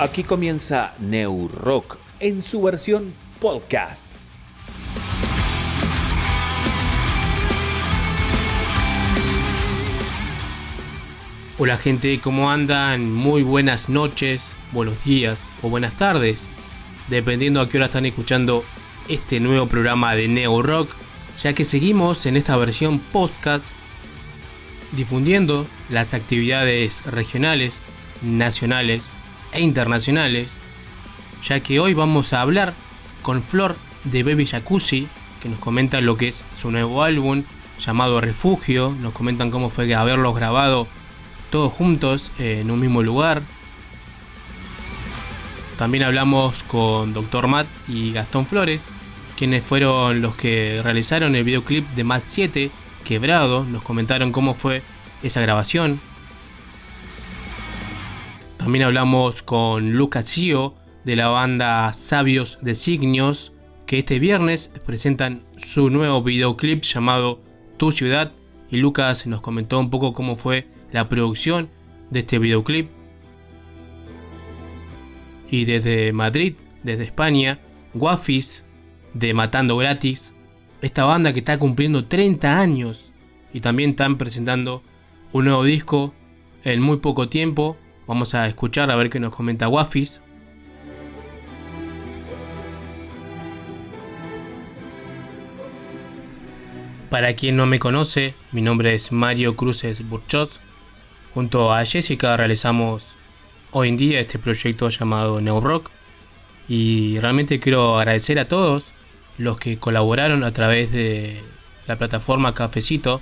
Aquí comienza New Rock en su versión podcast. Hola gente, ¿cómo andan? Muy buenas noches, buenos días o buenas tardes, dependiendo a qué hora están escuchando este nuevo programa de Neo Rock, ya que seguimos en esta versión podcast difundiendo las actividades regionales, nacionales e internacionales, ya que hoy vamos a hablar con Flor de Baby Jacuzzi, que nos comenta lo que es su nuevo álbum llamado Refugio, nos comentan cómo fue haberlos grabado todos juntos en un mismo lugar. También hablamos con Dr. Matt y Gastón Flores, quienes fueron los que realizaron el videoclip de Matt 7, Quebrado, nos comentaron cómo fue esa grabación, también hablamos con Lucas Gio de la banda Sabios de Signos, que este viernes presentan su nuevo videoclip llamado Tu Ciudad. Y Lucas nos comentó un poco cómo fue la producción de este videoclip. Y desde Madrid, desde España, Wafis de Matando Gratis, esta banda que está cumpliendo 30 años y también están presentando un nuevo disco en muy poco tiempo Vamos a escuchar a ver qué nos comenta Wafis. Para quien no me conoce, mi nombre es Mario Cruces Burchot. Junto a Jessica realizamos hoy en día este proyecto llamado Neo Rock. Y realmente quiero agradecer a todos los que colaboraron a través de la plataforma Cafecito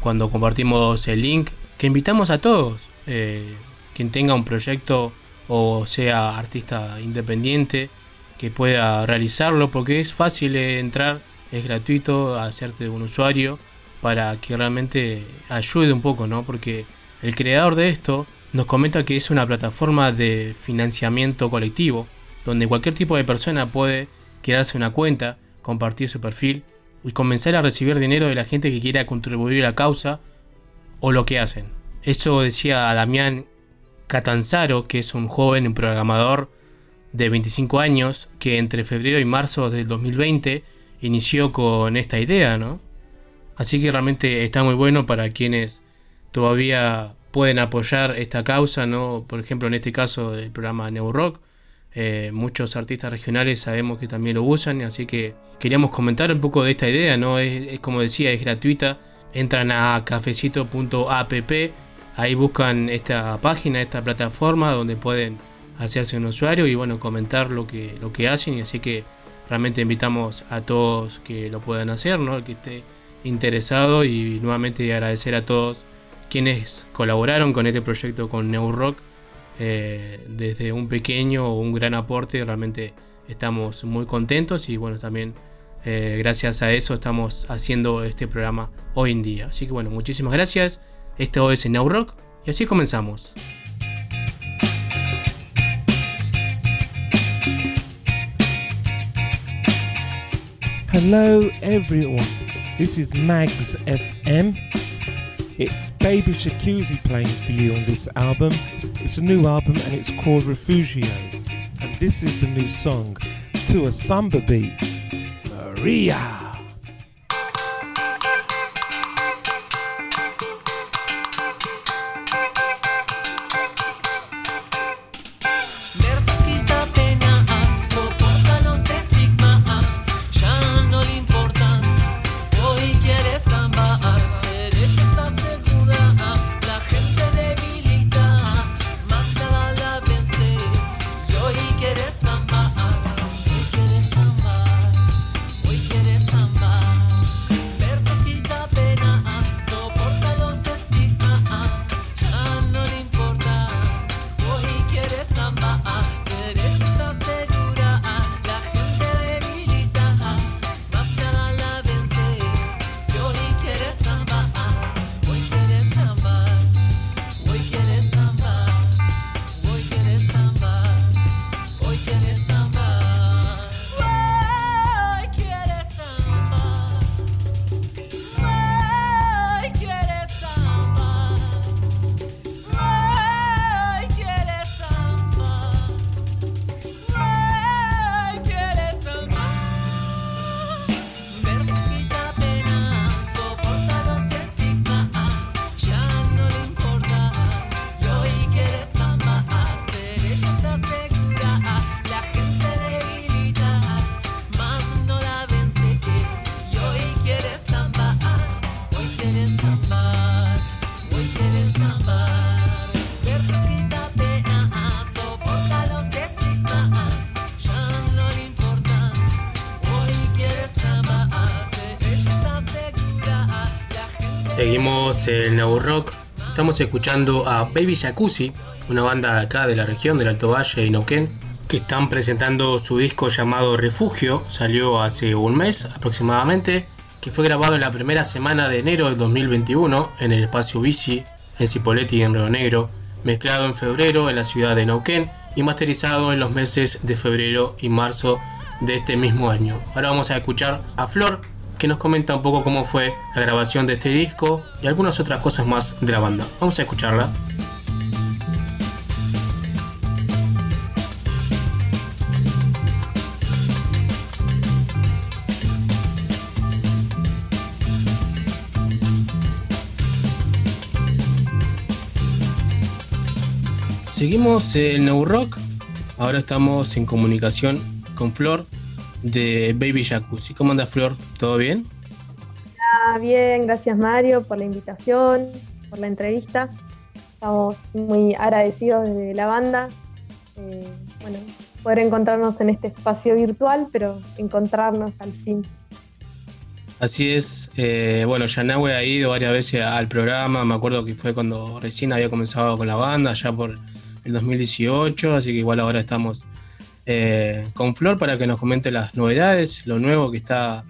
cuando compartimos el link que invitamos a todos. Eh, quien tenga un proyecto o sea artista independiente que pueda realizarlo porque es fácil entrar, es gratuito, hacerte un usuario para que realmente ayude un poco, ¿no? Porque el creador de esto nos comenta que es una plataforma de financiamiento colectivo donde cualquier tipo de persona puede crearse una cuenta, compartir su perfil y comenzar a recibir dinero de la gente que quiera contribuir a la causa o lo que hacen. Eso decía Damián Catanzaro, que es un joven programador de 25 años que entre febrero y marzo del 2020 inició con esta idea, ¿no? Así que realmente está muy bueno para quienes todavía pueden apoyar esta causa, ¿no? Por ejemplo, en este caso del programa New Rock, eh, muchos artistas regionales sabemos que también lo usan, así que queríamos comentar un poco de esta idea, ¿no? Es, es como decía, es gratuita. Entran a cafecito.app Ahí buscan esta página, esta plataforma donde pueden hacerse un usuario y bueno, comentar lo que, lo que hacen. Y así que realmente invitamos a todos que lo puedan hacer, ¿no? El que esté interesado y nuevamente agradecer a todos quienes colaboraron con este proyecto con New Rock. Eh, desde un pequeño o un gran aporte, realmente estamos muy contentos y bueno, también eh, gracias a eso estamos haciendo este programa hoy en día. Así que bueno, muchísimas gracias Es Rock y así comenzamos. Hello everyone, this is Mags FM. It's Baby Jacuzzi playing for you on this album. It's a new album and it's called Refugio. And this is the new song to a samba beat. Maria! Estamos escuchando a Baby Jacuzzi, una banda acá de la región del Alto Valle y Neuquén, que están presentando su disco llamado Refugio. Salió hace un mes aproximadamente, que fue grabado en la primera semana de enero del 2021 en el espacio Bici, en Cipolletti, en Río Negro, mezclado en febrero en la ciudad de Neuquén y masterizado en los meses de febrero y marzo de este mismo año. Ahora vamos a escuchar a Flor, que nos comenta un poco cómo fue la grabación de este disco y algunas otras cosas más de la banda. Vamos a escucharla. Seguimos el New Rock. Ahora estamos en comunicación con Flor de Baby Jacuzzi. ¿Cómo anda Flor? ¿Todo bien? bien, gracias Mario por la invitación, por la entrevista. Estamos muy agradecidos de la banda. Eh, bueno, poder encontrarnos en este espacio virtual, pero encontrarnos al fin. Así es, eh, bueno, Yanahue ha ido varias veces al programa, me acuerdo que fue cuando recién había comenzado con la banda, ya por el 2018, así que igual ahora estamos eh, con Flor para que nos comente las novedades, lo nuevo que está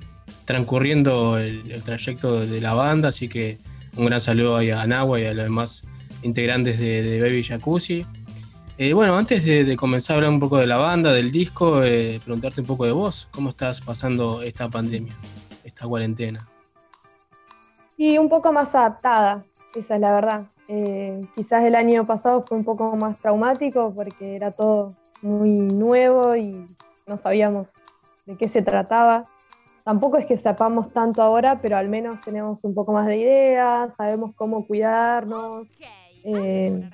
transcurriendo el, trayecto de la banda, así que un gran saludo a Nahua y a los demás integrantes de, Baby Jacuzzi. Eh, bueno, antes de, comenzar a hablar un poco de la banda, del disco, eh, preguntarte un poco de vos, ¿cómo estás pasando esta pandemia, esta cuarentena? Y un poco más adaptada, esa es la verdad. Quizás el año pasado fue un poco más traumático porque era todo muy nuevo y no sabíamos de qué se trataba. Tampoco es que sepamos tanto ahora, pero al menos tenemos un poco más de ideas, sabemos cómo cuidarnos, eh,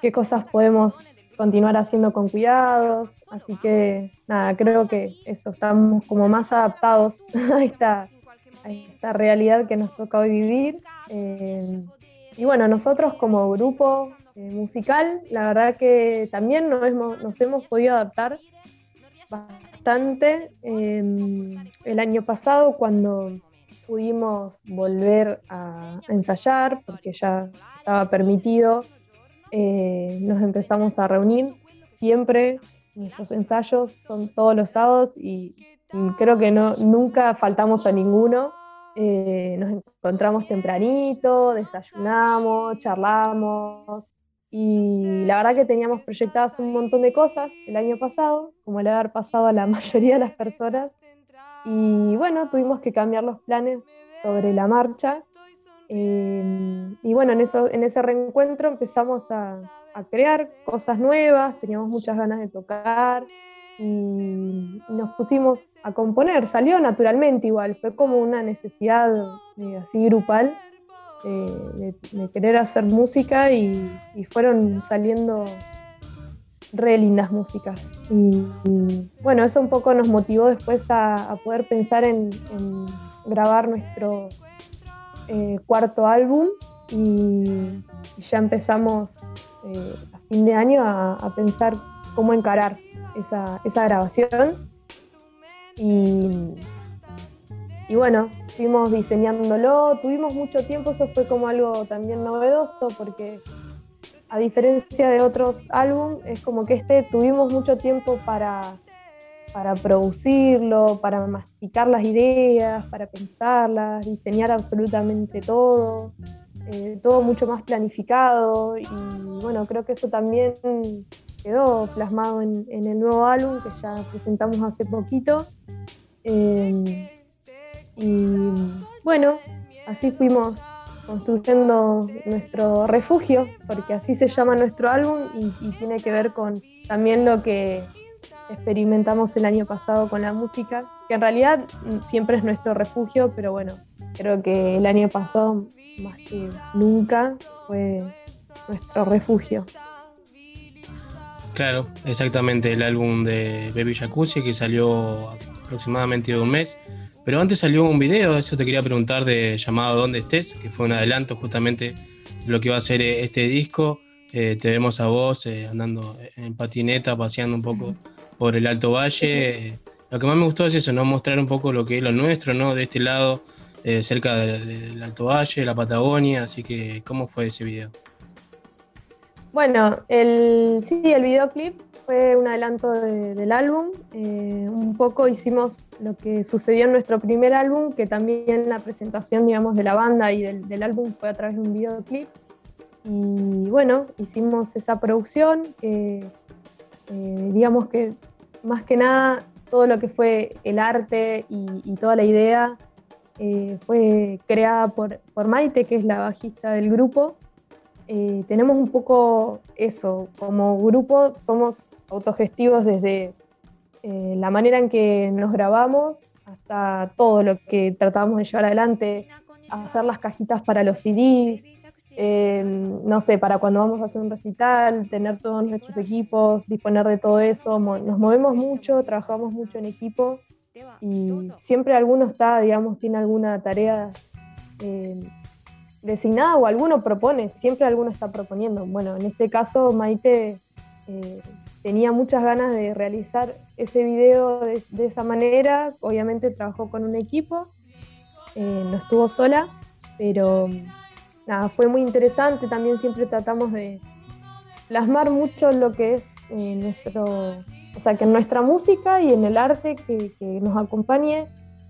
qué cosas podemos continuar haciendo con cuidados. Así que nada, creo que eso, estamos como más adaptados a esta, esta realidad que nos toca hoy vivir. Eh, y bueno, nosotros como grupo musical, la verdad que también nos hemos, nos hemos podido adaptar bastante. Em, el año pasado, cuando pudimos volver a ensayar, porque ya estaba permitido, eh, nos empezamos a reunir siempre. Nuestros ensayos son todos los sábados y creo que no, nunca faltamos a ninguno. Eh, nos encontramos tempranito, desayunamos, charlamos y la verdad que teníamos proyectadas un montón de cosas el año pasado, como le haber pasado a la mayoría de las personas. Y bueno, tuvimos que cambiar los planes sobre la marcha. Eh, y bueno, en, eso, en ese reencuentro empezamos a, a crear cosas nuevas, teníamos muchas ganas de tocar, y nos pusimos a componer. Salió naturalmente igual, fue como una necesidad eh, así grupal eh, de, querer hacer música y, fueron saliendo re lindas músicas. Y, bueno, eso un poco nos motivó después a, poder pensar en, grabar nuestro eh, cuarto álbum y, ya empezamos a fin de año a pensar cómo encarar esa, grabación. Y, y bueno, fuimos diseñándolo, tuvimos mucho tiempo, eso fue como algo también novedoso porque a diferencia de otros álbumes, es como que este tuvimos mucho tiempo para, para producirlo, para masticar las ideas, para pensarlas, diseñar absolutamente todo, eh, todo mucho más planificado y bueno, creo que eso también quedó plasmado en, el nuevo álbum que ya presentamos hace poquito. Eh, y bueno, así fuimos construyendo nuestro refugio, porque así se llama nuestro álbum y, tiene que ver con también lo que experimentamos el año pasado con la música, que en realidad siempre es nuestro refugio, pero bueno, creo que el año pasado más que nunca fue nuestro refugio. Claro, exactamente, el álbum de Baby Jacuzzi que salió aproximadamente un mes. Pero antes salió un video, eso te quería preguntar, de llamado Donde estés, que fue un adelanto justamente de lo que va a ser este disco. Eh, te vemos a vos eh, andando en patineta, paseando un poco por el Alto Valle. lo que más me gustó es eso, ¿no? Mostrar un poco lo que es lo nuestro, ¿no? De este lado, eh, cerca del Alto Valle, la Patagonia, así que ¿cómo fue ese video? Bueno, el, sí, el videoclip fue un adelanto del álbum. Eh, un poco hicimos lo que sucedió en nuestro primer álbum, que también la presentación, digamos, de la banda y del, álbum fue a través de un videoclip. Y bueno, hicimos esa producción que, eh, digamos que más que nada, todo lo que fue el arte y, toda la idea eh, fue creada por, por Maite, que es la bajista del grupo. Tenemos un poco eso, como grupo somos autogestivos desde eh, la manera en que nos grabamos hasta todo lo que tratamos de llevar adelante, hacer las cajitas para los CDs, eh, no sé, para cuando vamos a hacer un recital, tener todos nuestros equipos, disponer de todo eso, nos movemos mucho, trabajamos mucho en equipo y siempre alguno está, digamos, tiene alguna tarea designada o alguno propone, siempre alguno está proponiendo. Bueno, en este caso Maite eh, tenía muchas ganas de realizar ese video de, esa manera, obviamente trabajó con un equipo, eh, no estuvo sola, pero nada, fue muy interesante, también siempre tratamos de plasmar mucho lo que es eh, nuestro, o sea, que en nuestra música y en el arte que, que nos acompañe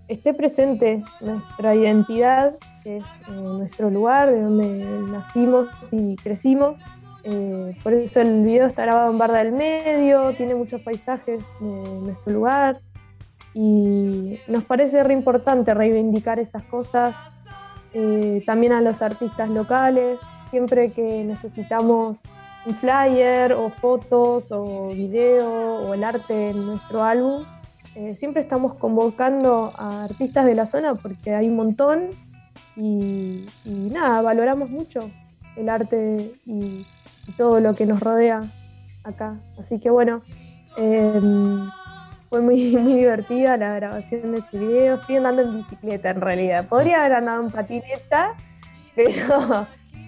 esté presente nuestra identidad es eh, nuestro lugar, de donde nacimos y crecimos. Eh, por eso el video está grabado en Barda del Medio, tiene muchos paisajes de nuestro lugar y nos parece re importante reivindicar esas cosas, eh, también a los artistas locales, siempre que necesitamos un flyer o fotos o video o el arte en nuestro álbum, siempre estamos convocando a artistas de la zona porque hay un montón y, nada, valoramos mucho el arte y, todo lo que nos rodea acá. Así que bueno, em, fue muy, muy divertida la grabación de este video. Estoy andando en bicicleta en realidad. Podría haber andado en patineta, pero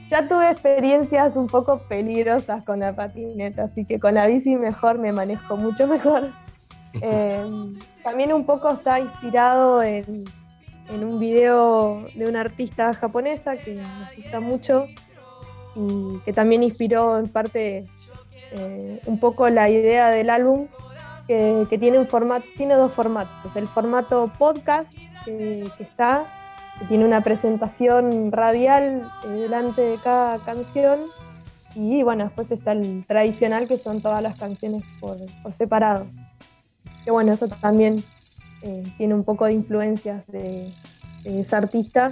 ya tuve experiencias un poco peligrosas con la patineta, así que con la bici mejor me manejo mucho mejor. Em, también un poco está inspirado en, en un video de una artista japonesa que me gusta mucho y que también inspiró en parte eh, un poco la idea del álbum, que, tiene, un formato, tiene dos formatos. El formato podcast, que, está, que tiene una presentación radial eh, delante de cada canción, y bueno, después está el tradicional, que son todas las canciones por separado. Que bueno, eso también eh, tiene un poco de influencias de, esa artista.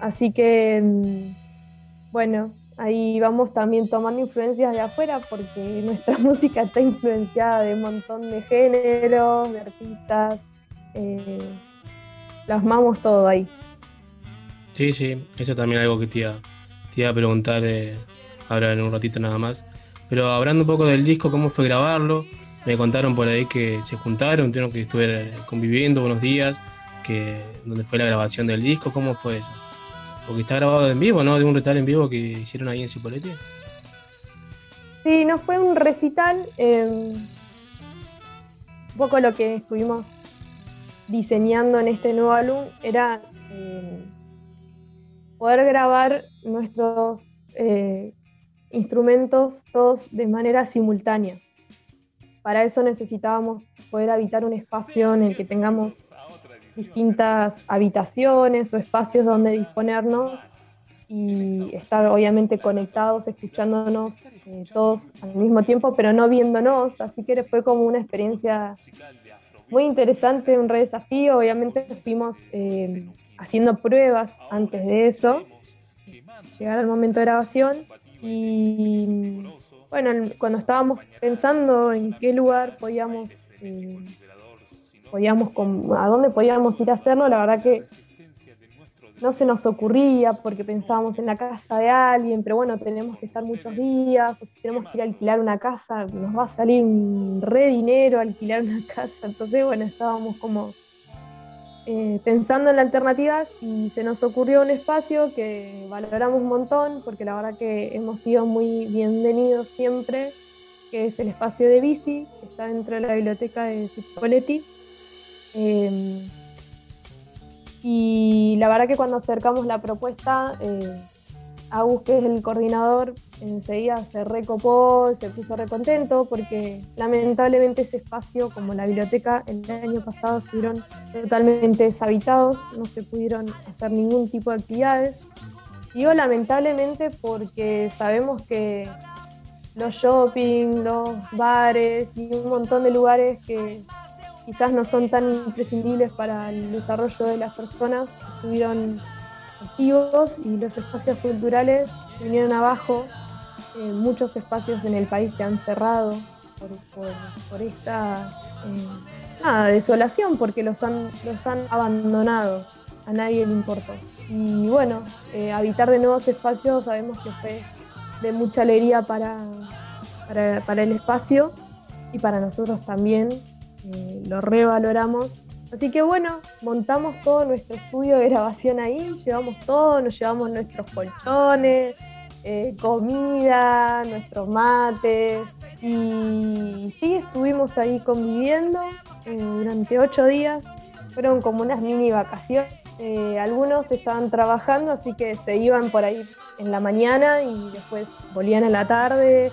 Así que, mm, bueno, ahí vamos también tomando influencias de afuera porque nuestra música está influenciada de un montón de géneros, de artistas. Eh, plasmamos todo ahí. Sí, sí, eso también es algo que te iba, te iba a preguntar eh, ahora en un ratito nada más. Pero hablando un poco del disco, ¿cómo fue grabarlo? Me contaron por ahí que se juntaron, tuvieron que estuve conviviendo unos días, que donde fue la grabación del disco, ¿cómo fue eso? Porque está grabado en vivo, ¿no? De un recital en vivo que hicieron ahí en Cipolletti. Sí, no fue un recital. Em, un poco lo que estuvimos diseñando en este nuevo álbum era em, poder grabar nuestros eh, instrumentos todos de manera simultánea. Para eso necesitábamos poder habitar un espacio en el que tengamos distintas habitaciones o espacios donde disponernos y estar obviamente conectados, escuchándonos eh, todos al mismo tiempo, pero no viéndonos. Así que fue como una experiencia muy interesante, un re desafío. Obviamente fuimos eh, haciendo pruebas antes de eso, llegar al momento de grabación y bueno, cuando estábamos pensando en qué lugar podíamos, eh, podíamos a dónde podíamos ir a hacerlo, la verdad que no se nos ocurría porque pensábamos en la casa de alguien, pero bueno, tenemos que estar muchos días, o si tenemos que ir a alquilar una casa, nos va a salir un re dinero alquilar una casa, entonces bueno, estábamos como eh, pensando en alternativas y se nos ocurrió un espacio que valoramos un montón porque la verdad que hemos sido muy bienvenidos siempre, que es el espacio de bici, que está dentro de la biblioteca de Cipolletti. Em, Y la verdad que cuando acercamos la propuesta, eh, Agus, que es el coordinador, enseguida se recopó, se puso recontento porque lamentablemente ese espacio, como la biblioteca, el año pasado estuvieron totalmente deshabitados, no se pudieron hacer ningún tipo de actividades. Digo lamentablemente porque sabemos que los shopping, los bares y un montón de lugares que quizás no son tan imprescindibles para el desarrollo de las personas estuvieron activos y los espacios culturales vinieron abajo. Eh, muchos espacios en el país se han cerrado por, esta eh, desolación, porque los han, los han abandonado, a nadie le importó. Y bueno, eh, habitar de nuevos espacios sabemos que fue de mucha alegría para, para, el espacio y para nosotros también, lo revaloramos Así que bueno, montamos todo nuestro estudio de grabación ahí, llevamos todo, nos llevamos nuestros colchones, eh, comida, nuestros mates. Y sí, estuvimos ahí conviviendo eh, durante ocho días. Fueron como unas mini vacaciones. Eh, algunos estaban trabajando, así que se iban por ahí en la mañana y después volvían en la tarde.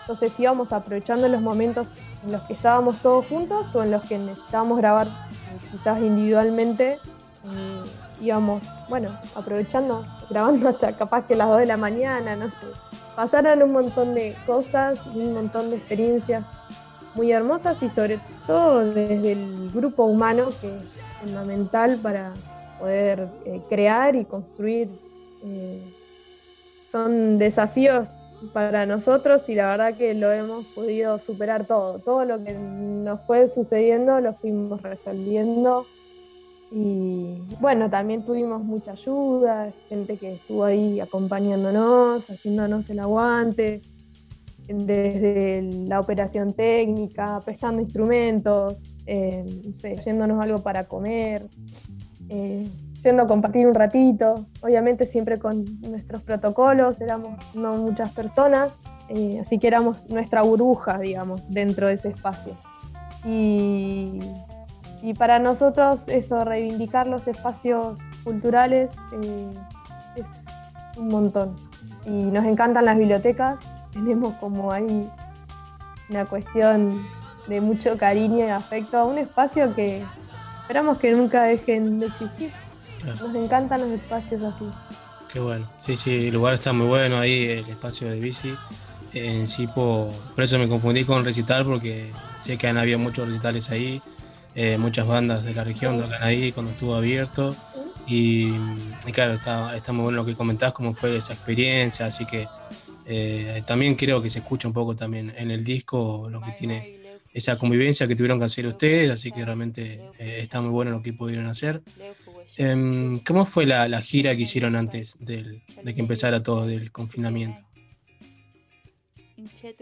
Entonces íbamos aprovechando los momentos en los que estábamos todos juntos o en los que necesitábamos grabar quizás individualmente eh, íbamos, bueno, aprovechando, grabando hasta capaz que las 2 de la mañana, no sé. Pasaron un montón de cosas, un montón de experiencias muy hermosas y sobre todo desde el grupo humano que es fundamental para poder eh, crear y construir. Eh, son desafíos para nosotros y la verdad que lo hemos podido superar todo. Todo lo que nos fue sucediendo lo fuimos resolviendo. Y bueno, también tuvimos mucha ayuda, gente que estuvo ahí acompañándonos, haciéndonos el aguante, desde la operación técnica, prestando instrumentos, eh, yéndonos algo para comer. Eh, yendo compartir un ratito, obviamente siempre con nuestros protocolos, éramos no muchas personas, eh, así que éramos nuestra burbuja, digamos, dentro de ese espacio. Y, para nosotros eso, reivindicar los espacios culturales eh, es un montón. Y nos encantan las bibliotecas, tenemos como ahí una cuestión de mucho cariño y afecto a un espacio que esperamos que nunca dejen de existir. Nos encantan los espacios así. Qué bueno. Sí, sí, el lugar está muy bueno ahí, el espacio de bici. En sí, por, eso me confundí con recital porque sé que han habido muchos recitales ahí, eh, muchas bandas de la región tocan ahí cuando estuvo abierto. Y, claro, está, está, muy bueno lo que comentás, cómo fue esa experiencia, así que eh, también creo que se escucha un poco también en el disco lo que tiene esa convivencia que tuvieron que hacer ustedes, así que realmente eh, está muy bueno lo que pudieron hacer. Em, ¿Cómo fue la, gira que hicieron antes de que empezara todo el confinamiento?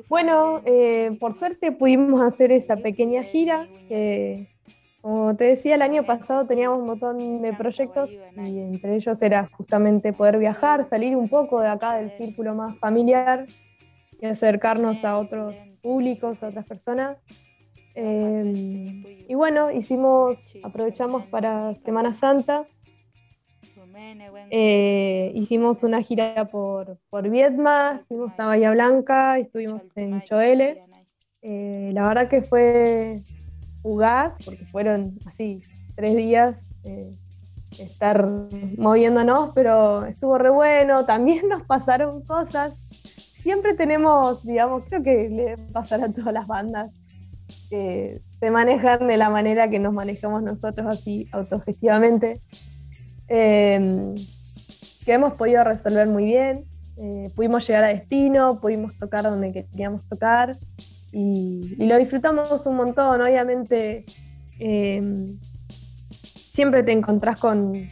Bueno, eh, por suerte pudimos hacer esa pequeña gira. Como te decía, el año pasado teníamos un montón de proyectos y entre ellos era justamente poder viajar, salir un poco de acá del círculo más familiar y acercarnos a otros públicos, a otras personas. Em, y bueno, hicimos, aprovechamos para Semana Santa. Eh, hicimos una gira por, por Vietma, fuimos a Bahía Blanca, estuvimos en Choele. Eh, la verdad que fue fugaz, porque fueron así tres días eh, estar moviéndonos, pero estuvo re bueno. También nos pasaron cosas. Siempre tenemos, digamos, creo que le pasará a todas las bandas, que se manejan de la manera que nos manejamos nosotros así autogestivamente, em, que hemos podido resolver muy bien. Eh, pudimos llegar a destino, pudimos tocar donde queríamos tocar y, lo disfrutamos un montón. Obviamente, em, siempre te encontrás con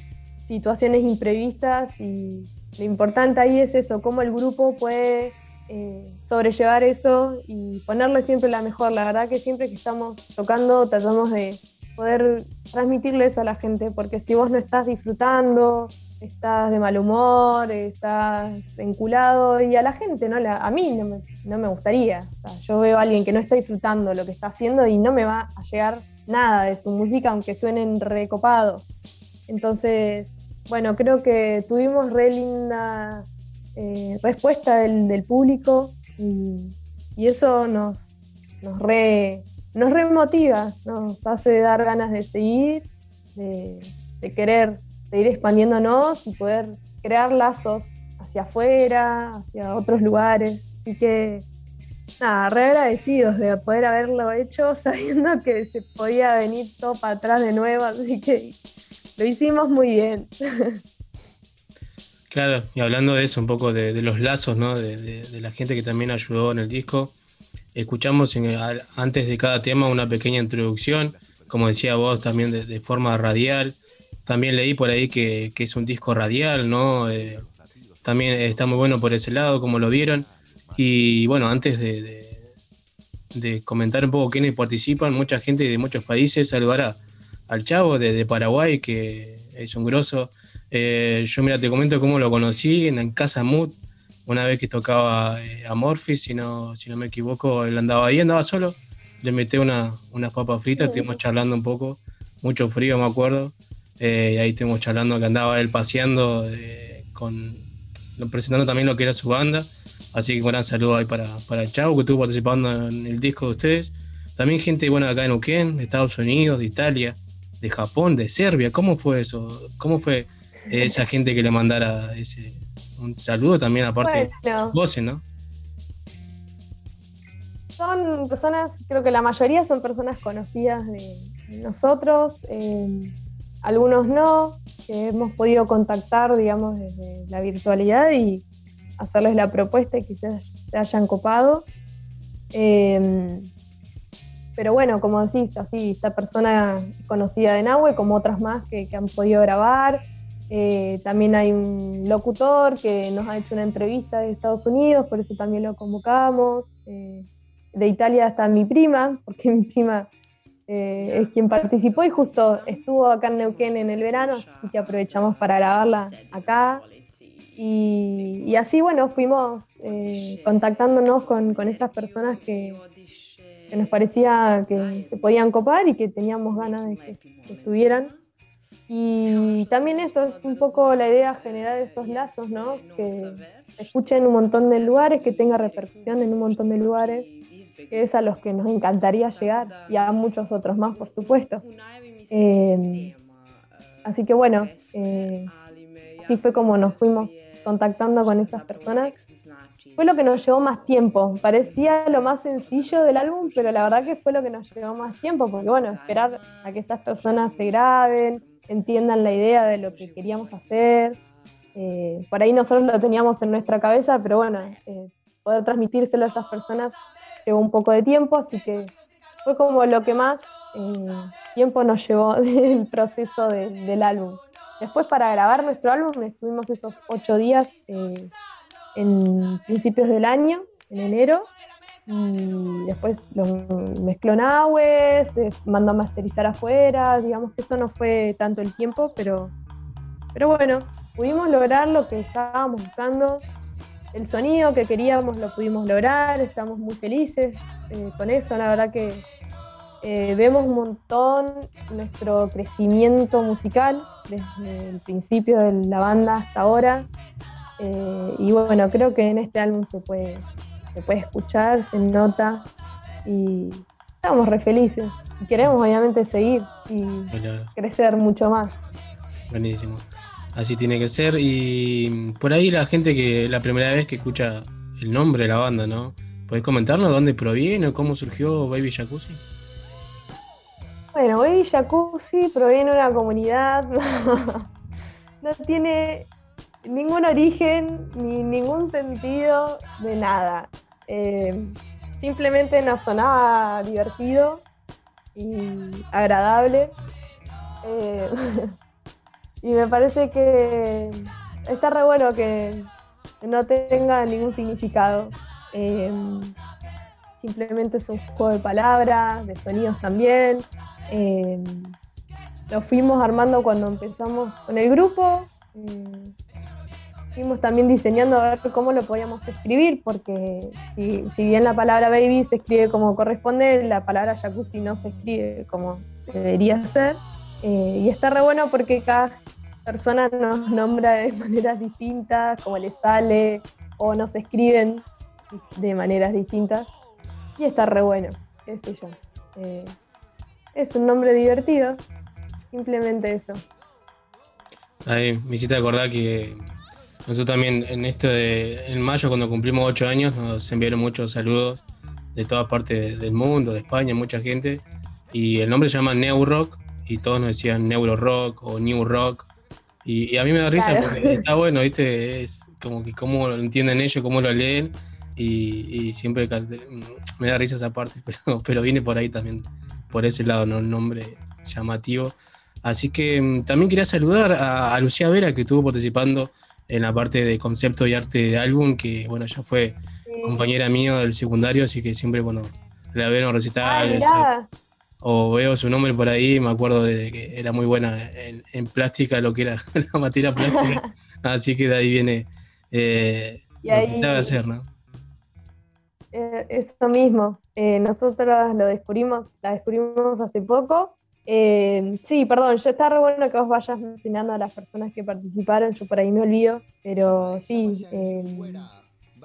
situaciones imprevistas y lo importante ahí es eso, cómo el grupo puede eh, sobrellevar eso y ponerle siempre la mejor. La verdad que siempre que estamos tocando tratamos de poder transmitirle eso a la gente, porque si vos no estás disfrutando, estás de mal humor, estás vinculado y a la gente, ¿no? a mí no me, gustaría. yo veo a alguien que no está disfrutando lo que está haciendo y no me va a llegar nada de su música, aunque suenen recopados. Entonces, bueno, creo que tuvimos re linda eh, respuesta del, público y, eso nos, nos, re, nos remotiva, nos hace dar ganas de seguir, de, de querer seguir expandiéndonos y poder crear lazos hacia afuera, hacia otros lugares. Así que, nada, re agradecidos de poder haberlo hecho sabiendo que se podía venir todo para atrás de nuevo, así que lo hicimos muy bien. Claro, y hablando de eso, un poco de, los lazos, ¿no? De, la gente que también ayudó en el disco, escuchamos antes de cada tema una pequeña introducción, como decía vos, también de, forma radial. También leí por ahí que, es un disco radial, ¿no? Eh, también está muy bueno por ese lado, como lo vieron. Y bueno, antes de, comentar un poco quiénes participan, mucha gente de muchos países, saludar al Chavo de, Paraguay, que es un grosso. Eh, yo, mira, te comento cómo lo conocí en, Casa Mood, una vez que tocaba eh, Amorphis, si no, si no me equivoco, él andaba ahí, andaba solo. Le metí una, unas papas fritas, estuvimos charlando un poco, mucho frío, me acuerdo. Eh, y ahí estuvimos charlando que andaba él paseando con presentando también lo que era su banda. Así que un gran saludo ahí para, para Chavo, que estuvo participando en el disco de ustedes. También gente buena acá en Uquén, de Estados Unidos, de Italia, de Japón, de Serbia. ¿Cómo fue eso? ¿Cómo fue esa gente que le mandara ese un saludo también aparte de sus voces, ¿no? Son personas, creo que la mayoría son personas conocidas de nosotros. Eh, algunos no, que hemos podido contactar, digamos, desde la virtualidad y hacerles la propuesta y quizás se hayan copado. Em, pero bueno, como decís, así, esta persona conocida de Nahue, como otras más que, han podido grabar. Eh, también hay un locutor que nos ha hecho una entrevista de Estados Unidos, por eso también lo convocamos. Eh, de Italia está mi prima, porque mi prima eh, es quien participó y justo estuvo acá en Neuquén en el verano, así que aprovechamos para grabarla acá. Y, así, bueno, fuimos eh, contactándonos con, con, esas personas que, que, nos parecía que se podían copar y que teníamos ganas de que, estuvieran. Y también eso es un poco la idea, generar esos lazos, ¿no? Que escuchen en un montón de lugares, que tenga repercusión en un montón de lugares que es a los que nos encantaría llegar y a muchos otros más, por supuesto. Eh, así que bueno, eh, así fue como nos fuimos contactando con estas personas. Fue lo que nos llevó más tiempo. Parecía lo más sencillo del álbum, pero la verdad que fue lo que nos llevó más tiempo, porque bueno, esperar a que esas personas se graben, entiendan la idea de lo que queríamos hacer. Eh, por ahí nosotros lo teníamos en nuestra cabeza, pero bueno, poder transmitírselo a esas personas llevó un poco de tiempo, así que fue como lo que más eh, tiempo nos llevó del proceso del álbum. Después para grabar nuestro álbum estuvimos esos ocho días eh, en principios del año, en enero, y después lo mezcló Nahue, se mandó a masterizar afuera, digamos que eso no fue tanto el tiempo, pero, pero bueno, pudimos lograr lo que estábamos buscando, el sonido que queríamos lo pudimos lograr, estamos muy felices eh, con eso, la verdad que eh, vemos un montón nuestro crecimiento musical desde el principio de la banda hasta ahora. Eh, y bueno, creo que en este álbum se puede, se puede escuchar, se nota y estamos re felices. Y queremos obviamente seguir y crecer mucho más. Buenísimo. Así tiene que ser. Y por ahí la gente que la primera vez que escucha el nombre de la banda, ¿no? ¿Podés comentarnos dónde proviene o cómo surgió Baby Jacuzzi? Bueno, Baby Jacuzzi proviene de una comunidad, no tiene ningún origen ni ningún sentido de nada. Eh, simplemente nos sonaba divertido y agradable. Eh, Y me parece que está re bueno que no tenga ningún significado. Eh, simplemente es un juego de palabras, de sonidos también. Eh, lo fuimos armando cuando empezamos con el grupo. Fuimos también diseñando a ver cómo lo podíamos escribir, porque si, bien la palabra baby se escribe como corresponde, la palabra jacuzzi no se escribe como debería ser. Eh, y está re bueno porque cada persona nos nombra de maneras distintas, como le sale, o nos escriben de maneras distintas. Y está re bueno, qué sé yo. Eh, es un nombre divertido, simplemente eso. Ahí me hiciste acordar que nosotros también en esto de en mayo cuando cumplimos ocho años nos enviaron muchos saludos de todas partes del mundo, de España, mucha gente. Y el nombre se llama New Rock y todos nos decían Neuro Rock o New Rock. Y, a mí me da risa porque está bueno, ¿viste? Es como que cómo lo entienden ellos, cómo lo leen. Y, siempre me da risa esa parte, pero, pero viene por ahí también, por ese lado, ¿no? El nombre llamativo. Así que mm, también quería saludar a, Lucía Vera, que estuvo participando en la parte de concepto y arte de álbum, que bueno, ya fue compañera mía del secundario, así que siempre, bueno, la veo en recitales o veo su nombre por ahí, me acuerdo de que era muy buena en, plástica, lo que era la materia plástica, así que de ahí viene eh, y ahí, lo que hacer, ¿no? Eh, eso mismo, eh, nosotros lo descubrimos, la descubrimos hace poco. Eh, sí, perdón, yo está re bueno que vos vayas mencionando a las personas que participaron, yo por ahí me olvido, pero sí,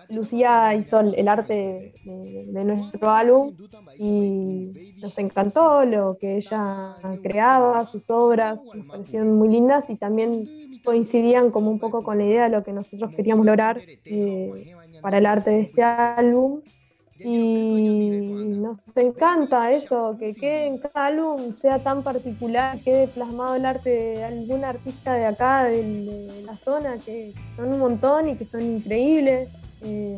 Lucía hizo el arte de, nuestro álbum y nos encantó lo que ella creaba, sus obras, nos parecieron muy lindas y también coincidían como un poco con la idea de lo que nosotros queríamos lograr eh, para el arte de este álbum. Y nos encanta eso, que, que en cada álbum sea tan particular, quede plasmado el arte de algún artista de acá, de la zona, que son un montón y que son increíbles. Eh,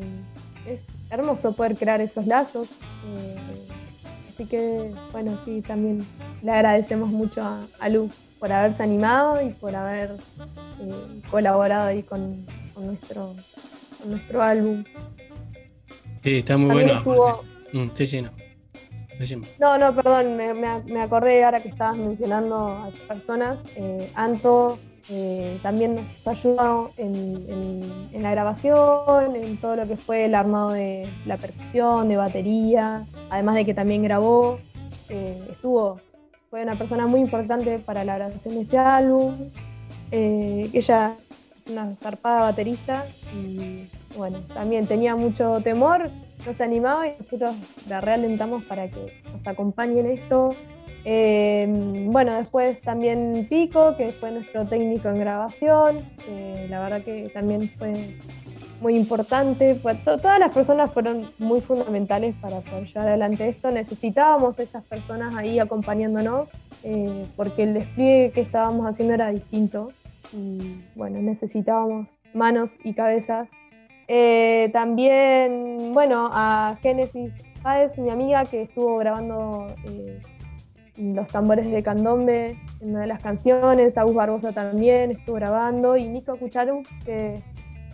es hermoso poder crear esos lazos. Eh, así que, bueno, sí, también le agradecemos mucho a, Lu por haberse animado y por haber eh, colaborado ahí con, nuestro, nuestro álbum. Sí, está muy bueno. Mm, sí, sí, no. No, no, perdón, me, me, acordé ahora que estabas mencionando a personas. Anto eh, también nos ayudó en, la grabación, en todo lo que fue el armado de la percusión, de batería, además de que también grabó. Eh, estuvo, fue una persona muy importante para la grabación de este álbum. Eh, ella es una zarpada baterista y bueno, también tenía mucho temor, no se animaba y nosotros la realentamos para que nos acompañe en esto. Em, bueno, después también Pico, que fue nuestro técnico en grabación, la verdad que también fue muy importante. todas las personas fueron muy fundamentales para poder llevar adelante esto. Necesitábamos esas personas ahí acompañándonos, eh, porque el despliegue que estábamos haciendo era distinto. Y bueno, necesitábamos manos y cabezas. Eh, también, bueno, a Génesis Páez, mi amiga, que estuvo grabando eh, los tambores de candombe en una de las canciones, Agus Barbosa también estuvo grabando, y Nico Cucharu, que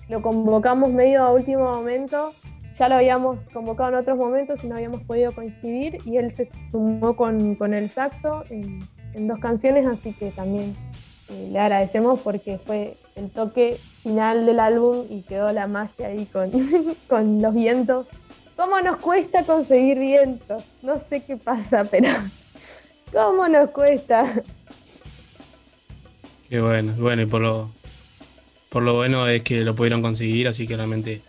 lo convocamos medio a último momento, ya lo habíamos convocado en otros momentos y no habíamos podido coincidir, y él se sumó con, el saxo en, dos canciones, así que también le agradecemos porque fue el toque final del álbum y quedó la magia ahí con, con los vientos. ¿Cómo nos cuesta conseguir vientos? No sé qué pasa, pero ¿Cómo nos cuesta? Qué bueno, bueno, y por lo, por lo bueno es que lo pudieron conseguir, así que realmente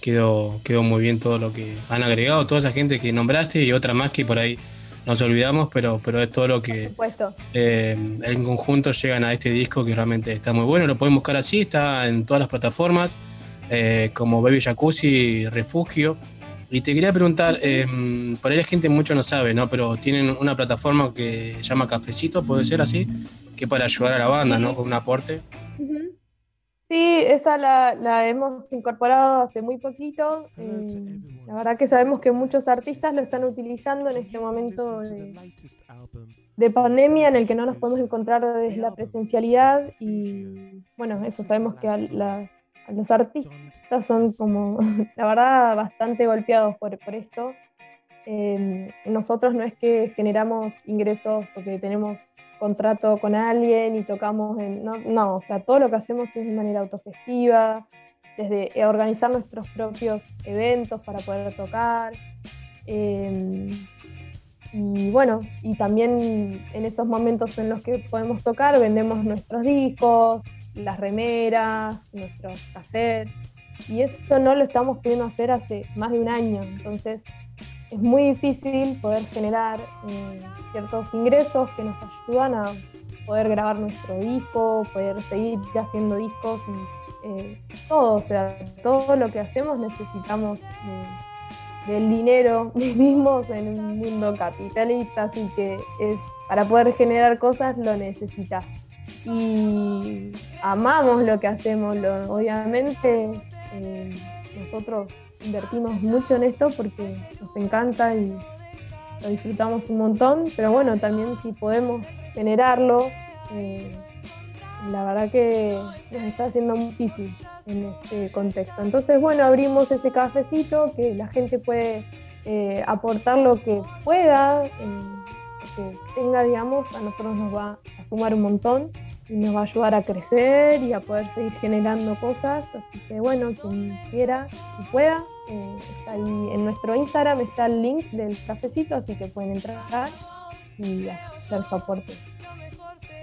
quedó, quedó muy bien todo lo que han agregado, toda esa gente que nombraste y otra más que por ahí nos olvidamos, pero, pero es todo lo que eh, en conjunto llegan a este disco que realmente está muy bueno. Lo pueden buscar así, está en todas las plataformas, eh, como Baby Jacuzzi, Refugio. Y te quería preguntar, eh, por ahí la gente mucho no sabe, ¿no? Pero tienen una plataforma que se llama Cafecito, ¿puede ser así? Que para ayudar a la banda, ¿no? Con un aporte. Sí, esa la, hemos incorporado hace muy poquito. Eh, la verdad que sabemos que muchos artistas lo están utilizando en este momento de, pandemia en el que no nos podemos encontrar desde la presencialidad y bueno, eso sabemos que a las los artistas son como, la verdad, bastante golpeados por, por esto. Em, nosotros no es que generamos ingresos porque tenemos contrato con alguien y tocamos en... No, no, o sea, todo lo que hacemos es de manera autogestiva, desde organizar nuestros propios eventos para poder tocar. Em, y bueno, y también en esos momentos en los que podemos tocar, vendemos nuestros discos, las remeras, nuestros cassettes. Y eso no lo estamos pudiendo hacer hace más de un año. Entonces es muy difícil poder generar eh, ciertos ingresos que nos ayudan a poder grabar nuestro disco, poder seguir haciendo discos y eh, todo, o sea, todo lo que hacemos necesitamos del dinero, vivimos en un mundo capitalista, así que es, para poder generar cosas lo necesitas. Y amamos lo que hacemos, obviamente eh, nosotros invertimos mucho en esto porque nos encanta y lo disfrutamos un montón, pero bueno, también si podemos generarlo, eh, la verdad que nos está haciendo muy difícil en este contexto. Entonces, bueno, abrimos ese cafecito que la gente puede eh, aportar lo que pueda, eh, que tenga, digamos, a nosotros nos va a sumar un montón y nos va a ayudar a crecer y a poder seguir generando cosas. Así que, bueno, quien quiera y pueda, eh, está ahí en nuestro Instagram está el link del cafecito, así que pueden entrar y hacer su aporte.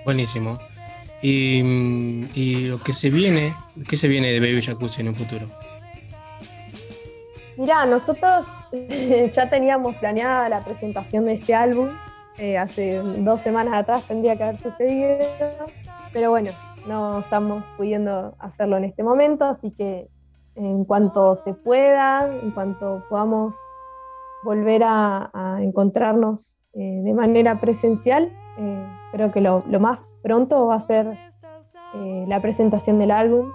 Buenísimo. Y, lo que se viene, ¿qué se viene de Baby Jacuzzi en un futuro? Mirá, nosotros ya teníamos planeada la presentación de este álbum. Eh, hace dos semanas atrás tendría que haber sucedido, pero bueno, no estamos pudiendo hacerlo en este momento, así que en cuanto se pueda, en cuanto podamos volver a, encontrarnos eh, de manera presencial, eh, creo que lo, más pronto va a ser eh, la presentación del álbum.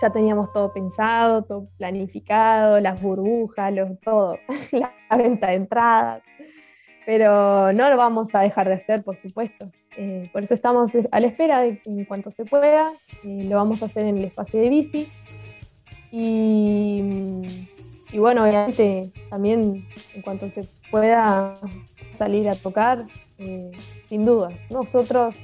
Ya teníamos todo pensado, todo planificado, las burbujas, los, todo, la venta de entradas. Pero no lo vamos a dejar de hacer, por supuesto. Eh, por eso estamos a la espera de que en cuanto se pueda. Lo vamos a hacer en el espacio de bici. Y, y bueno, obviamente también en cuanto se pueda salir a tocar, sin dudas. Nosotros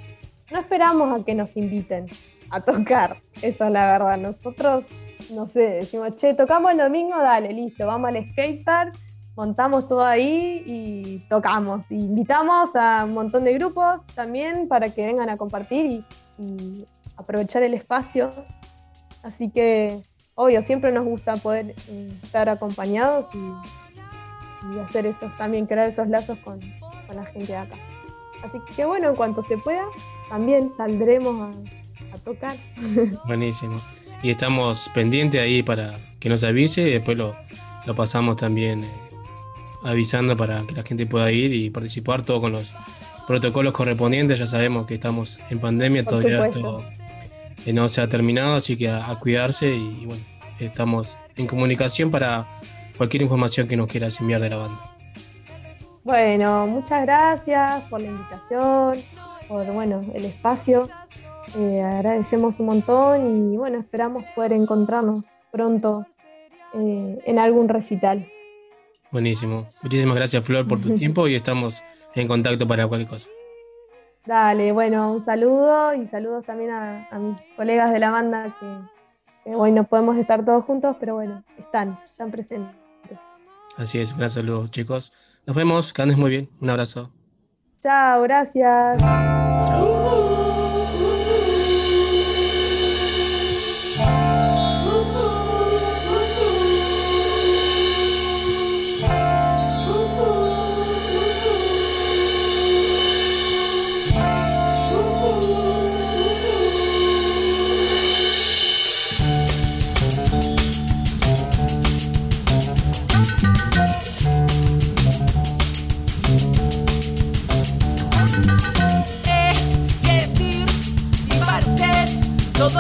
no esperamos a que nos inviten a tocar, eso es la verdad. Nosotros, no sé, decimos, che, tocamos el domingo, dale, listo, vamos al skatepark, montamos todo ahí y tocamos. invitamos a un montón de grupos también para que vengan a compartir y, aprovechar el espacio. Así que, obvio, siempre nos gusta poder eh, estar acompañados y, hacer esos también, crear esos lazos con, con la gente de acá. Así que bueno, en cuanto se pueda, también saldremos a, tocar. Buenísimo. Y estamos pendientes ahí para que nos avise y después lo, pasamos también eh, avisando para que la gente pueda ir y participar todo con los protocolos correspondientes. Ya sabemos que estamos en pandemia, todavía esto eh, no se ha terminado, así que a, cuidarse y, bueno, estamos en comunicación para cualquier información que nos quieras enviar de la banda. Bueno, muchas gracias por la invitación por bueno, el espacio. Eh, agradecemos un montón y bueno, esperamos poder encontrarnos pronto eh, en algún recital. Buenísimo. Muchísimas gracias Flor por tu tiempo y estamos en contacto para cualquier cosa. Dale, bueno, un saludo y saludos también a, mis colegas de la banda que, hoy no podemos estar todos juntos, pero bueno, están, están presentes. Así es, un gran saludo chicos. Nos vemos, que andes muy bien. Un abrazo. Chao, gracias.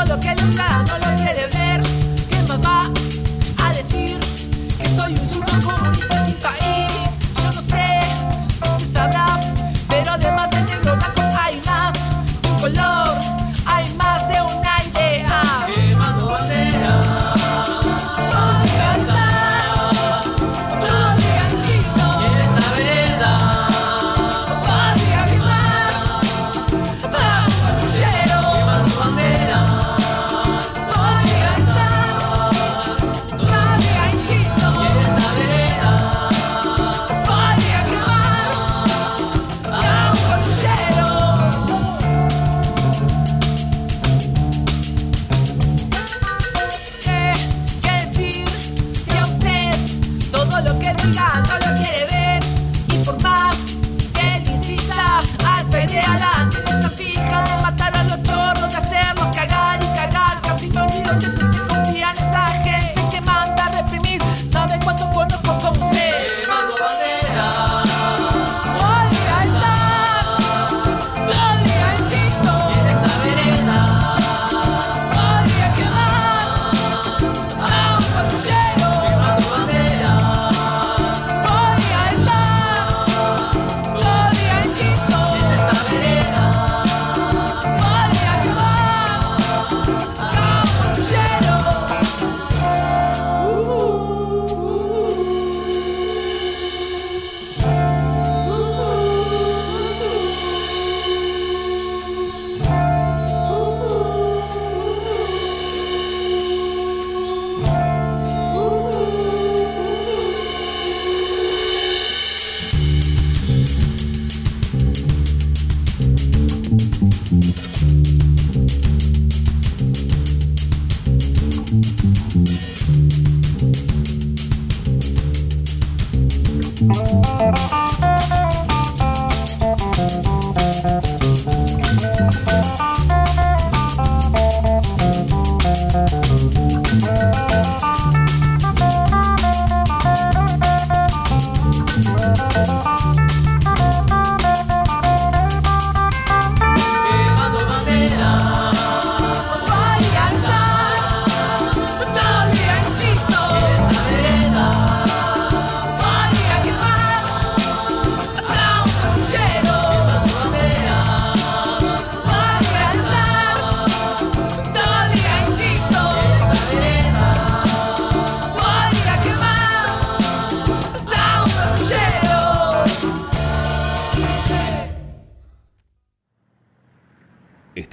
Todo lo que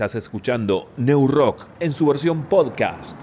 Estás escuchando New Rock en su versión podcast.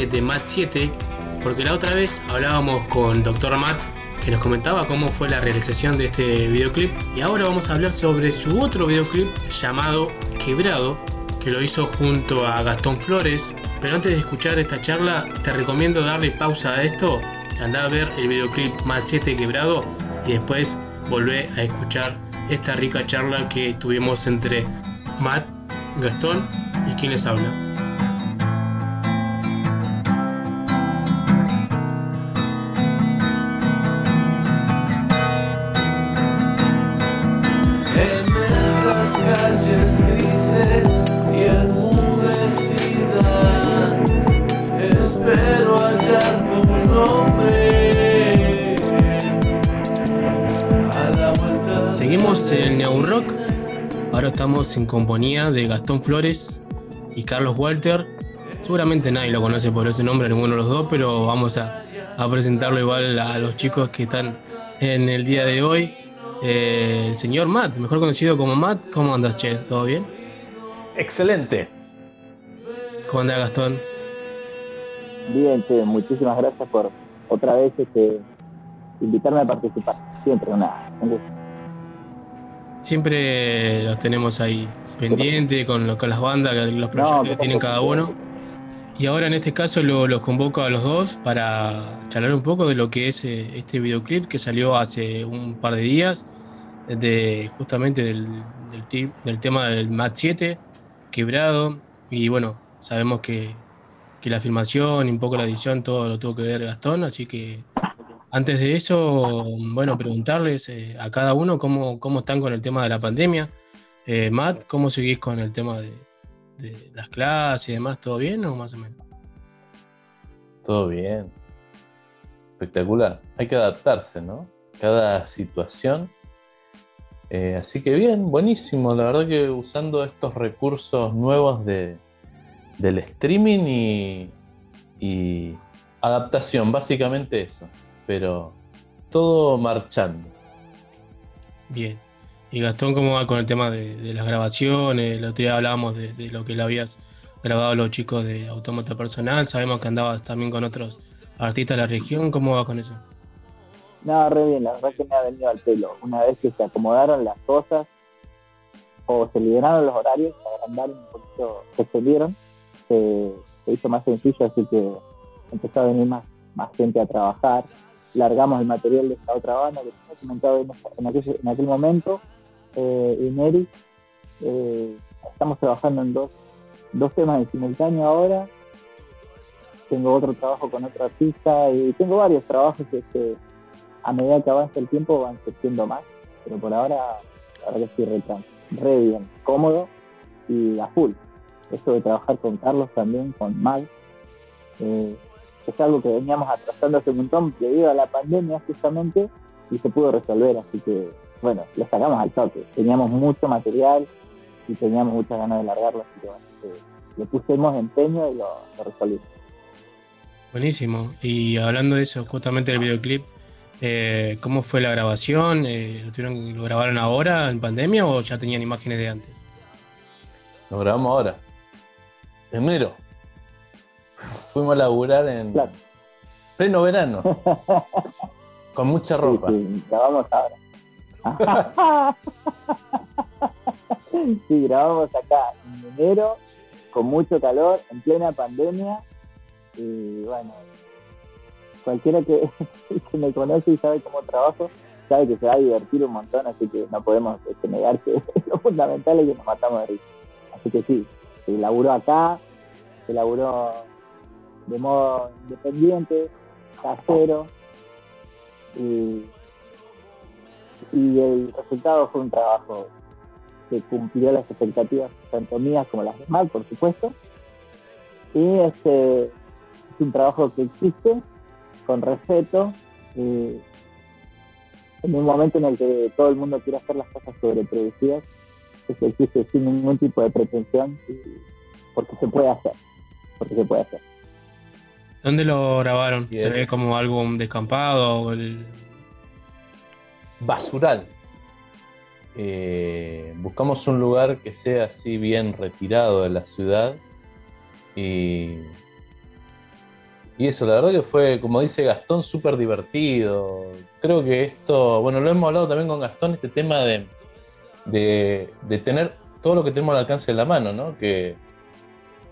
De Mat 7, porque la otra vez hablábamos con Dr. Matt que nos comentaba cómo fue la realización de este videoclip y ahora vamos a hablar sobre su otro videoclip llamado Quebrado, que lo hizo junto a Gastón Flores. Pero antes de escuchar esta charla, te recomiendo darle pausa a esto, andar a ver el videoclip Mat 7 Quebrado y después volver a escuchar esta rica charla que tuvimos entre Matt, Gastón y quien les habla. En compañía de Gastón Flores y Carlos Walter. Seguramente nadie lo conoce por ese nombre, ninguno de los dos, pero vamos a, a presentarlo igual a los chicos que están en el día de hoy. Eh, el señor Matt, mejor conocido como Matt. ¿Cómo andas, che? ¿Todo bien? Excelente. ¿Cómo anda Gastón? Bien, che, muchísimas gracias por otra vez este, invitarme a participar. Siempre una, un gusto. Siempre los tenemos ahí pendientes con, lo- con las bandas, los proyectos No, que tienen cada uno. Y ahora en este caso lo- los convoco a los dos para charlar un poco de lo que es eh, este videoclip que salió hace un par de días, de, justamente del, del, ti- del tema del Mat 7, quebrado. Y bueno, sabemos que, que la filmación y un poco la edición, todo lo tuvo que ver Gastón, así que antes de eso, bueno, preguntarles eh, a cada uno cómo, cómo están con el tema de la pandemia. Eh, Matt, ¿cómo seguís con el tema de, las clases y demás? ¿Todo bien o más o menos? Todo bien. Espectacular. Hay que adaptarse, ¿no? Cada situación. Eh, así que bien, buenísimo. La verdad que usando estos recursos nuevos de, del streaming y adaptación, básicamente eso. Pero todo marchando. Bien. Y Gastón, ¿cómo va con el tema de, de las grabaciones? El otro día hablábamos de, de lo que le habías grabado a los chicos de Autómata Personal. Sabemos que andabas también con otros artistas de la región. ¿Cómo va con eso? No, re bien, la verdad que me ha venido al pelo. Una vez que se acomodaron las cosas o se liberaron los horarios, se agrandaron un poquito, se extendieron, se, se hizo más sencillo, así que empezó a venir más, más gente a trabajar. Largamos el material de esta otra banda que te comentado en, aquel, en aquel momento, eh, y Neri. Eh, estamos trabajando en dos, dos temas en simultáneo ahora. Tengo otro trabajo con otro artista y tengo varios trabajos que, a medida que avanza el tiempo van surgiendo más, pero por ahora verdad que estoy re, re bien, cómodo y a full. Esto de trabajar con Carlos también, con Mag, eh, es algo que veníamos atrasando hace un montón debido a la pandemia justamente y se pudo resolver, así que bueno, lo sacamos al toque. Teníamos mucho material y teníamos muchas ganas de largarlo, así que bueno, eh, le pusimos empeño y lo, lo resolvimos. Buenísimo. Y hablando de eso, justamente del videoclip, eh, ¿cómo fue la grabación? Eh, ¿lo, tuvieron- ¿Lo grabaron ahora en pandemia o ya tenían imágenes de antes? Lo grabamos ahora. Enero. Fuimos a laburar en pleno verano. Con mucha ropa. Sí, sí, grabamos ahora. sí, grabamos acá en enero, con mucho calor, en plena pandemia. Y bueno, cualquiera que, que me conoce y sabe cómo trabajo, sabe que se va a divertir un montón, así que no podemos este, negar que lo fundamental es que nos matamos de risa. Así que sí, se laburó acá, se laburó de modo independiente, casero, y, y el resultado fue un trabajo que cumplió las expectativas tanto mías como las de Mal, por supuesto. Y este es un trabajo que existe con respeto, y en un momento en el que todo el mundo quiere hacer las cosas sobreproducidas, eso existe sin ningún tipo de pretensión, porque se puede hacer, porque se puede hacer. ¿Dónde lo grabaron? ¿Se ve como álbum descampado? o el- Basural. Eh, buscamos un lugar que sea así bien retirado de la ciudad. Y, y eso, la verdad que fue, como dice Gastón, súper divertido. Creo que esto, bueno, lo hemos hablado también con Gastón, este tema de, de, de tener todo lo que tenemos al alcance de la mano, ¿no? Que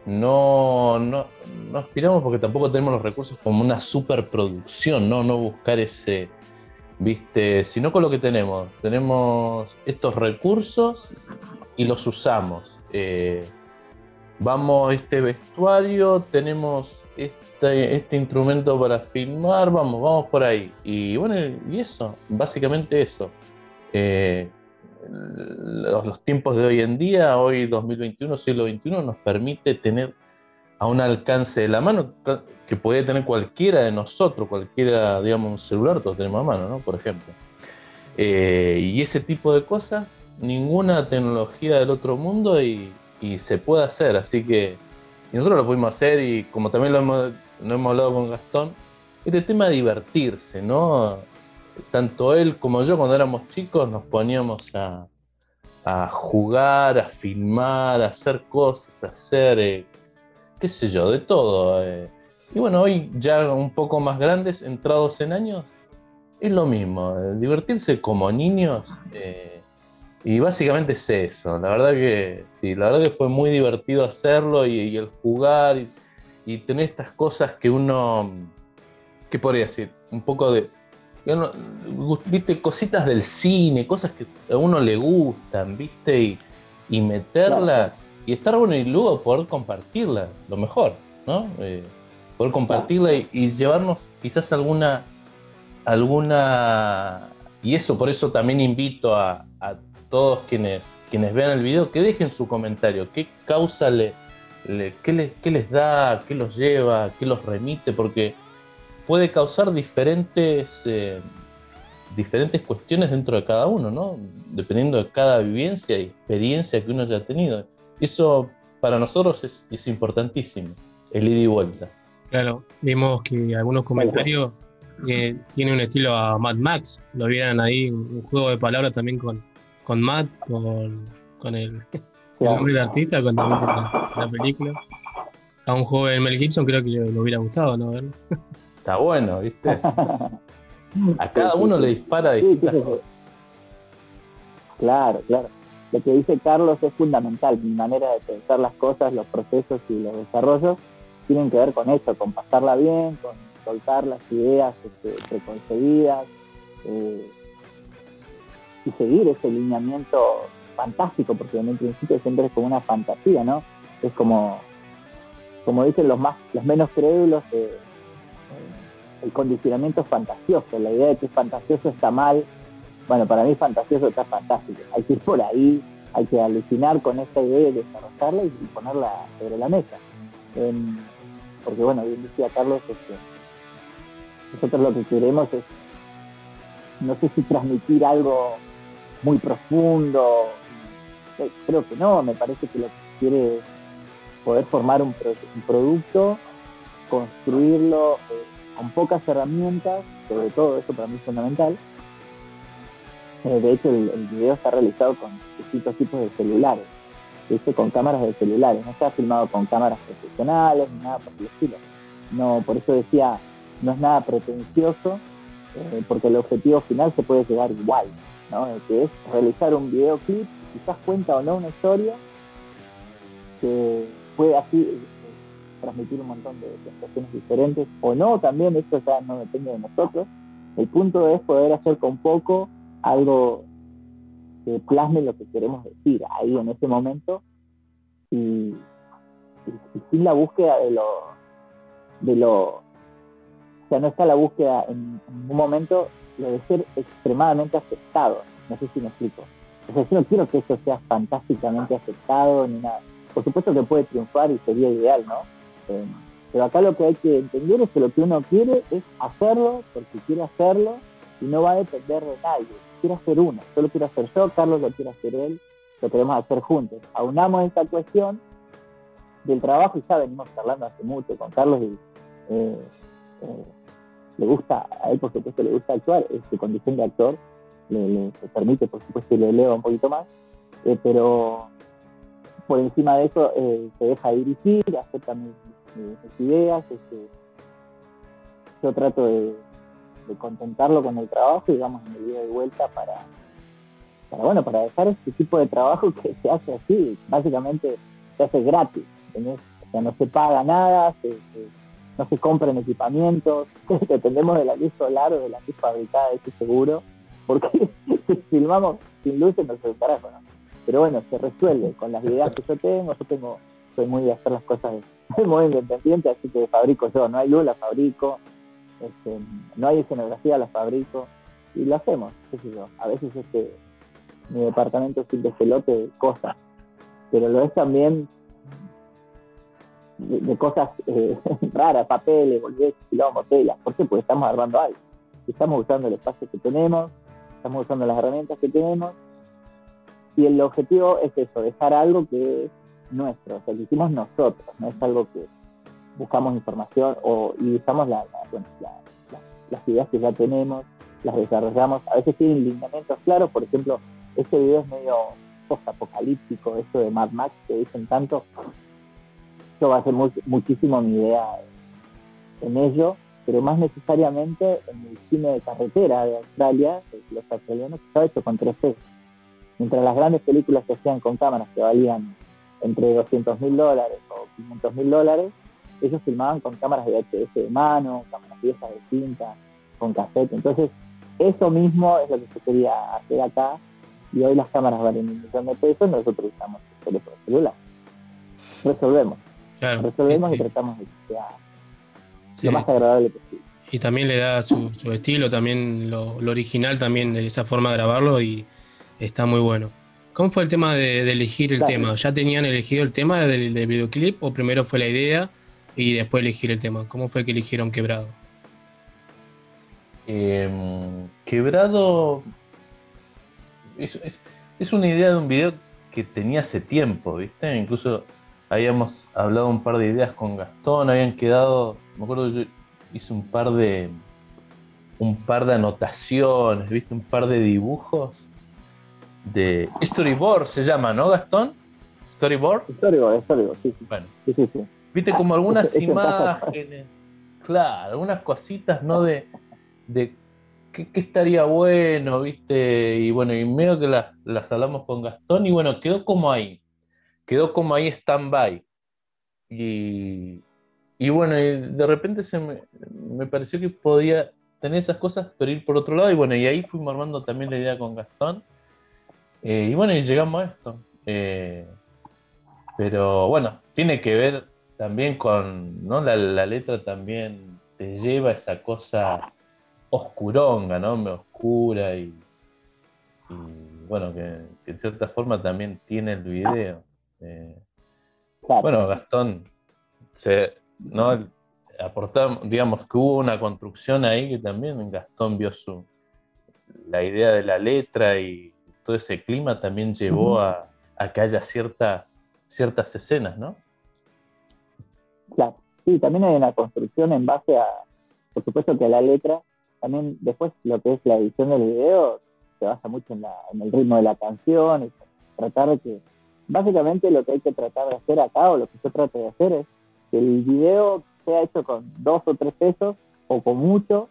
no, no, no aspiramos porque tampoco tenemos los recursos como una superproducción, ¿no? No buscar ese, viste, sino con lo que tenemos. Tenemos estos recursos y los usamos. Eh, vamos, este vestuario, tenemos este, este instrumento para filmar, vamos, vamos por ahí. Y bueno, y eso, básicamente eso. Eh, los, tiempos de hoy en día, hoy 2021, siglo XXI, nos permite tener a un alcance de la mano que puede tener cualquiera de nosotros, cualquiera, digamos, un celular, todos tenemos a mano, ¿no? Por ejemplo. Eh, y ese tipo de cosas, ninguna tecnología del otro mundo y, y se puede hacer, así que y nosotros lo pudimos hacer y como también lo hemos, lo hemos hablado con Gastón, este tema de divertirse, ¿no? Tanto él como yo cuando éramos chicos nos poníamos a, jugar, a filmar, a hacer cosas, a hacer, eh, qué sé yo, de todo. eh. Y bueno, hoy ya un poco más grandes, entrados en años, es lo mismo, eh, divertirse como niños. y básicamente es eso. La verdad que sí, la verdad que fue muy divertido hacerlo y, y el jugar y, y tener estas cosas que uno, ¿qué podría decir? Un poco de, uno- viste, cositas del cine, cosas que a uno le gustan, viste, y, y meterlas, y estar bueno y luego poder compartirlas, lo mejor, ¿no? Eh, poder compartirla y, y llevarnos quizás alguna, alguna, y eso por eso también invito a, a todos quienes, quienes vean el video que dejen su comentario, qué causa le, le- qué, les, qué les da, qué los lleva, qué los remite, porque puede causar diferentes, eh, diferentes cuestiones dentro de cada uno, ¿no? Dependiendo de cada vivencia y experiencia que uno haya tenido. Eso para nosotros es, es importantísimo, el ida y vuelta. Claro, vimos que algunos comentarios eh, tienen un estilo a Mad Max. Lo vieran ahí, un juego de palabras también con, con Matt, con, con el, el nombre del artista, con también la, la película. A un joven Mel Gibson creo que le, le hubiera gustado, ¿no? Está bueno, ¿viste? A cada uno le dispara distintas cosas. Claro, claro. Lo que dice Carlos es fundamental. Mi manera de pensar las cosas, los procesos y los desarrollos tienen que ver con eso, con pasarla bien, con soltar las ideas este, preconcebidas eh, y seguir ese lineamiento fantástico, porque en un principio siempre es como una fantasía, ¿no? Es como, como dicen los más, los menos crédulos, eh, el condicionamiento fantasioso, la idea de que es fantasioso está mal, bueno, para mí fantasioso está fantástico. Hay que ir por ahí, hay que alucinar con esta idea y desarrollarla y, ponerla sobre la mesa. Em, porque bueno, bien decía Carlos, este, nosotros lo que queremos es, no sé si transmitir algo muy profundo, eh, creo que no, me parece que lo que quiere es poder formar un, pro- un producto, construirlo eh, con pocas herramientas, sobre todo eso para mí es fundamental, eh, de hecho, el, el video está realizado con distintos tipos de celulares, ¿viste? con cámaras de celulares. No está filmado con cámaras profesionales ni nada por el estilo. No, por eso decía, no es nada pretencioso, eh, porque el objetivo final se puede llegar igual, ¿no? Eh, que es realizar un videoclip, quizás cuenta o no una historia, que puede así transmitir un montón de sensaciones diferentes, o no, también esto ya no depende de nosotros. El punto es poder hacer con poco algo que plasme lo que queremos decir ahí en ese momento y, sin la búsqueda de lo de lo o sea no está la búsqueda en, en ningún momento lo de ser extremadamente aceptado. No sé si me explico. O sea yo no quiero que eso sea fantásticamente aceptado ni nada. Por supuesto que puede triunfar y sería ideal no Pero acá lo que hay que entender es que lo que uno quiere es hacerlo porque quiere hacerlo y no va a depender de nadie. Quiero hacer uno, solo quiero hacer yo, Carlos lo quiere hacer él, lo queremos hacer juntos. Aunamos esta cuestión del trabajo y ya venimos charlando hace mucho con Carlos y eh, eh, le gusta, a él por supuesto le gusta actuar, es su condición de actor le, permite por supuesto y le eleva un poquito más, eh, pero por encima de eso eh, se deja dirigir, acepta mis- mis ideas, este, yo trato de, de contentarlo con el trabajo y vamos en el y vuelta para, bueno para dejar este tipo de trabajo que se hace así básicamente se hace gratis o sea no se paga nada se- no se compran equipamientos dependemos de la luz solar o de la luz fabricada eso seguro porque si filmamos sin luces no se carajo ¿no? pero bueno se resuelve con las ideas que yo tengo yo tengo soy muy de hacer las cosas modo independiente así que fabrico yo no hay luz la fabrico este, no hay escenografía, la fabrico y lo hacemos, qué sé yo. A veces este, mi departamento es un despelote de cosas, pero lo es también de, de cosas eh, raras, papeles, volver, quilombo, telas. ¿Por qué? Porque estamos armando algo. Estamos usando el espacio que tenemos, estamos usando las herramientas que tenemos y el objetivo es eso, dejar algo que nuestro, o sea, que hicimos nosotros, no es algo que buscamos información o, y usamos la- la- bueno, la- la- las ideas que ya tenemos, las desarrollamos. A veces tienen lineamientos claros, por ejemplo, este video es medio post-apocalíptico, esto de Mad Max que dicen tanto. Yo va a ser mu- muchísimo mi idea en ello, pero más necesariamente en el cine de carretera de Australia, los australianos, estaba hecho con 3D. Mientras las grandes películas se hacían con cámaras que valían entre 200 mil dólares o 500 mil dólares, ellos filmaban con cámaras de VHS de mano, cámaras viejas de cinta, con cassette. Entonces, eso mismo es lo que yo quería hacer acá. Y hoy las cámaras valen un millón de pesos, nosotros usamos el teléfono celular. Resolvemos. Claro. Resolvemos Sí, y tratamos de que sea Sí. lo más agradable posible. Y también le da su, su estilo, también lo, lo original también de esa forma de grabarlo y está muy bueno. ¿Cómo fue el tema de, de elegir el Claro. tema? ¿Ya tenían elegido el tema del, del videoclip o primero fue la idea y después elegir el tema? ¿Cómo fue que eligieron Quebrado? Eh, quebrado es, es- es una idea de un video que tenía hace tiempo, ¿viste? Incluso habíamos hablado un par de ideas con Gastón, habían quedado, me acuerdo que yo hice un par de un par de anotaciones, ¿viste? Un par de dibujos de storyboard se llama, ¿no, Gastón? Storyboard. Storyboard, storyboard, sí, sí. Bueno, Sí, sí, sí. Viste como algunas Eso- eso pasa. imágenes, claro, algunas cositas, ¿no? De, de qué, qué estaría bueno, ¿viste? Y bueno, y medio que las, las hablamos con Gastón y bueno, quedó como ahí, quedó como ahí stand-by. Y, y bueno, y de repente se me, me pareció que podía tener esas cosas, pero ir por otro lado. Y bueno, y ahí fuimos armando también la idea con Gastón. Eh, y bueno, y llegamos a esto. Eh, pero bueno, tiene que ver también con, ¿no? La, la letra también te lleva a esa cosa oscuronga, ¿no? Me oscura y, y, bueno, que, que en cierta forma también tiene el video. Eh, bueno, Gastón, se, ¿no? aportamos, digamos que hubo una construcción ahí que también Gastón vio su la idea de la letra y todo ese clima también llevó a que haya ciertas, ciertas escenas, ¿no? Claro, sí, también hay una construcción en base a, por supuesto que a la letra, también después lo que es la edición del video se basa mucho en, la, en el ritmo de la canción y tratar de que, básicamente lo que hay que tratar de hacer acá, o lo que yo trato de hacer es que el video sea hecho con dos o tres pesos, o con mucho,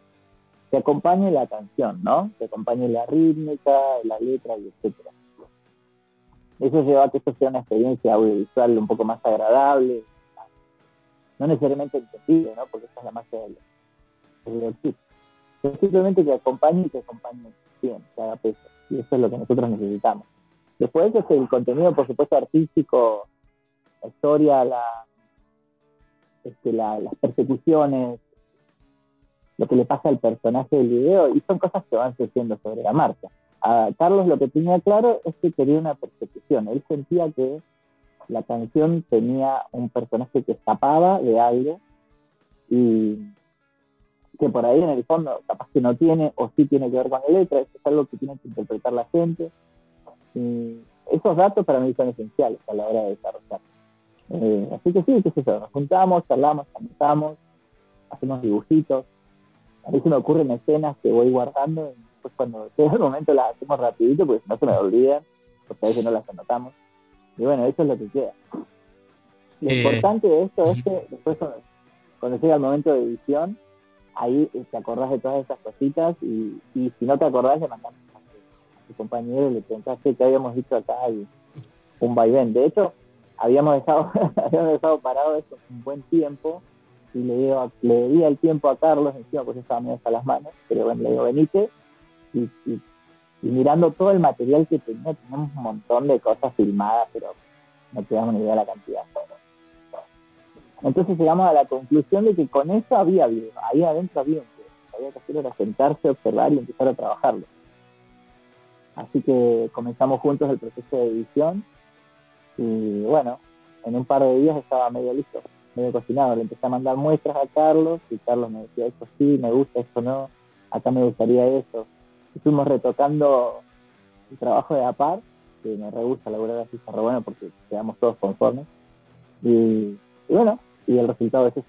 que acompañe la canción, ¿no? Que acompañe la rítmica, la letra y etcétera. Eso lleva a que esto sea una experiencia audiovisual un poco más agradable, no necesariamente entendible, ¿no? Porque esa es la magia del, videoclip. Pero simplemente que acompañe y que acompañe bien, haga peso. Y eso es lo que nosotros necesitamos. Después es el contenido, por supuesto, artístico, la historia, la, este, la- las persecuciones, lo que le pasa al personaje del video, y son cosas que van surgiendo sobre la marcha. A Carlos lo que tenía claro es que quería una persecución. Él sentía que la canción tenía un personaje que escapaba de algo y que por ahí en el fondo capaz que no tiene o sí tiene que ver con la letra, eso es algo que tiene que interpretar la gente. Y esos datos para mí son esenciales a la hora de desarrollar. Eh, así que sí, qué sé yo, nos juntamos, charlamos, cantamos, hacemos dibujitos. A mí se me ocurren escenas que voy guardando y después cuando llega el momento las hacemos rapidito porque si no se me olvidan, porque a veces no las anotamos. Y bueno, eso es lo que queda. Lo Eh, importante de esto es que después cuando, llega el momento de edición, ahí te acordás de todas esas cositas y, y si no te acordás le mandamos a tu, compañero y le preguntás "Che, qué habíamos dicho acá y un vaivén. De hecho, habíamos dejado, habíamos dejado parado esto un buen tiempo y le, digo, le debía el tiempo a Carlos encima porque estaba medio hasta las manos, pero bueno, le digo, venite y, y, mirando todo el material que tenía, teníamos un montón de cosas filmadas, pero no te damos ni idea de la cantidad. Entonces llegamos a la conclusión de que con eso había video, ahí adentro había un había que hacer era sentarse, observar y empezar a trabajarlo. Así que comenzamos juntos el proceso de edición y bueno, en un par de días estaba medio listo, medio cocinado. Le empecé a mandar muestras a Carlos y Carlos me decía, esto sí, me gusta, esto no, acá me gustaría eso. Y fuimos retocando el trabajo de APAR, que me re gusta laburar así, está re bueno porque quedamos todos conformes. Y, y bueno, y el resultado es ese.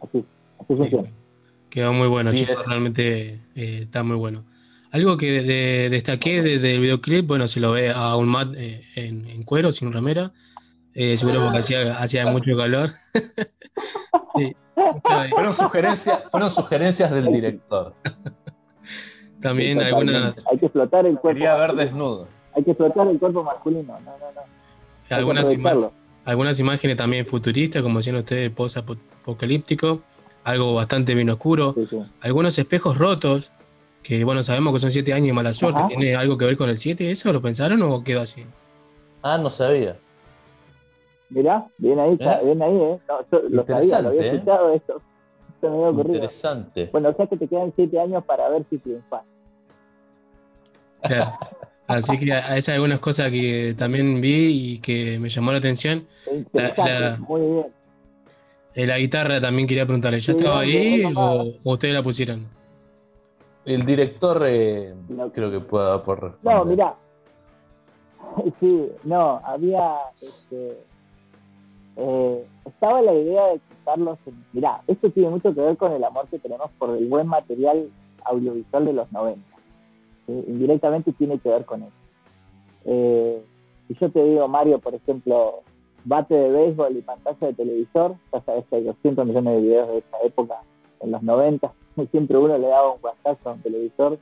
Así, así funciona. Quedó muy bueno, Sí, chicos, es- realmente eh, está muy bueno. Algo que de- destaqué de- del videoclip, bueno, se lo ve a un Matt eh, en, en cuero, sin remera, eh, seguro porque hacía, hacía mucho calor. Sí. Fueron sugerencias, fueron sugerencias del director. También Sí, algunas, Hay que explotar el cuerpo. Quería ver desnudo. Hay que explotar el cuerpo masculino. No, no, no. Algunas, ima- aprovecharlo. algunas imágenes también futuristas, como decían ustedes, post-apocalíptico, algo bastante bien oscuro, algunos espejos rotos, que bueno, sabemos que son siete años de mala suerte, Ajá. ¿tiene algo que ver con el 7 eso? ¿Lo pensaron o quedó así? Ah, no sabía. Mirá, bien ahí, ¿Eh? bien ahí, ¿eh? No, yo lo sabía, lo había Interesante, ¿eh? escuchado eso. Eso me había ocurrido. Interesante. Bueno, o sea que te quedan siete años para ver si triunfas. Claro. Así que a- esas algunas cosas que también vi y que me llamó la atención. La, Interesante, la- muy bien. eh, la guitarra también quería preguntarle, ¿ya Sí, estaba no, ahí no, no, o, o ustedes la pusieron? El director eh, creo que pueda por responder. No, mira. Sí, no, había. Este, eh, estaba la idea de que Carlos. Mirá, esto tiene mucho que ver con el amor que tenemos por el buen material audiovisual de los 90. ¿sí? Indirectamente tiene que ver con eso. Eh, si yo te digo, Mario, por ejemplo, bate de béisbol y pantalla de televisor, ya sabes que hay 200 millones de videos de esa época, en los 90, siempre uno le daba un WhatsApp a un televisor.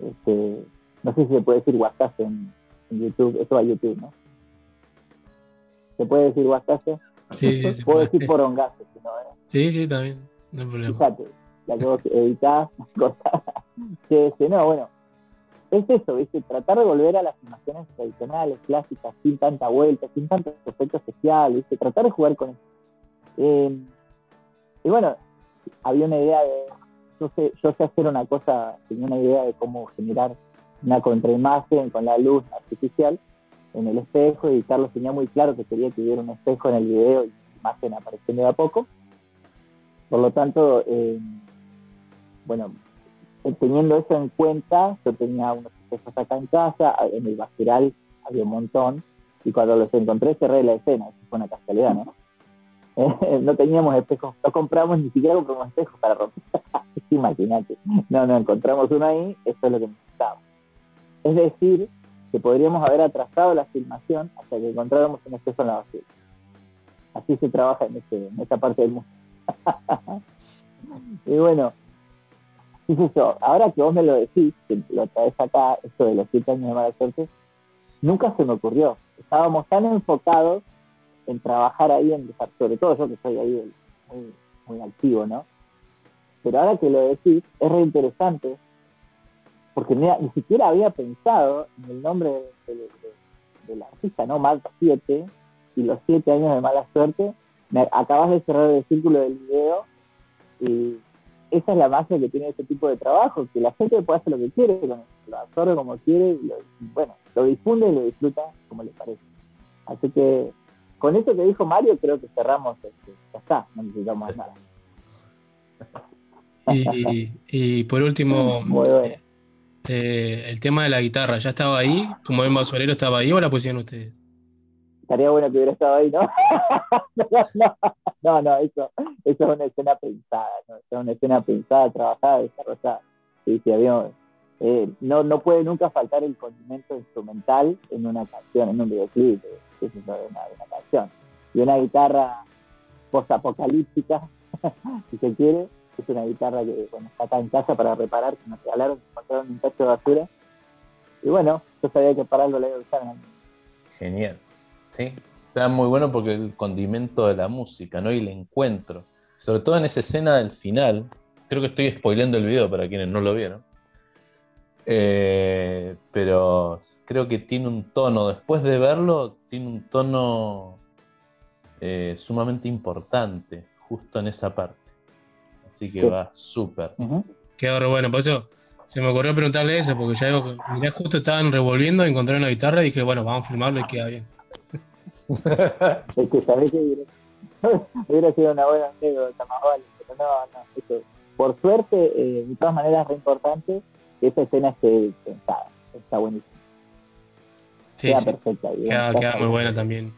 Este, no sé si se puede decir WhatsApp en, en YouTube, eso va a YouTube, ¿no? ¿Se puede decir WhatsApp? Sí, sí, se Puedo decir porongazo, si no, ¿eh? Sí, sí, también, no hay problema. Fíjate, la que vos editás, cortás. No, bueno, es eso, ¿viste? Tratar de volver a las animaciones tradicionales, clásicas, sin tanta vuelta, sin tanto efecto especial, ¿viste? Tratar de jugar con eso. Eh, y bueno, había una idea de, yo sé, yo sé hacer una cosa, tenía una idea de cómo generar una contraimagen con la luz artificial en el espejo y Carlos tenía muy claro que quería que hubiera un espejo en el video y la imagen apareciendo de a poco. Por lo tanto, eh, bueno, eh, teniendo eso en cuenta, yo tenía unos espejos acá en casa, en el basural había un montón, y cuando los encontré cerré la escena, eso fue una casualidad, ¿no? Eh, no teníamos espejos, no compramos, ni siquiera compramos espejos para romper. Imagínate. No, no, encontramos uno ahí, eso es lo que necesitábamos. Es decir, que podríamos haber atrasado la filmación hasta que encontráramos un espejo en la basura. Así se trabaja en, este, en esta parte del mundo. y bueno, sé yo, ahora que vos me lo decís, que lo traes acá, esto de los siete años de mala suerte, nunca se me ocurrió. Estábamos tan enfocados en trabajar ahí, en sobre todo yo que soy ahí muy, muy activo, ¿no? Pero ahora que lo decís, es re interesante, porque mira, ni siquiera había pensado en el nombre de- de- de- del artista, ¿no? Marta 7 y los siete años de mala suerte. Me acabas de cerrar el círculo del video y esa es la magia que tiene este tipo de trabajo, que la gente puede hacer lo que quiere, lo absorbe como quiere y lo, bueno, lo difunde y lo disfruta como le parece. Así que con eso que dijo Mario, creo que cerramos, este, ya está, no necesitamos más nada. Y, y por último, Muy bueno. Eh, el tema de la guitarra, ¿ya estaba ahí? Como ven basurero, ¿estaba ahí o la pusieron ustedes? Estaría bueno que hubiera estado ahí, ¿no? no, no, eso, eso es una escena pensada, ¿no? es una escena pensada, trabajada, desarrollada. Sí, sí, había- eh, no, no puede nunca faltar el condimento instrumental en una canción, en un videoclip, eh, es de una, una canción. Y una guitarra post-apocalíptica, si se quiere, es una guitarra que bueno, está acá en casa para reparar, que nos regalaron, encontraron un tacho de basura. Y bueno, yo sabía que para algo le iba a usar. Genial. Sí. Está muy bueno porque el condimento de la música, ¿no? Y el encuentro. Sobre todo en esa escena del final. Creo que estoy spoileando el video para quienes no lo vieron. Eh, pero creo que tiene un tono, después de verlo, tiene un tono eh, sumamente importante justo en esa parte. Así que Sí. va súper. Quedó re bueno, por eso se me ocurrió preguntarle eso, porque ya digo, que, mirá, justo estaban revolviendo, encontraron una guitarra y dije, bueno, vamos a filmarlo y queda bien. Es que sabés que hubiera, hubiera sido una buena anécdota más vale, pero no, no, eso, por suerte, eh, de todas maneras es re importante que esa escena esté pensada, está buenísima. Sí, Queda sí. perfecta. Queda, muy buena también.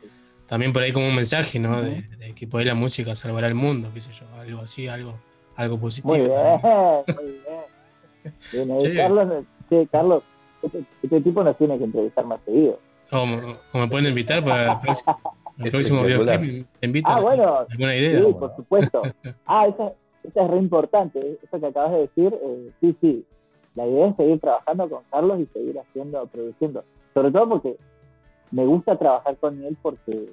También por ahí como un mensaje, ¿no? De, de que por ahí la música salvará el mundo, qué sé yo, algo así, algo, algo positivo. Muy bien, muy bien. Bien ahí, Sí. Carlos, sí, Carlos, este, este tipo nos tiene que entrevistar más seguido. O, me- o me pueden invitar para el próximo, el próximo Espectacular. videoclip. Te invito. Ah, bueno. ¿Alguna idea? Sí, por supuesto. Ah, esa, esa es re importante, ¿eh? eso que acabas de decir. eh, sí, sí. La idea es seguir trabajando con Carlos y seguir haciendo, produciendo. Sobre todo porque me gusta trabajar con él porque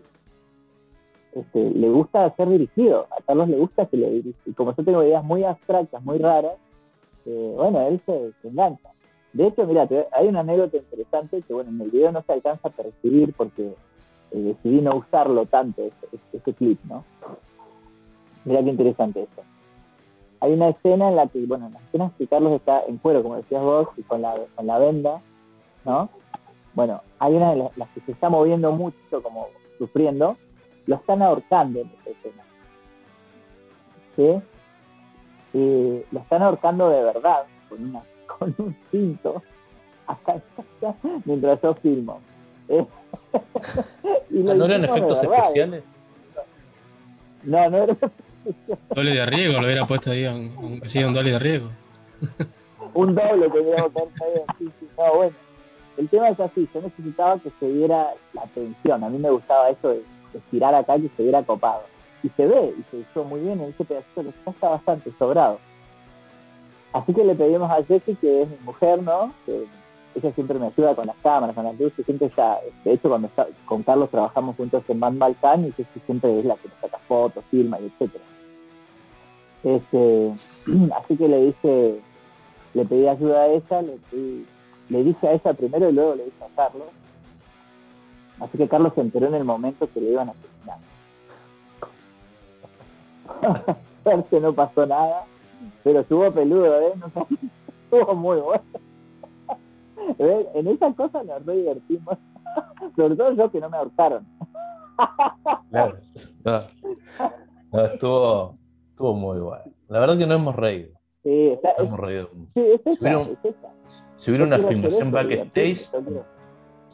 este, le gusta ser dirigido, a Carlos le gusta que le dirija. Y como yo tengo ideas muy abstractas, muy raras, eh, bueno, él se, se engancha. De hecho, mira, hay una anécdota interesante que, bueno, en el video no se alcanza a percibir porque eh, decidí no usarlo tanto, este, este- este clip, ¿no? Mira qué interesante esto. Hay una escena en la que, bueno, en la escena que Carlos está en cuero, como decías vos, y con la, con la venda, ¿no? Bueno, hay una de las, las que se está moviendo mucho, como sufriendo, lo están ahorcando en esa escena. ¿Sí? Lo están ahorcando de verdad, con, una, con un cinto, acá, acá, mientras yo filmo. Eh, y lo Ah, ¿No eran efectos verdad, ¿eh? especiales? No, no era Doble de riego, lo hubiera puesto ahí, un, sí, un doble de riego. un doble que traído, sí, sí, no, bueno. El tema es así, yo necesitaba que se viera la tensión. A mí me gustaba eso de, estirar acá que se viera copado. Y se ve, y se hizo muy bien en ese pedacito, que está bastante sobrado. Así que le pedimos a Jessie, que es mi mujer, ¿no? Que ella siempre me ayuda con las cámaras, con las luces, siempre ya, de hecho cuando está- con Carlos trabajamos juntos en Van Balcán y Jessie siempre es la que nos saca fotos, filma y etcétera. Este, así que le dije, le pedí ayuda a ella, le, pedí- le dije a ella primero y luego le dije a Carlos. Así que Carlos se enteró en el momento que le iban a asesinar. Suerte no pasó nada, pero estuvo peludo, ¿eh? No estuvo muy bueno. ¿Ves? En esa cosa nos re divertimos. Sobre todo yo que no me ahorcaron. Claro. No, no, estuvo, estuvo muy bueno. La verdad que no hemos reído. Sí, está, No hemos reído sí, es Si esa, hubiera, un- es si hubiera una filmación backstage,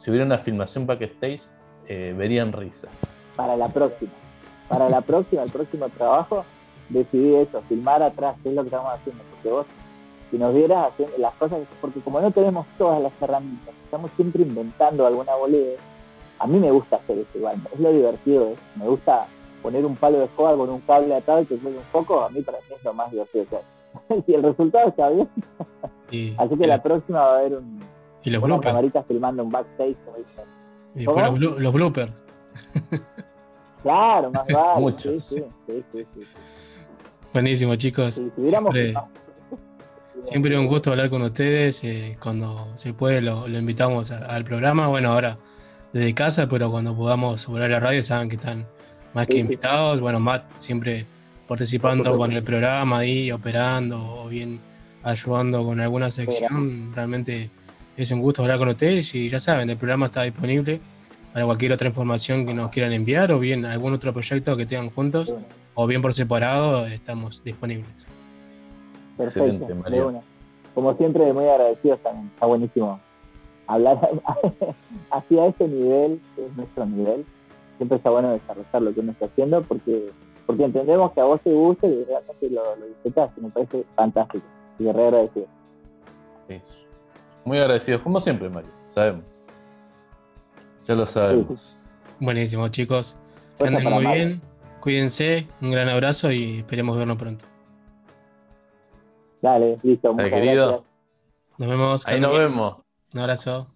si hubiera una filmación backstage, eh, verían risa. para la próxima. Para la próxima, el próximo trabajo, decidí eso, filmar atrás, que es lo que estamos haciendo. Porque vos, si nos vieras haciendo las cosas, porque como no tenemos todas las herramientas, estamos siempre inventando alguna boludez, a mí me gusta hacer eso igual, es lo divertido, ¿eh? me gusta poner un palo de escoba con un cable atado y que juegue un poco, a mí para mí es lo más divertido que hay. si el resultado está bien, así que la próxima va a haber un, y los bloopers. camarita filmando un backstage. Y después los, los bloopers. Claro, más vale. Muchos. Sí, sí, sí. Buenísimo, chicos. Si Siempre, siempre un gusto hablar con ustedes. eh, cuando se puede, lo, lo invitamos a- al programa. Bueno, ahora desde casa, pero cuando podamos volver a la radio, saben que están más que invitados. Bueno, Matt siempre participando con el programa ahí, operando o bien ayudando con alguna sección. Realmente es un gusto hablar con ustedes y ya saben, el programa está disponible para cualquier otra información que nos quieran enviar o bien algún otro proyecto que tengan juntos o bien por separado, estamos disponibles. Perfecto, Excelente, de Mario. una. Como siempre, muy agradecidos también. Está buenísimo hablar hacia ese nivel, que es nuestro nivel. Siempre está bueno desarrollar lo que uno está haciendo porque porque entendemos que a vos te gusta y realmente lo, lo disfrutás y me parece fantástico. Y re agradecido. Eso. Muy agradecidos, como siempre, Mario. Sabemos. Ya lo sabemos. Buenísimo, chicos. Que anden muy Mario. bien. Cuídense. Un gran abrazo y esperemos vernos pronto. Dale, listo. Dale, muchas querido. gracias. Nos vemos. Ahí nos bien. vemos. Un abrazo.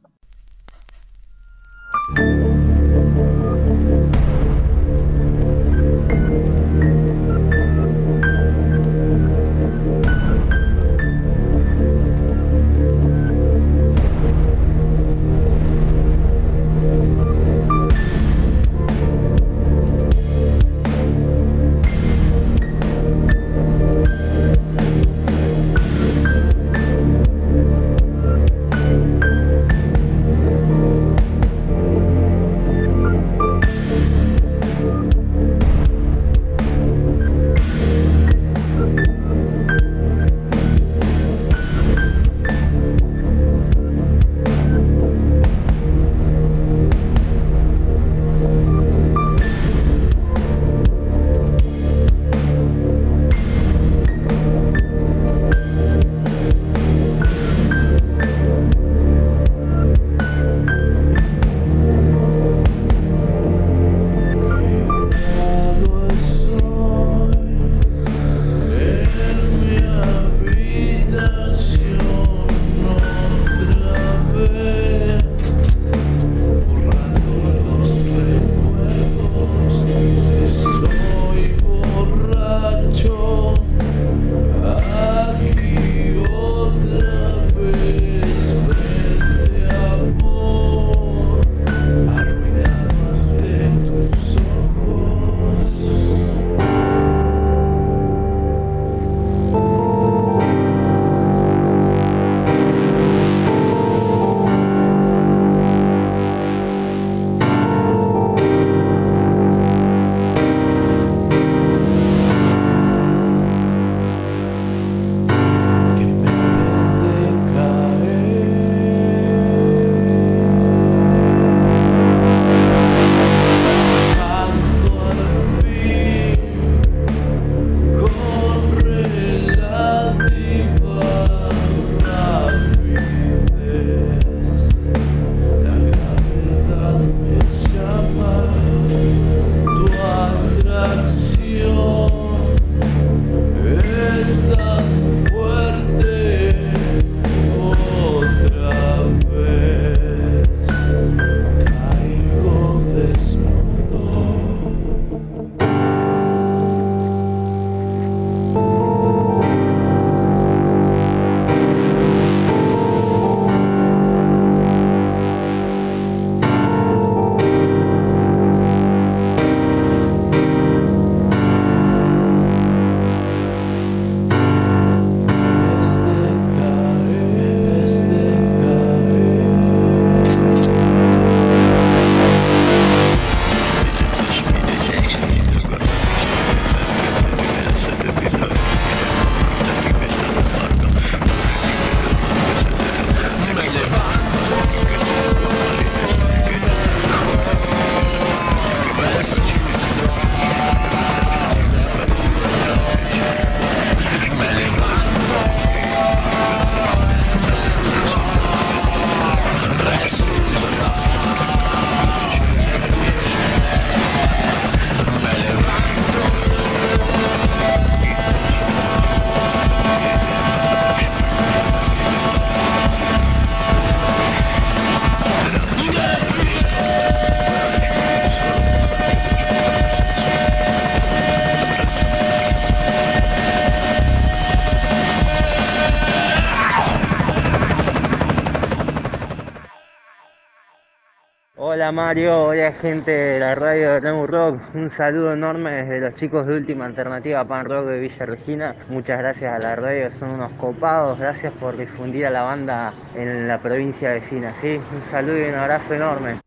Mario, hola gente de la radio de Nemu Rock. Un saludo enorme desde los chicos de Última Alternativa Pan Rock de Villa Regina. Muchas gracias a la radio, son unos copados. Gracias por difundir a la banda en la provincia vecina. ¿sí? Un saludo y un abrazo enorme.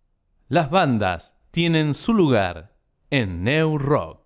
Las bandas tienen su lugar en New Rock.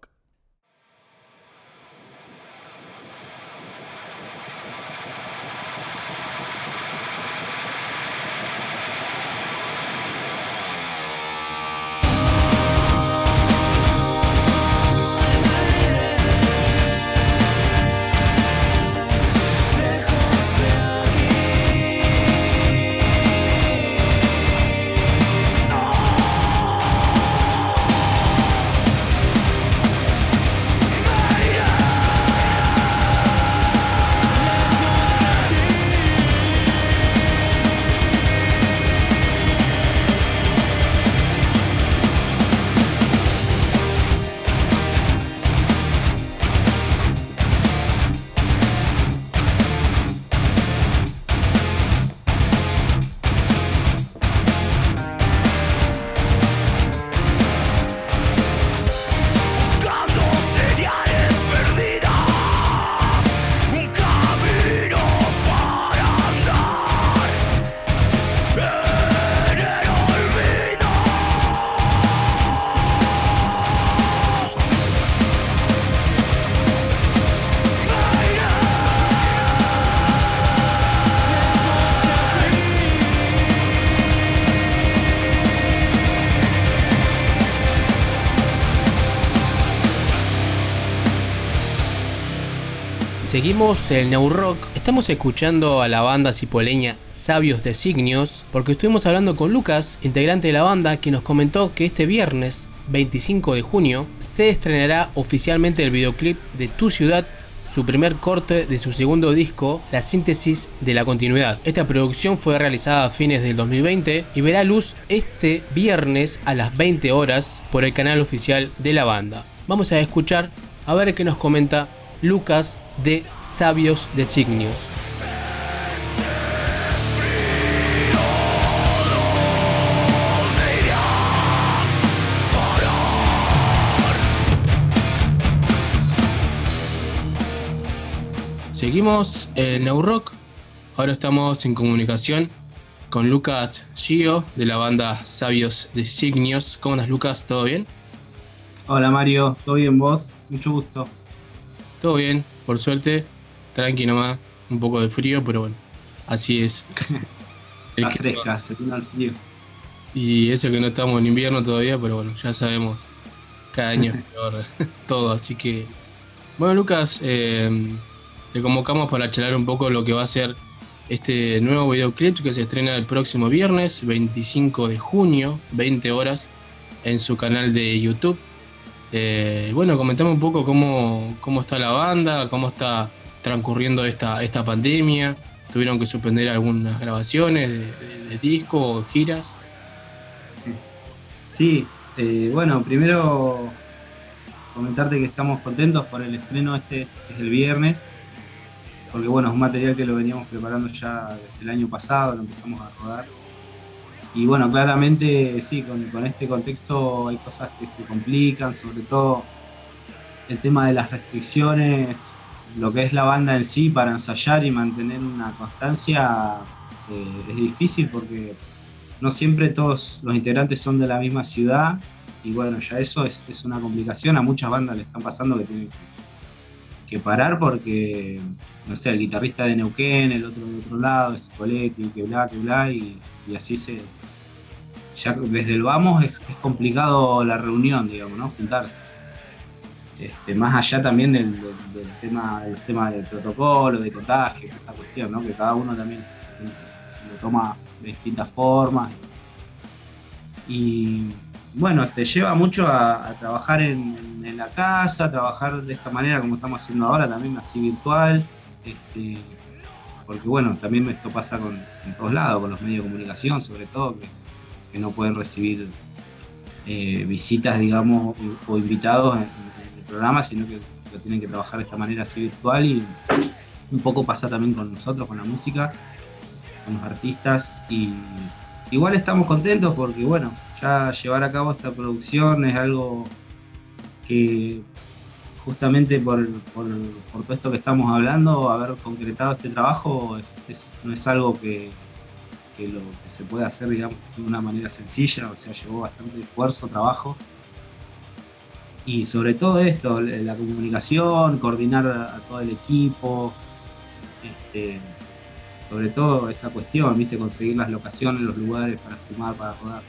El New Rock. Estamos escuchando a la banda cipoleña Sabios Designios porque estuvimos hablando con Lucas, integrante de la banda, que nos comentó que este viernes 25 de junio se estrenará oficialmente el videoclip de Tu Ciudad, su primer corte de su segundo disco, La síntesis de la continuidad. Esta producción fue realizada a fines del 2020 y verá luz este viernes a las 20 horas por el canal oficial de la banda. Vamos a escuchar a ver qué nos comenta Lucas de Sabios Designios. Seguimos en New Rock. Ahora estamos en comunicación con Lucas Gio de la banda Sabios Designios. ¿Cómo andas, Lucas? ¿Todo bien? Hola Mario, ¿todo bien vos? Mucho gusto. Todo bien, por suerte. Tranqui nomás. Un poco de frío, pero bueno. Así es. Las frescas, se el frío. Y eso que no estamos en invierno todavía, pero bueno, ya sabemos. Cada año es peor todo, así que. Bueno, Lucas, eh, te convocamos para charlar un poco lo que va a ser este nuevo videoclip que se estrena el próximo viernes, 25 de junio, 20 horas, en su canal de YouTube. Eh, bueno, comentame un poco cómo, cómo está la banda, cómo está transcurriendo esta, esta pandemia. Tuvieron que suspender algunas grabaciones de, de- disco o giras. Sí, eh, bueno, primero comentarte que estamos contentos por el estreno este, es el viernes, porque bueno, es un material que lo veníamos preparando ya desde el año pasado, lo empezamos a rodar. Y bueno, claramente sí, con, este contexto hay cosas que se complican, sobre todo el tema de las restricciones, lo que es la banda en sí para ensayar y mantener una constancia eh, es difícil porque no siempre todos los integrantes son de la misma ciudad y bueno, ya eso es, es una complicación, a muchas bandas le están pasando que tienen que, parar porque, no sé, el guitarrista de Neuquén, el otro de otro lado, es Coletti, que bla, que bla, y así se... Ya desde el vamos es, complicado la reunión, digamos, ¿no? Juntarse. Este, más allá también del, tema, del tema del protocolo, de contagio, esa cuestión, ¿no? Que cada uno también lo toma de distintas formas. Y bueno, te lleva mucho a, trabajar en, la casa, trabajar de esta manera como estamos haciendo ahora, también así virtual. Este, porque bueno, también esto pasa con, en todos lados, con los medios de comunicación sobre todo, que no pueden recibir eh, visitas, digamos, o invitados en, el programa, sino que lo tienen que trabajar de esta manera así virtual y un poco pasa también con nosotros, con la música, con los artistas. Y igual estamos contentos porque bueno, ya llevar a cabo esta producción es algo que justamente por, por- por todo esto que estamos hablando, haber concretado este trabajo es- no es algo que, que lo que se puede hacer, digamos, de una manera sencilla, o sea, llevó bastante esfuerzo, trabajo. Y sobre todo esto, la comunicación, coordinar a, todo el equipo, este, sobre todo esa cuestión, viste, conseguir las locaciones, los lugares para filmar, para rodar.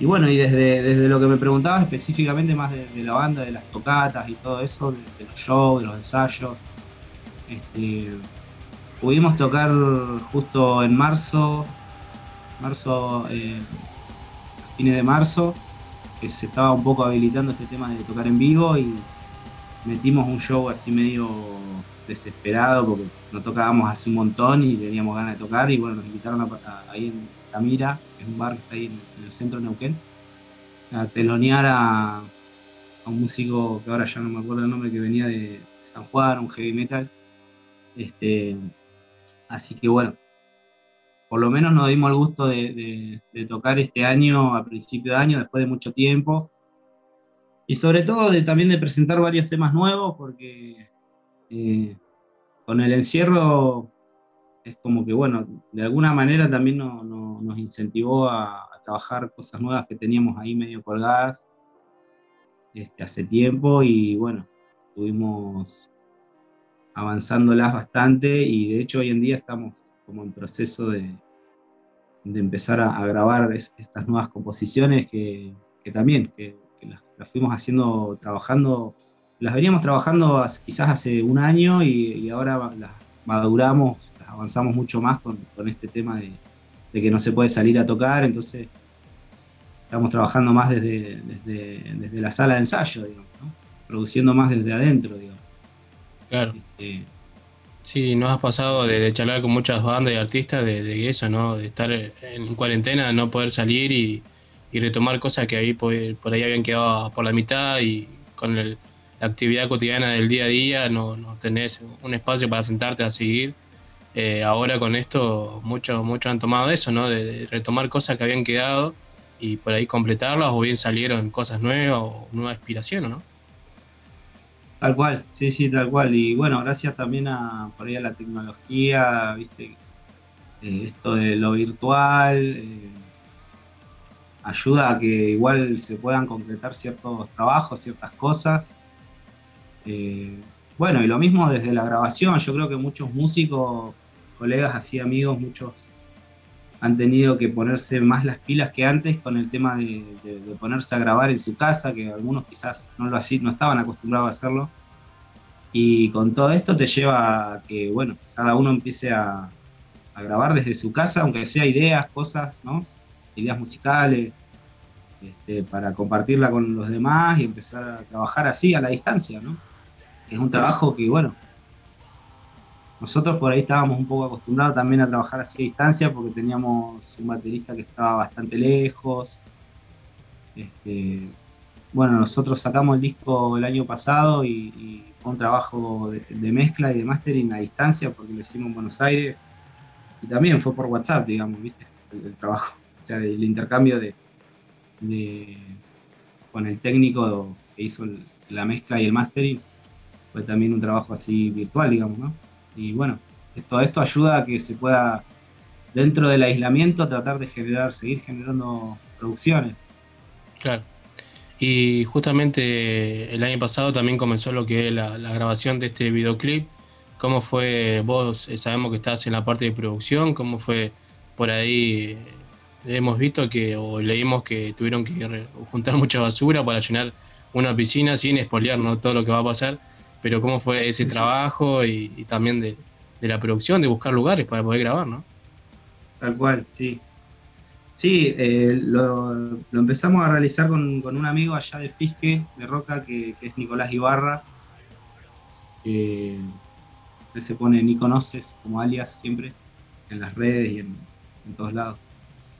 Y bueno, y desde, desde lo que me preguntabas específicamente más de, la banda, de las tocatas y todo eso, de, de los shows, de los ensayos, este, pudimos tocar justo en marzo, marzo, eh, fines de marzo, que se estaba un poco habilitando este tema de tocar en vivo y metimos un show así medio desesperado porque no tocábamos hace un montón y teníamos ganas de tocar y bueno, nos invitaron a- ahí en Samira, que es un bar que está ahí en, en el centro de Neuquén, a telonear a, a un músico que ahora ya no me acuerdo el nombre, que venía de San Juan, un heavy metal. Este, así que bueno, por lo menos nos dimos el gusto de, tocar este año, a principio de año, después de mucho tiempo. Y sobre todo también de presentar varios temas nuevos, porque eh, con el encierro es como que, bueno, de alguna manera también no- no- nos incentivó a, a trabajar cosas nuevas que teníamos ahí medio colgadas este, hace tiempo y bueno, estuvimos avanzándolas bastante y de hecho hoy en día estamos como en proceso de, de empezar a, a grabar es- estas nuevas composiciones que, que también, que, que las, las fuimos haciendo, trabajando, las veníamos trabajando quizás hace un año y, y ahora las maduramos, las avanzamos mucho más con, con este tema de, de que no se puede salir a tocar, entonces estamos trabajando más desde, desde, desde la sala de ensayo, digamos, ¿no? produciendo más desde adentro, digamos. Claro. Este, Sí, nos ha pasado de, charlar con muchas bandas y artistas de, de eso, ¿no? De estar en cuarentena, no poder salir y, retomar cosas que ahí por, ahí habían quedado por la mitad y con el- la actividad cotidiana del día a día no, no tenés un espacio para sentarte a seguir. Eh, ahora con esto muchos muchos han tomado eso, ¿no? De, de retomar cosas que habían quedado y por ahí completarlas o bien salieron cosas nuevas o nueva inspiración, ¿no? Tal cual, sí, sí, tal cual. Y bueno, gracias también a por ahí a la tecnología, viste, Eh, esto de lo virtual, eh, ayuda a que igual se puedan concretar ciertos trabajos, ciertas cosas. Eh, bueno, y lo mismo desde la grabación, yo creo que muchos músicos, colegas así, amigos, muchos han tenido que ponerse más las pilas que antes con el tema de, ponerse a grabar en su casa, que algunos quizás no lo así, no estaban acostumbrados a hacerlo. Y con todo esto te lleva a que, bueno, cada uno empiece a, a grabar desde su casa, aunque sea ideas, cosas, ¿no? Ideas musicales, este, para compartirla con los demás y empezar a trabajar así a la distancia, ¿no? Es un trabajo que, bueno, nosotros por ahí estábamos un poco acostumbrados también a trabajar así a distancia porque teníamos un baterista que estaba bastante lejos. Este, bueno, nosotros sacamos el disco el año pasado y, fue un trabajo de, mezcla y de mastering a distancia porque lo hicimos en Buenos Aires y también fue por WhatsApp, digamos, ¿viste? El, trabajo, o sea, el intercambio de, con el técnico que hizo la mezcla y el mastering fue también un trabajo así virtual, digamos, ¿no? Y bueno, todo esto ayuda a que se pueda, dentro del aislamiento, tratar de generar, seguir generando producciones. Claro. Y justamente el año pasado también comenzó lo que es la, grabación de este videoclip. ¿Cómo fue? Vos eh, sabemos que estás en la parte de producción, ¿cómo fue por ahí? eh, Hemos visto que, o leímos que tuvieron que juntar mucha basura para llenar una piscina sin espolear todo lo que va a pasar. Pero ¿cómo fue ese trabajo y, también de, de la producción, de buscar lugares para poder grabar, ¿no? Tal cual, sí. Sí, eh, lo, lo empezamos a realizar con, con un amigo allá de Fisque, de Roca, que, es Nicolás Ibarra. que él se pone Ni Conoces como alias siempre, en las redes y en, en todos lados.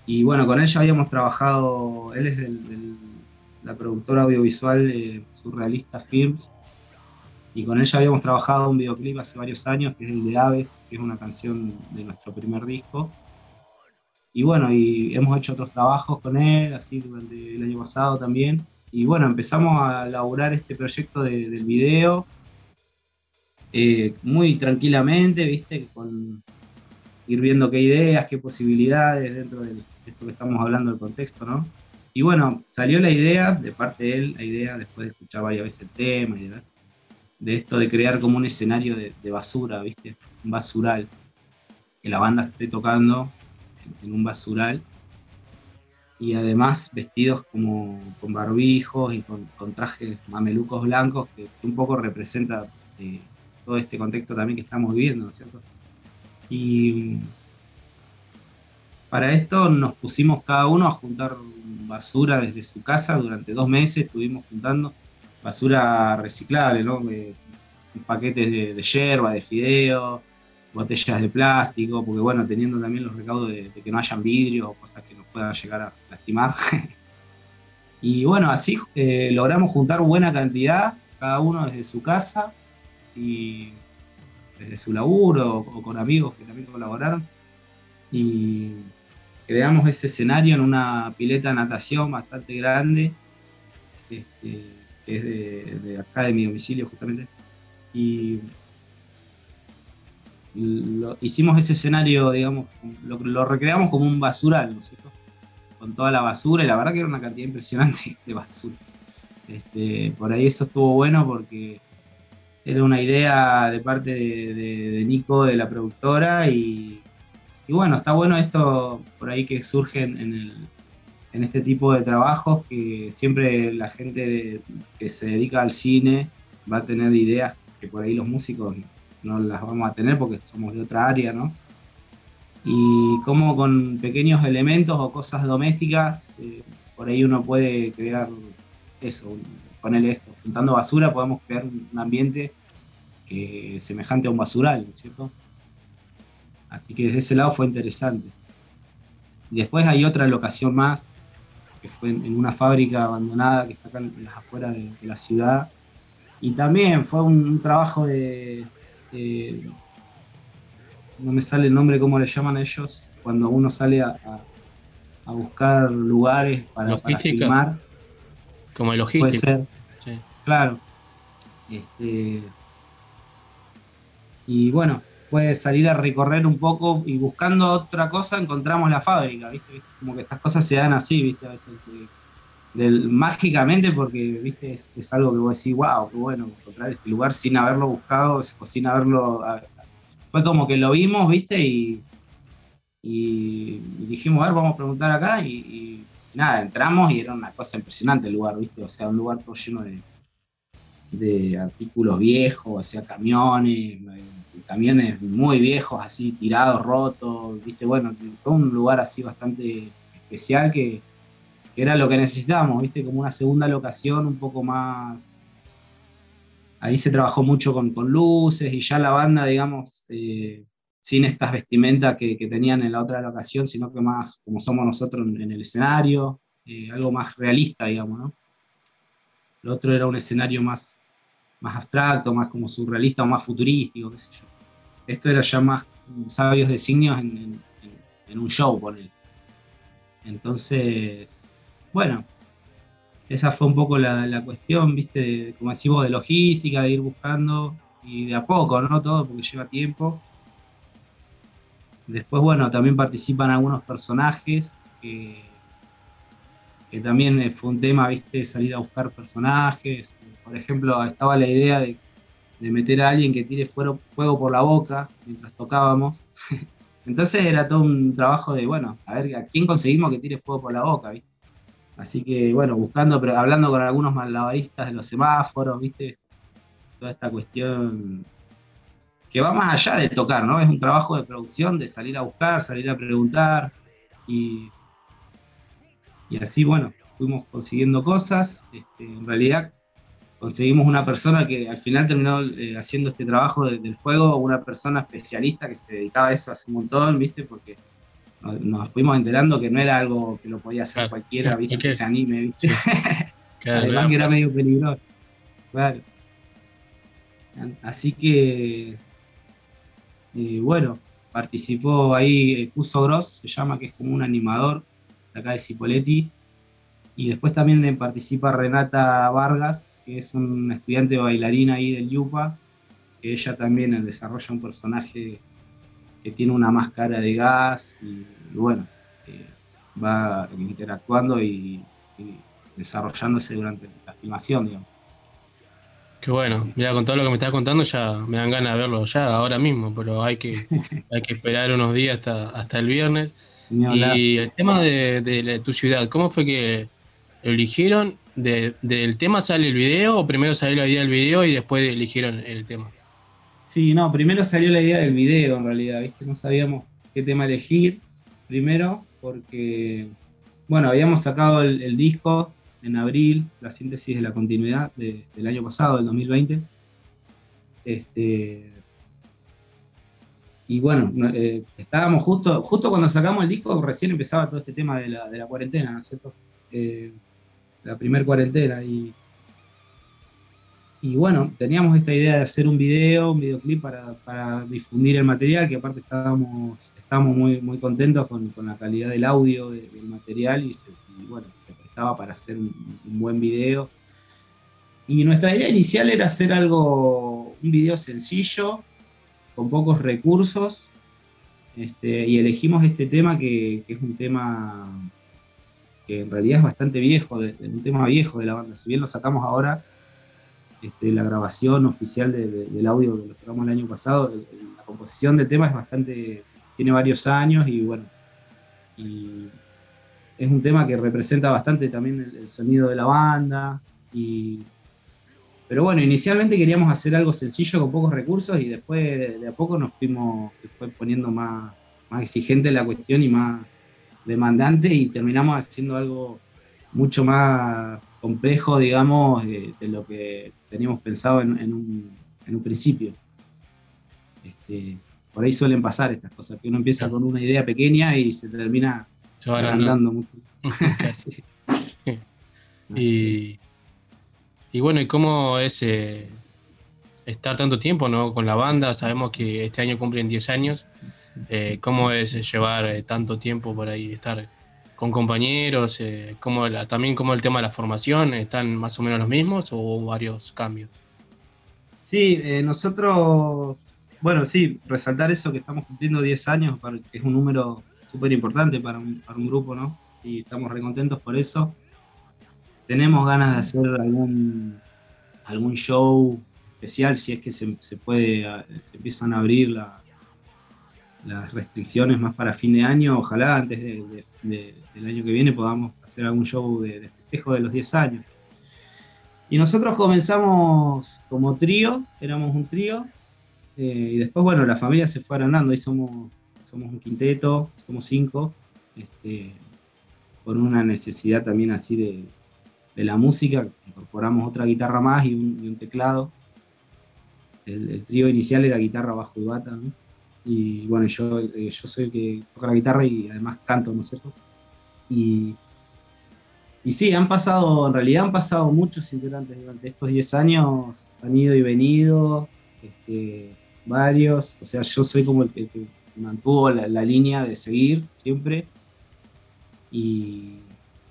Y bueno, con él ya habíamos trabajado, él es del- la productora audiovisual eh, Surrealista Films, y con él ya habíamos trabajado un videoclip hace varios años, que es el de Aves, que es una canción de nuestro primer disco. y bueno, y hemos hecho otros trabajos con él, así durante el año pasado también. Y bueno, empezamos a elaborar este proyecto de- del video eh, muy tranquilamente, ¿viste? Con ir viendo qué ideas, qué posibilidades dentro de esto que estamos hablando del contexto, ¿no? Y bueno, salió la idea, de parte de él, la idea, después de escuchar varias veces el tema y de, ver, de esto de crear como un escenario de, basura, ¿viste? Un basural. Que la banda esté tocando en, un basural. Y además vestidos como con barbijos y con, trajes mamelucos blancos, que, que un poco representa eh, todo este contexto también que estamos viviendo, ¿no es cierto? Y para esto nos pusimos cada uno a juntar basura desde su casa durante dos meses, estuvimos juntando basura reciclable, ¿no? Eh, paquetes de, de yerba, de fideo, botellas de plástico, porque bueno, teniendo también los recaudos de, que no hayan vidrio o cosas que nos puedan llegar a lastimar. y bueno, así eh, logramos juntar buena cantidad, cada uno desde su casa y desde su laburo o, o con amigos que también colaboraron. Y creamos ese escenario en una pileta de natación bastante grande, este, que es de, acá de mi domicilio justamente. Y hicimos ese escenario, digamos, lo, recreamos como un basural, ¿no es cierto? Con toda la basura, y la verdad que era una cantidad impresionante de basura. Este, por ahí eso estuvo bueno porque era una idea de parte de, Nico, de la productora, y, y bueno, está bueno esto por ahí que surge en el- en este tipo de trabajos, que siempre la gente de- que se dedica al cine va a tener ideas que por ahí los músicos no las vamos a tener porque somos de otra área, ¿no? Y como con pequeños elementos o cosas domésticas, eh, por ahí uno puede crear eso, ponerle esto, juntando basura podemos crear un ambiente que es semejante a un basural, ¿no es cierto? Así que desde ese lado fue interesante. Después hay otra locación más, que fue en, en una fábrica abandonada que está acá en las afueras de, de la ciudad. Y también fue un, un trabajo de, de- No me sale el nombre, ¿cómo le llaman ellos? Cuando uno sale a, a- a buscar lugares para, para filmar. Como el Puede logístico. ser. Sí. Claro. Este, y bueno, fue salir a recorrer un poco y buscando otra cosa encontramos la fábrica, ¿viste? Como que estas cosas se dan así, ¿viste? A veces del- mágicamente porque, ¿viste? Es, algo que vos decís, wow, qué bueno encontrar este lugar sin haberlo buscado o sin haberlo... Fue como que lo vimos, ¿viste? Y, dijimos, a ver, vamos a preguntar acá y, y nada, entramos y era una cosa impresionante el lugar, ¿viste? O sea, un lugar todo lleno de, de artículos viejos, o sea, camiones, eh, camiones muy viejos, así tirados, rotos, ¿viste? Bueno, fue un lugar así bastante especial que, era lo que necesitábamos, ¿viste? Como una segunda locación un poco más... Ahí se trabajó mucho con, luces y ya la banda, digamos, eh, sin estas vestimentas que, tenían en la otra locación, sino que más como somos nosotros en, en el escenario, eh, algo más realista, digamos, ¿no? Lo otro era un escenario más, más abstracto, más como surrealista o más futurístico, qué sé yo. Esto era ya más sabios designios en, un show, por Entonces, bueno, esa fue un poco la, cuestión, viste, de- como decimos, de logística, de ir buscando y de a poco, ¿no? Todo porque lleva tiempo. Después, bueno, también participan algunos personajes que, que también eh, fue un tema, viste, salir a buscar personajes. Por ejemplo, estaba la idea de, de meter a alguien que tire fuego, por la boca mientras tocábamos. Entonces era todo un trabajo de, bueno, a ver a quién conseguimos que tire fuego por la boca, ¿viste? Así que, bueno, buscando, pero hablando con algunos malabaristas de los semáforos, ¿viste? Toda esta cuestión que va más allá de tocar, ¿no? Es un trabajo de producción, de salir a buscar, salir a preguntar y, y así, bueno, fuimos consiguiendo cosas. Este, en realidad conseguimos una persona que al final terminó eh, haciendo este trabajo de- del fuego, una persona especialista que se dedicaba a eso hace un montón, ¿viste? Porque nos, nos fuimos enterando que no era algo que lo podía hacer cualquiera, ¿viste? Que que- se anime, ¿viste? Claro, Además que era medio peligroso. Claro. Así que, eh, bueno, participó ahí eh, Cuso Gross, se llama, que es como un animador de acá de Cipoletti. Y después también participa Renata Vargas, que es una estudiante bailarina ahí del Yupa, que ella también desarrolla un personaje que tiene una máscara de gas y, y bueno, eh, va interactuando y, y desarrollándose durante la filmación, digamos. Qué bueno, mira, con todo lo que me estás contando ya me dan ganas de verlo ya, ahora mismo, pero hay que, hay que esperar unos días hasta, hasta el viernes. Y el tema de, tu ciudad, ¿cómo fue que lo eligieron? De- ¿Del tema sale el video o primero salió la idea del video y después eligieron el tema? Sí, no, primero salió la idea del video en realidad, ¿viste? No sabíamos qué tema elegir primero porque, bueno, habíamos sacado el, disco en abril, la síntesis de la continuidad de- del año pasado, del 2020. Este, y bueno, no- eh, estábamos justo, justo cuando sacamos el disco, recién empezaba todo este tema de la, de la cuarentena, ¿no es cierto? Eh, la primer cuarentena y y bueno, teníamos esta idea de hacer un video, un videoclip para, para difundir el material, que aparte estábamos, estábamos muy, muy contentos con, con la calidad del audio de- del material y, se- bueno, se prestaba para hacer un, buen video. Y nuestra idea inicial era hacer algo, un video sencillo, con pocos recursos, este, y elegimos este tema que es un tema que en realidad es bastante viejo, de- un tema viejo de la banda. Si bien lo sacamos ahora, este, la grabación oficial de- de- del audio que lo sacamos el año pasado, la composición del tema es bastante, tiene varios años y bueno, y es un tema que representa bastante también el, el sonido de la banda. Y, pero bueno, inicialmente queríamos hacer algo sencillo con pocos recursos y después de, de a poco nos fuimos, se fue poniendo más, más exigente la cuestión y más demandante y terminamos haciendo algo mucho más complejo, digamos, de, de lo que teníamos pensado en, en un, en un principio. Este, por ahí suelen pasar estas cosas, que uno empieza con una idea pequeña y se termina agrandando mucho. Sí. Y, y bueno, ¿y cómo es eh, estar tanto tiempo ¿no? con la banda? Sabemos que este año cumplen 10 años. Eh, ¿Cómo es llevar eh, tanto tiempo por ahí, estar con compañeros? Eh, ¿cómo la- también cómo el tema de la formación, ¿están más o menos los mismos o varios cambios? Sí, nosotros, bueno, sí, resaltar eso que estamos cumpliendo 10 años, es un número súper importante para un, para un grupo, ¿no? Y estamos recontentos por eso. Tenemos ganas de hacer algún, show especial, si es que se, se puede, se empiezan a abrir las, las restricciones más para fin de año. Ojalá antes de- de- de- del año que viene podamos hacer algún show de, festejo de los 10 años. Y nosotros comenzamos como trío, éramos un trío, eh, y después, bueno, la familia se fue agrandando, ahí somos, somos un quinteto, somos cinco, este, por una necesidad también así de, la música, incorporamos otra guitarra más y un, y un teclado. El, el trío inicial era guitarra, bajo y bata, ¿no? Y bueno, yo, eh, yo soy el que toca la guitarra y además canto, ¿no es cierto? Y, y sí, han pasado, en realidad han pasado muchos integrantes durante estos 10 años, han ido y venido, este, varios, o sea, yo soy como el que, que mantuvo la, la línea de seguir siempre. Y,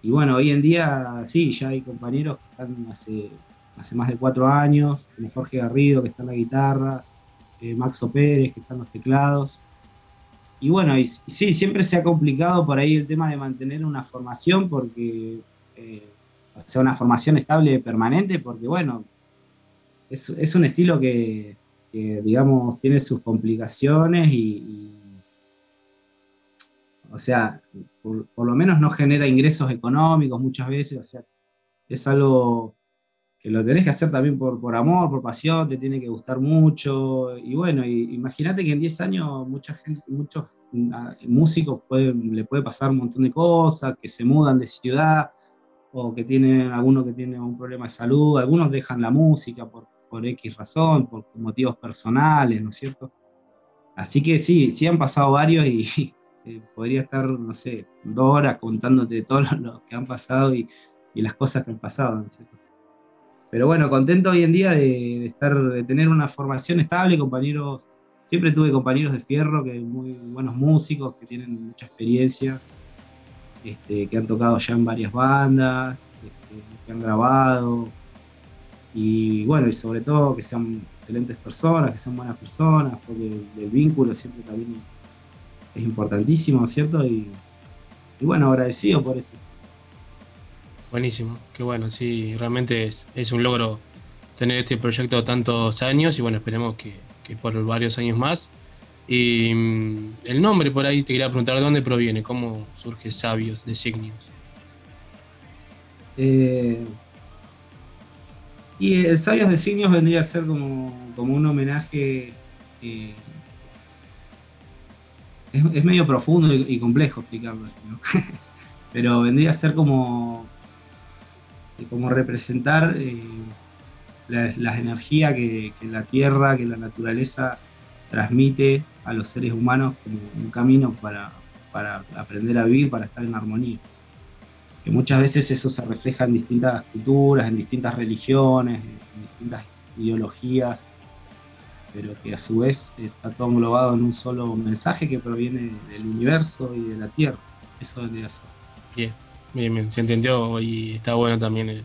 y bueno, hoy en día sí, ya hay compañeros que están hace, hace más de cuatro años, como Jorge Garrido que está en la guitarra, eh, Maxo Pérez que está en los teclados. Y bueno, sí, siempre se ha complicado por ahí el tema de mantener una formación, porque, eh, o sea, una formación estable permanente, porque bueno, es, un estilo que, digamos, tiene sus complicaciones y, o sea, por, lo menos no genera ingresos económicos muchas veces, o sea, es algo lo tenés que hacer también por, por amor, por pasión, te tiene que gustar mucho. Y bueno, imagínate que en 10 años mucha muchos ah, músicos le puede pasar un montón de cosas, que se mudan de ciudad, o que tienen alguno que tiene un problema de salud, algunos dejan la música por, por X razón, por motivos personales, ¿no es cierto? Así que sí, sí han pasado varios y eh, podría estar, no sé, dos horas contándote todo lo que han pasado y, y las cosas que han pasado, ¿no es cierto? Pero bueno, contento hoy en día de, estar, de tener una formación estable, compañeros siempre tuve compañeros de fierro, que muy buenos músicos, que tienen mucha experiencia, este, que han tocado ya en varias bandas, este, que han grabado, y bueno, y sobre todo que sean excelentes personas, que sean buenas personas, porque el, vínculo siempre también es importantísimo, ¿cierto? Y bueno, agradecido por eso. Buenísimo, qué bueno, sí, realmente es, es un logro tener este proyecto tantos años y bueno, esperemos que, que por varios años más. Y mm, el nombre por ahí te quería preguntar de dónde proviene, cómo surge Sabios de Signios. Eh, y el Sabios de Signos vendría a ser como, como un homenaje. eh, es, es medio profundo y, complejo explicarlo así. Pero vendría a ser como, como representar eh, la- las energías que, la tierra, que la naturaleza transmite a los seres humanos como un camino para, para aprender a vivir, para estar en armonía que muchas veces eso se refleja en distintas culturas, en distintas religiones, en distintas ideologías, pero que a su vez está todo englobado en un solo mensaje que proviene del universo y de la Tierra. Eso a ser. Bien, bien, bien, se entendió y está bueno también el,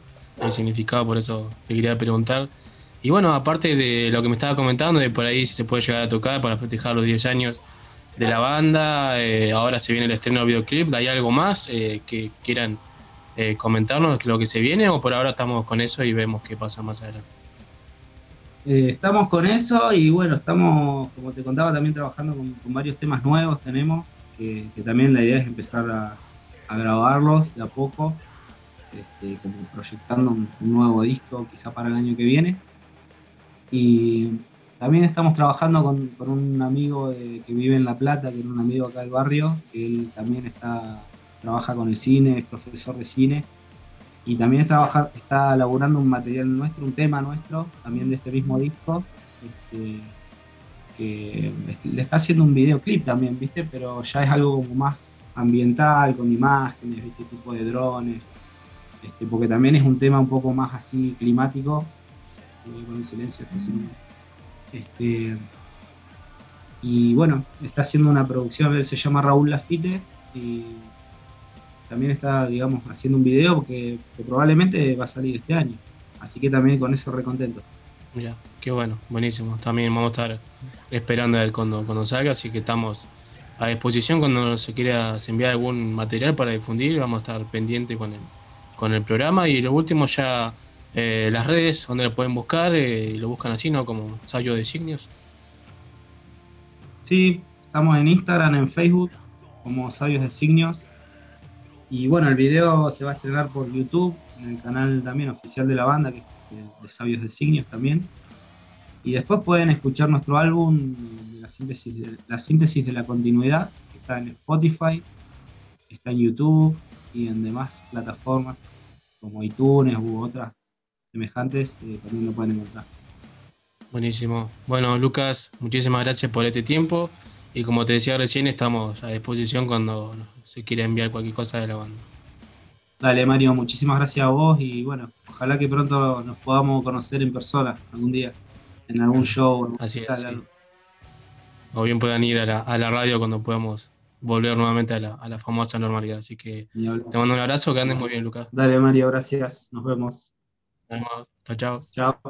significado, por eso te quería preguntar. Y bueno, aparte de lo que me estaba comentando, de por ahí si se puede llegar a tocar para festejar los 10 años de la banda, eh, ahora se viene el estreno del videoclip, ¿hay algo más eh, que quieran eh, comentarnos lo que se viene o por ahora estamos con eso y vemos qué pasa más adelante? Eh, estamos con eso y bueno, estamos, como te contaba, también trabajando con, con varios temas nuevos tenemos, que, que también la idea es empezar a, a grabarlos de a poco, este, como proyectando un, nuevo disco quizá para el año que viene. Y también estamos trabajando con, un amigo de- que vive en La Plata, que es un amigo acá del barrio, que él también está, trabaja con el cine, es profesor de cine, y también trabaja- está elaborando un material nuestro, un tema nuestro, también de este mismo disco, este, que est- le está haciendo un videoclip también, ¿viste? Pero ya es algo como más ambiental, con imágenes, ¿viste? Tipo de drones, este, porque también es un tema un poco más así climático, eh, con el silencio haciendo. Este, y bueno, está haciendo una producción, se llama Raúl Lafite, y también está, digamos, haciendo un video que, que probablemente va a salir este año. Así que también con eso recontento. Mira, qué bueno, buenísimo. También vamos a estar esperando a ver cuando, cuando salga, así que estamos a disposición cuando se quiera enviar algún material para difundir, vamos a estar pendientes con el, con el programa. Y lo último ya eh, las redes, donde lo pueden buscar, eh, lo buscan así, ¿no? Como Sabio de Signios. Sí, estamos en Instagram, en Facebook, como Sabios de Signos. Y bueno, el video se va a estrenar por YouTube, en el canal también oficial de la banda, que es de- Sabios de Signos también. Y después pueden escuchar nuestro álbum, la síntesis de la, síntesis de la continuidad, que está en Spotify, está en YouTube y en demás plataformas como iTunes u otras semejantes, eh, también lo pueden encontrar. Buenísimo. Bueno, Lucas, muchísimas gracias por este tiempo. Y como te decía recién, estamos a disposición cuando se quiera enviar cualquier cosa de la banda. Dale, Mario, muchísimas gracias a vos y bueno, ojalá que pronto nos podamos conocer en persona algún día, en algún show. Así es, sí. O bien puedan ir a la, a la radio cuando podamos volver nuevamente a la, a la famosa normalidad. Así que te mando un abrazo, que andes muy bien, Lucas. Dale, Mario, gracias. Nos vemos. Nos vemos. Chao, chao. Chao.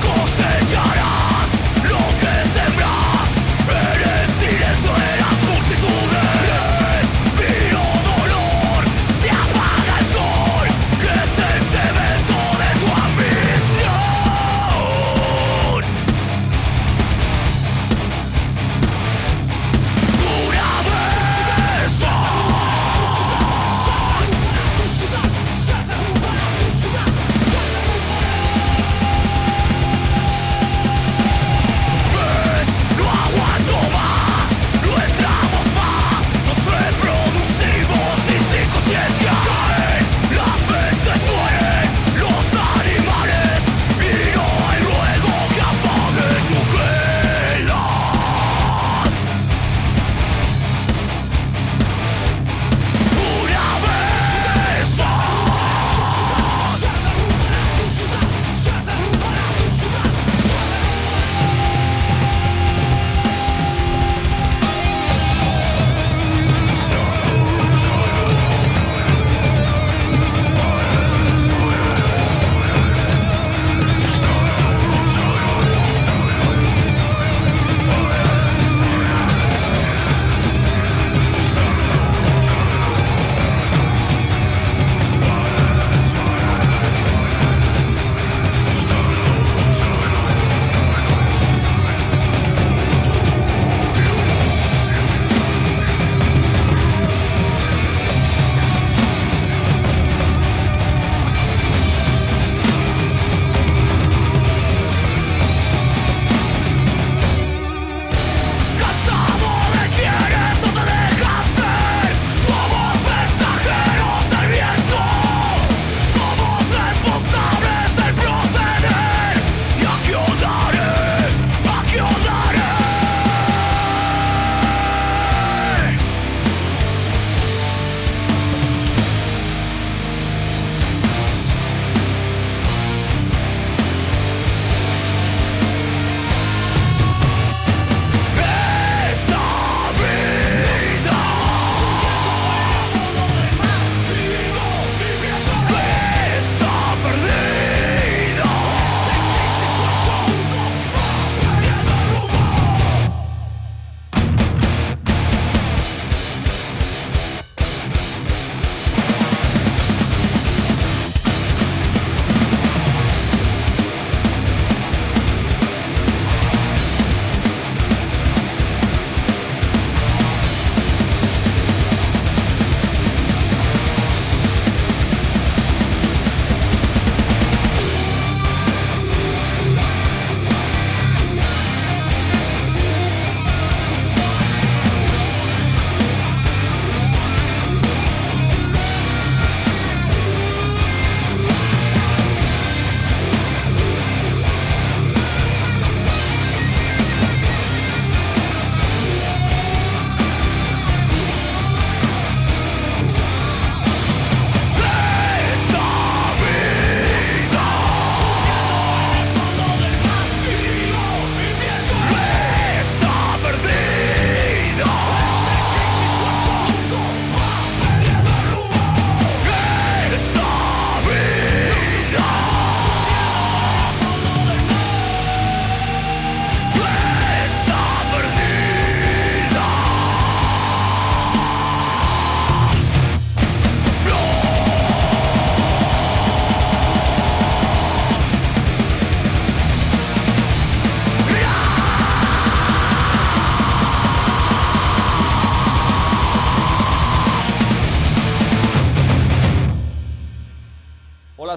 Cosecharás lo que sembras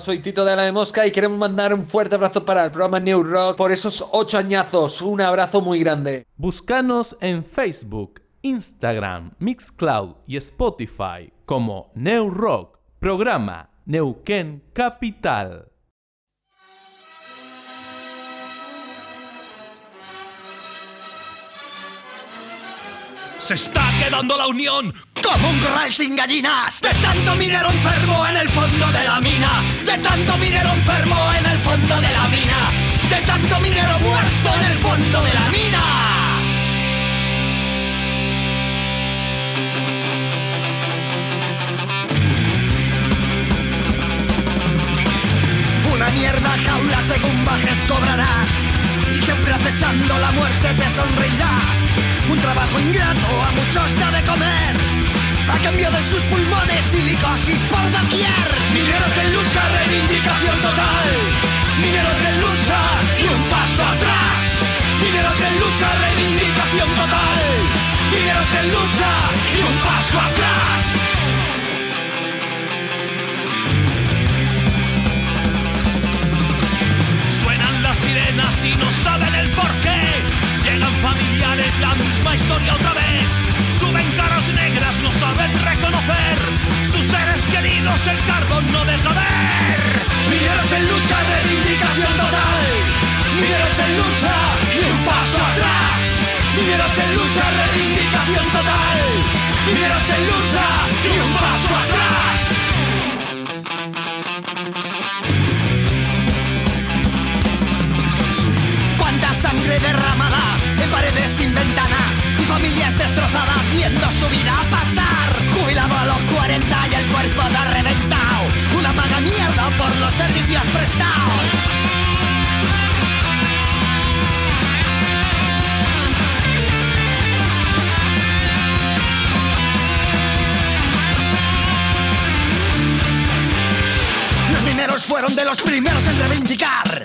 soy Tito de la de Mosca y queremos mandar un fuerte abrazo para el programa New Rock por esos ocho añazos. Un abrazo muy grande. Búscanos en Facebook, Instagram, Mixcloud y Spotify como New Rock, programa Neuquén Capital. Se está quedando la unión como un corral sin gallinas. De tanto minero enfermo en el fondo de la mina. De tanto minero enfermo en el fondo de la mina. De tanto minero muerto en el fondo de la mina. Una mierda jaula según bajes cobrarás. Y siempre acechando la muerte te sonreirá. Un trabajo ingrato a muchos da de comer. A cambio de sus pulmones silicosis por doquier. Mineros en lucha, reivindicación total. Mineros en lucha y un paso atrás. Mineros en lucha, reivindicación total. Mineros en lucha y un paso atrás. Suenan las sirenas y no saben el porqué. Llegan familiares, la misma historia otra vez. Suben caras negras, no saben reconocer. Sus seres queridos el carbón no deja ver. Mineros en lucha, reivindicación total. Mineros en lucha, ni un paso atrás. Prestados. Los mineros fueron de los primeros en reivindicar.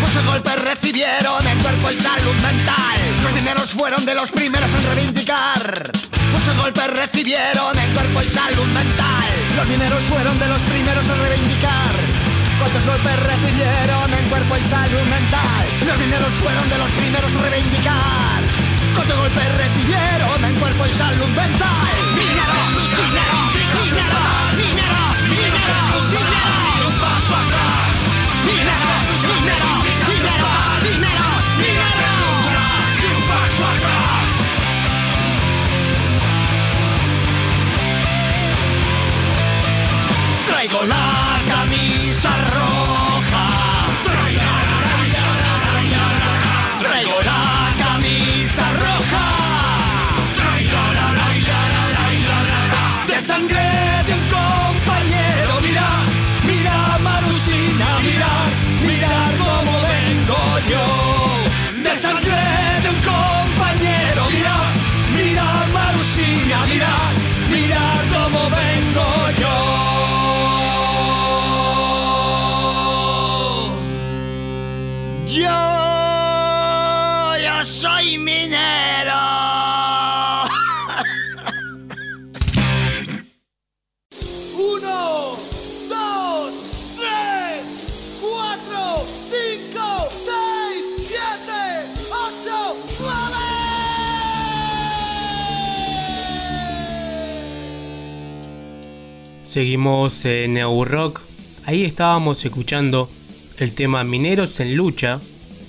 Muchos golpes recibieron en cuerpo y salud mental. Los mineros fueron de los primeros en reivindicar. Muchos golpes recibieron en cuerpo y salud mental. Los mineros fueron de los primeros en reivindicar. ¿Cuántos golpes recibieron en cuerpo y salud mental? Los mineros fueron de los primeros en reivindicar. ¿Cuántos golpes recibieron en cuerpo y salud mental? Minero, minero, minero, minero, minero, minero. Un paso atrás. Minero, minero, minero, minero, minero. Y un paso atrás. Traigo la camisa roja. Seguimos en Neo Rock. Ahí estábamos escuchando el tema Mineros en Lucha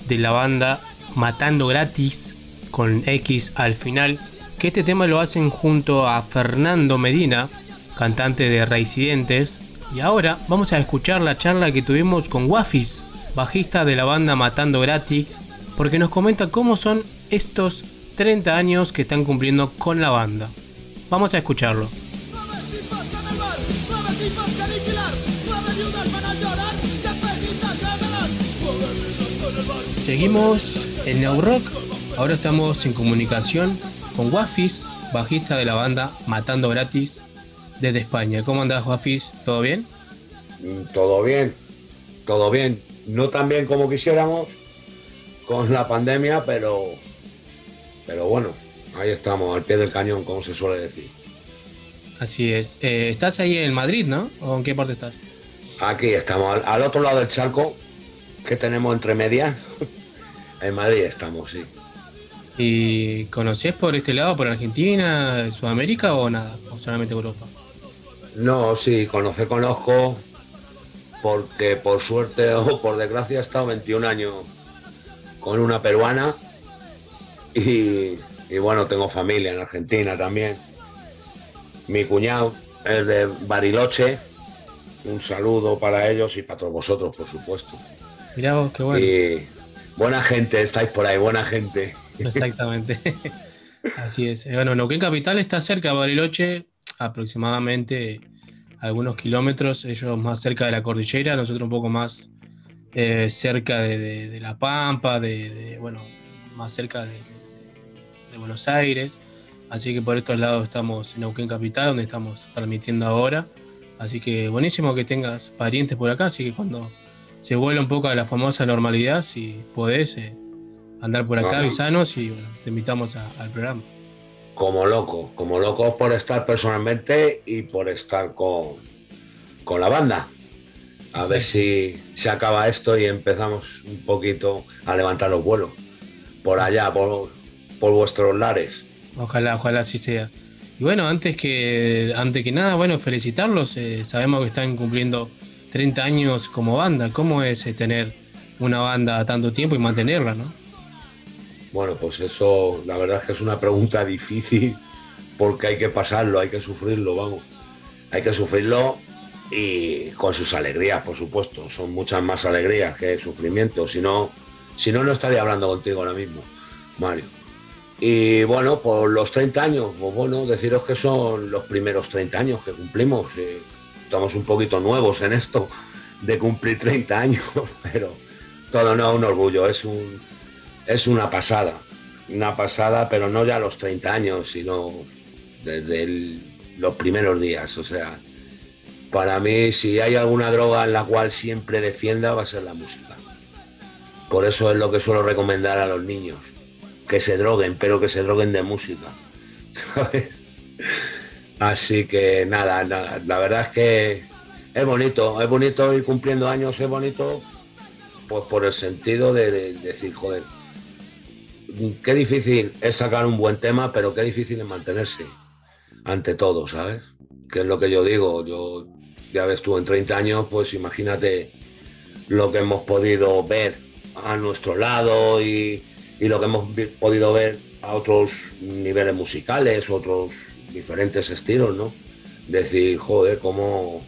de la banda Matando Gratis con X al final. Que este tema lo hacen junto a Fernando Medina, cantante de Reincidentes. Y ahora vamos a escuchar la charla que tuvimos con Wafis, bajista de la banda Matando Gratis, porque nos comenta cómo son estos 30 años que están cumpliendo con la banda. Vamos a escucharlo. Tipos que aniquilar, nueve viudas llorar, que. Seguimos en New Rock. Ahora estamos en comunicación con Wafis, bajista de la banda Matando Gratis desde España. ¿Cómo andás, Wafis? ¿Todo bien? Mm, Todo bien, todo bien. No tan bien como quisiéramos con la pandemia, pero, pero bueno, ahí estamos, al pie del cañón, como se suele decir. Así es. Eh, estás ahí en Madrid, ¿no? ¿O en qué parte estás? Aquí estamos, al, al otro lado del charco, que tenemos entre medias. en Madrid estamos, sí. ¿Y conocés por este lado, por Argentina, Sudamérica o nada? ¿O solamente Europa? No, sí, conocer conozco, porque por suerte o por desgracia he estado 21 años con una peruana y, y bueno, tengo familia en Argentina también. Mi cuñado es de Bariloche, un saludo para ellos y para todos vosotros, por supuesto. Mirá vos, qué bueno. Y buena gente, estáis por ahí, buena gente. Exactamente. Así es. Eh, Bueno, Neuquén Capital está cerca de Bariloche, aproximadamente algunos kilómetros, ellos más cerca de la cordillera, nosotros un poco más eh, cerca de, de- de La Pampa, de, de, bueno, más cerca de Buenos Aires. Así que por estos lados estamos en Neuquén Capital, donde estamos transmitiendo ahora. Así que buenísimo que tengas parientes por acá, así que cuando se vuelva un poco a la famosa normalidad, si podés eh, andar por acá, avisanos y bueno, te invitamos a- al programa. Como loco, como loco por estar personalmente y por estar con, con la banda. A ver si se acaba esto y empezamos un poquito a levantar los vuelos. Por allá, por, por vuestros lares. Ojalá, ojalá así sea. Y bueno, antes que, antes que nada, bueno, felicitarlos. eh, sabemos que están cumpliendo 30 años como banda. ¿Cómo es eh, tener una banda tanto tiempo y mantenerla, no? Bueno, pues eso, la verdad es que es una pregunta difícil porque hay que pasarlo, hay que sufrirlo, vamos. Hay que sufrirlo y con sus alegrías, por supuesto. Son muchas más alegrías que sufrimiento. Si no, si no, no estaría hablando contigo ahora mismo, Mario. Y bueno, por los 30 años, pues bueno, deciros que son los primeros 30 años que cumplimos. estamos un poquito nuevos en esto de cumplir 30 años, pero todo no, un orgullo, es un, es una pasada, una pasada, pero no ya los 30 años, sino desde los primeros días. O sea, para mí, si hay alguna droga en la cual siempre defienda, va a ser la música. Por eso es lo que suelo recomendar a los niños, que se droguen, pero que se droguen de música. ¿Sabes? Así que nada, nada, la verdad es que es bonito, es bonito ir cumpliendo años, es bonito pues por el sentido de, de decir, joder, qué difícil es sacar un buen tema, pero qué difícil es mantenerse ante todo, ¿sabes? Que es lo que yo digo, yo ya ves tú en 30 años, pues imagínate lo que hemos podido ver a nuestro lado y, y lo que hemos podido ver a otros niveles musicales, otros diferentes estilos, ¿no? Decir, joder, cómo,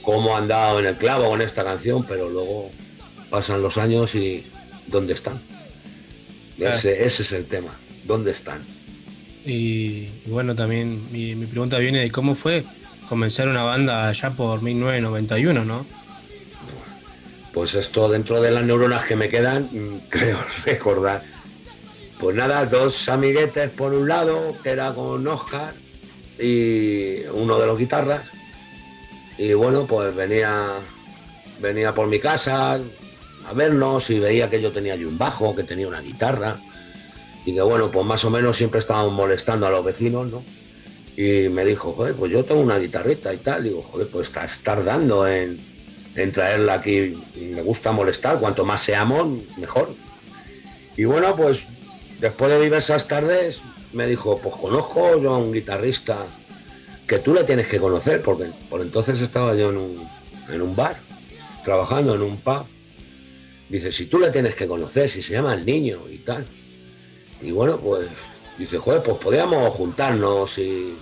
cómo han dado en el clavo con esta canción, pero luego pasan los años y ¿dónde están? Ese, ese es el tema, ¿dónde están? Y, y bueno, también mi, mi pregunta viene de cómo fue comenzar una banda allá por 1991, ¿no? Pues esto dentro de las neuronas que me quedan, mm, creo recordar. Pues nada, dos amiguetes por un lado, que era con Oscar y uno de los guitarras. Y bueno, pues venía, venía por mi casa a vernos y veía que yo tenía allí un bajo, que tenía una guitarra. Y que bueno, pues más o menos siempre estábamos molestando a los vecinos, ¿no? Y me dijo, joder, pues yo tengo una guitarrita y tal. Digo, joder, pues estás tardando en, en traerla aquí. Me gusta molestar, cuanto más seamos, mejor. Y bueno, pues después de diversas tardes me dijo, pues conozco yo a un guitarrista que tú le tienes que conocer, porque por entonces estaba yo en un, en un bar, trabajando en un pub. Dice, si tú le tienes que conocer, si se llama el niño y tal. Y bueno, pues dice, joder, pues podríamos juntarnos y,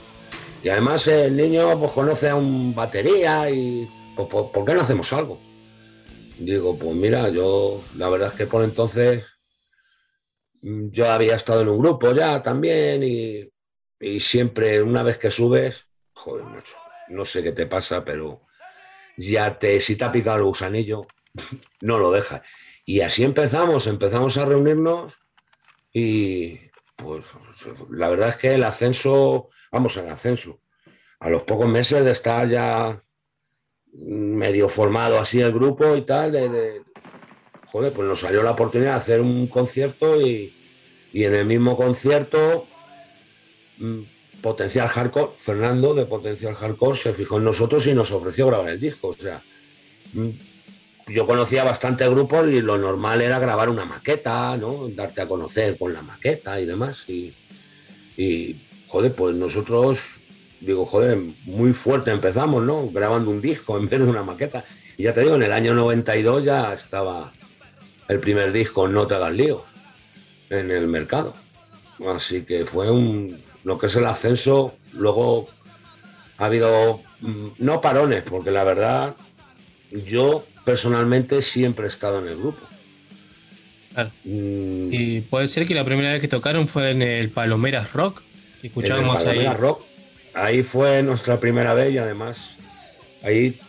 y además el niño pues conoce a un batería y pues ¿por, por qué no hacemos algo? Digo, pues mira, yo la verdad es que por entonces mm, yo había estado en un grupo ya también y, y siempre una vez que subes, joder, macho, no sé qué te pasa, pero ya te, si te ha picado el gusanillo, no lo dejas. Y así empezamos, empezamos a reunirnos y pues la verdad es que el ascenso, vamos al ascenso, a los pocos meses de estar ya medio formado así el grupo y tal, de, de- joder, pues nos salió la oportunidad de hacer un concierto y, y en el mismo concierto mm, Potencial Hardcore, Fernando de Potencial Hardcore se fijó en nosotros y nos ofreció grabar el disco. O sea, mm, yo conocía bastante grupos y lo normal era grabar una maqueta, ¿no? Darte a conocer con la maqueta y demás. Y, y, joder, pues nosotros, digo, joder, muy fuerte empezamos, ¿no? Grabando un disco en vez de una maqueta. Y ya te digo, en el año 92 ya estaba el primer disco, No te hagas lío, en el mercado. Así que fue un, lo que es el ascenso, luego ha habido, mm, no parones, porque la verdad, yo personalmente siempre he estado en el grupo. Claro. Mm, Y puede ser que la primera vez que tocaron fue en el Palomeras Rock, que escuchábamos en el ahí. Palomera Rock. Ahí fue nuestra primera vez y además ahí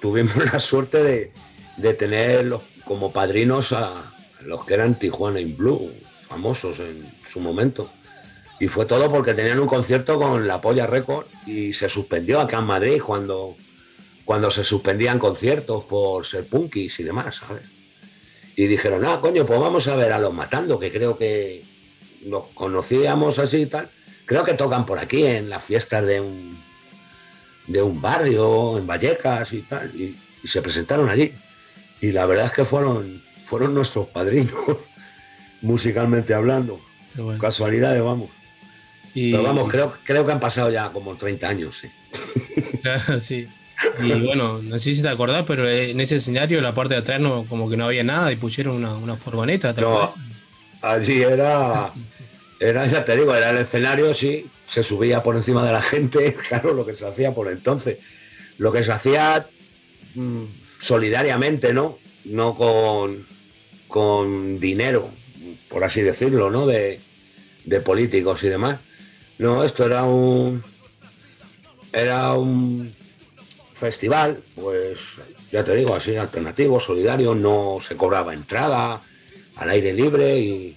tuvimos la suerte de, de tener como padrinos a los que eran Tijuana in Blue, famosos en su momento. Y fue todo porque tenían un concierto con la Polla Record y se suspendió acá en Madrid cuando, cuando se suspendían conciertos por ser punkis y demás, ¿sabes? Y dijeron, ah, coño, pues vamos a ver a los Matando, que creo que los conocíamos así y tal. Creo que tocan por aquí en las fiestas de un, de un barrio, en Vallecas y tal. Y, y se presentaron allí. Y la verdad es que fueron, fueron nuestros padrinos, musicalmente hablando. Bueno. Casualidades, vamos. Y- Pero vamos, creo, creo que han pasado ya como 30 años, sí. Claro, sí. Y bueno, no sé si te acordás, pero en ese escenario, la parte de atrás, no, como que no había nada y pusieron una, una furgoneta. ¿te No, allí era, era, ya te digo, era el escenario, sí, se subía por encima de la gente, claro, lo que se hacía por entonces. Lo que se hacía mm, solidariamente, ¿no? No con, con dinero, por así decirlo, ¿no? De, de políticos y demás. No, esto era un. Era un festival, pues ya te digo, así alternativo, solidario, no se cobraba entrada, al aire libre y,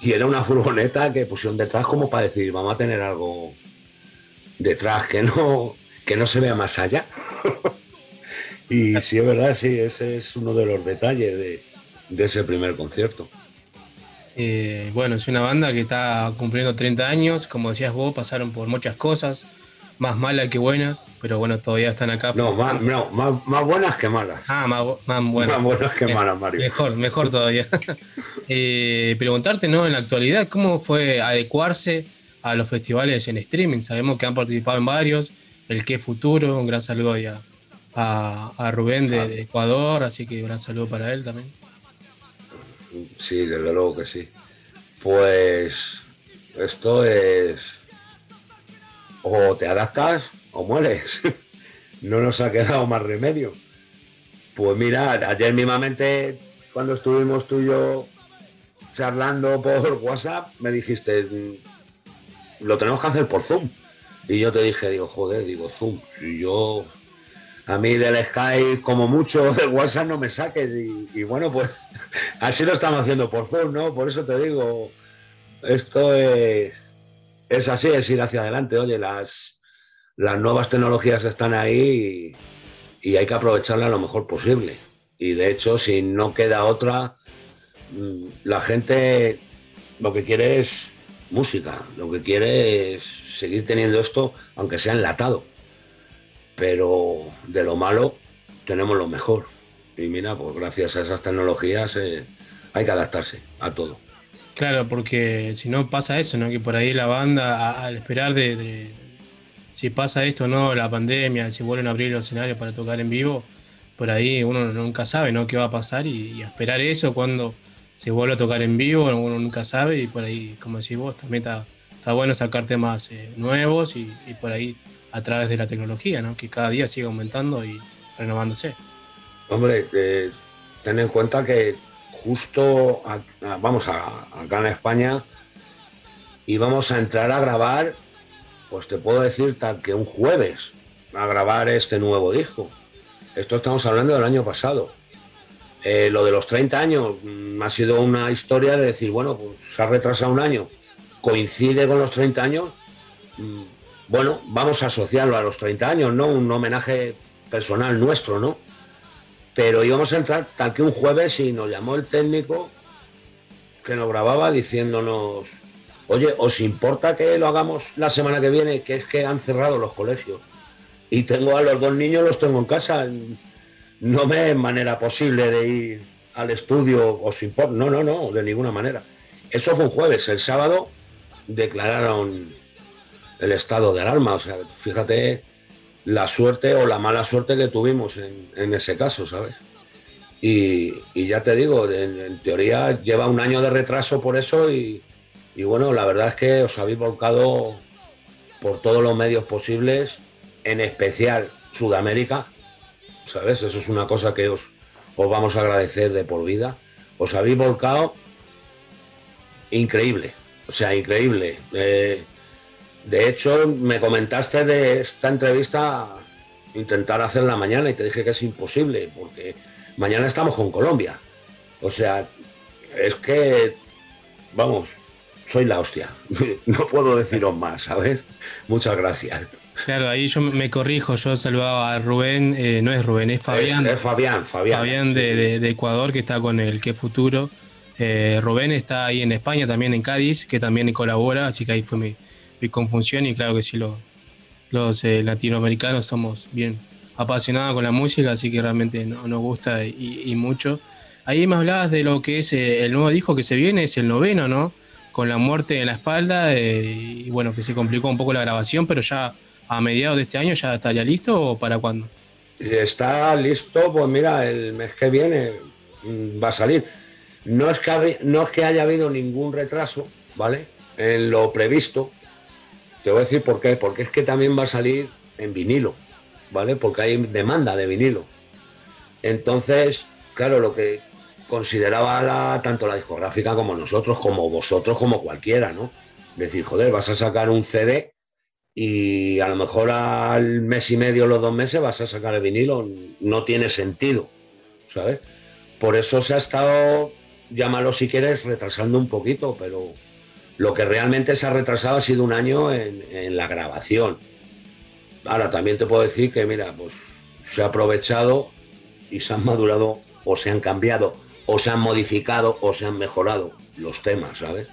y era una furgoneta que pusieron detrás como para decir, vamos a tener algo detrás que no, que no se vea más allá. y sí, es verdad, sí, ese es uno de los detalles de, de ese primer concierto. Eh, bueno, es una banda que está cumpliendo 30 años, como decías vos, pasaron por muchas cosas, más malas que buenas, pero bueno, todavía están acá. No, más, no, más, más buenas que malas. Ah, más, más buenas. Más buenas que malas, Mario. Mejor, mejor todavía. Eh, preguntarte, ¿no? En la actualidad, ¿cómo fue adecuarse a los festivales en streaming? Sabemos que han participado en varios, el Que Futuro, un gran saludo ahí a, a- a Rubén de, de Ecuador, así que un gran saludo para él también. Sí, desde luego que sí. Pues esto es o te adaptas o mueres. No nos ha quedado más remedio. Pues mira, ayer mismamente cuando estuvimos tú y yo charlando por WhatsApp, me dijiste, "Mm, lo tenemos que hacer por Zoom. Y yo te dije, digo, joder, digo, Zoom. Y yo, a mí del Skype, como mucho del WhatsApp, no me saques. Y, y bueno, pues así lo estamos haciendo por Zoom, ¿no? Por eso te digo, esto es, es así, es ir hacia adelante. Oye, las, las nuevas tecnologías están ahí y, hay que aprovecharlas lo mejor posible. Y de hecho, si no queda otra, mm, la gente lo que quiere es música, lo que quiere es seguir teniendo esto, aunque sea enlatado. Pero de lo malo tenemos lo mejor. Y mira, pues gracias a esas tecnologías eh, hay que adaptarse a todo. Claro, porque si no pasa eso, ¿no? Que por ahí la banda, al esperar de, si pasa esto, ¿no? La pandemia, si vuelven a abrir los escenarios para tocar en vivo, por ahí uno nunca sabe, ¿no? ¿Qué va a pasar? Y, esperar eso cuando se vuelve a tocar en vivo, uno nunca sabe y por ahí, como decís vos, también está, está bueno sacar temas eh, nuevos y, y por ahí a través de la tecnología, ¿no? Que cada día sigue aumentando y renovándose. Hombre, eh, ten en cuenta que justo, a- a- vamos, a- acá en España íbamos a entrar a grabar, pues te puedo decir tal que un jueves, a grabar este nuevo disco. Esto estamos hablando del año pasado. Eh, lo de los 30 años mm, ha sido una historia de decir, bueno, pues se ha retrasado un año, coincide con los 30 años, mm, bueno, vamos a asociarlo a los 30 años, ¿no? Un homenaje personal nuestro, ¿no? Pero íbamos a entrar tal que un jueves y nos llamó el técnico que nos grababa diciéndonos, Oye, ¿os importa que lo hagamos la semana que viene? Que es que han cerrado los colegios. Y tengo a los dos niños, los tengo en casa. No me es manera posible de ir al estudio, ¿os importa? No, no, no, de ninguna manera. Eso fue un jueves. El sábado declararon el estado de alarma. O sea, fíjate la suerte o la mala suerte que tuvimos en, ese caso, ¿sabes? Y, ya te digo, en, teoría lleva un año de retraso por eso y, y bueno, la verdad es que os habéis volcado por todos los medios posibles, en especial Sudamérica, ¿sabes? Eso es una cosa que os, os vamos a agradecer de por vida. Os habéis volcado increíble, o sea, increíble. Eh, de hecho, me comentaste de esta entrevista intentar hacerla mañana y te dije que es imposible, porque mañana estamos con Colombia. O sea, es que, vamos, soy la hostia. No puedo deciros más, ¿sabes? Muchas gracias. Claro, ahí yo me corrijo, yo saludaba a Rubén, eh, no es Rubén, es Fabián. Es, es Fabián, Fabián. Fabián de, de- de Ecuador, que está con el Que Futuro. Eh, Rubén está ahí en España, también en Cádiz, que también colabora, así que ahí fue mi, mi confusión y claro que sí, lo- los eh, latinoamericanos somos bien apasionados con la música, así que realmente no- nos gusta y, y mucho. Ahí me hablabas de lo que es eh, el nuevo disco que se viene, es el noveno, ¿no? Con la muerte en la espalda, eh, y bueno, que se complicó un poco la grabación, pero ya a mediados de este año ya estaría listo o para cuándo? Y Está listo, pues mira, el mes que viene mm, va a salir. No es que, no es que haya habido ningún retraso, ¿vale? En lo previsto. Te voy a decir por qué. Porque es que también va a salir en vinilo, ¿vale? Porque hay demanda de vinilo. Entonces, claro, lo que consideraba tanto la discográfica como nosotros, como vosotros, como cualquiera, ¿no? Decir, joder, vas a sacar un CD y a lo mejor al mes y medio, los dos meses, vas a sacar el vinilo. No tiene sentido, ¿sabes? Por eso se ha estado, llámalo si quieres, retrasando un poquito, pero lo que realmente se ha retrasado ha sido un año en, en la grabación. Ahora también te puedo decir que, mira, pues se ha aprovechado y se han madurado o se han cambiado o se han modificado o se han mejorado los temas, ¿sabes?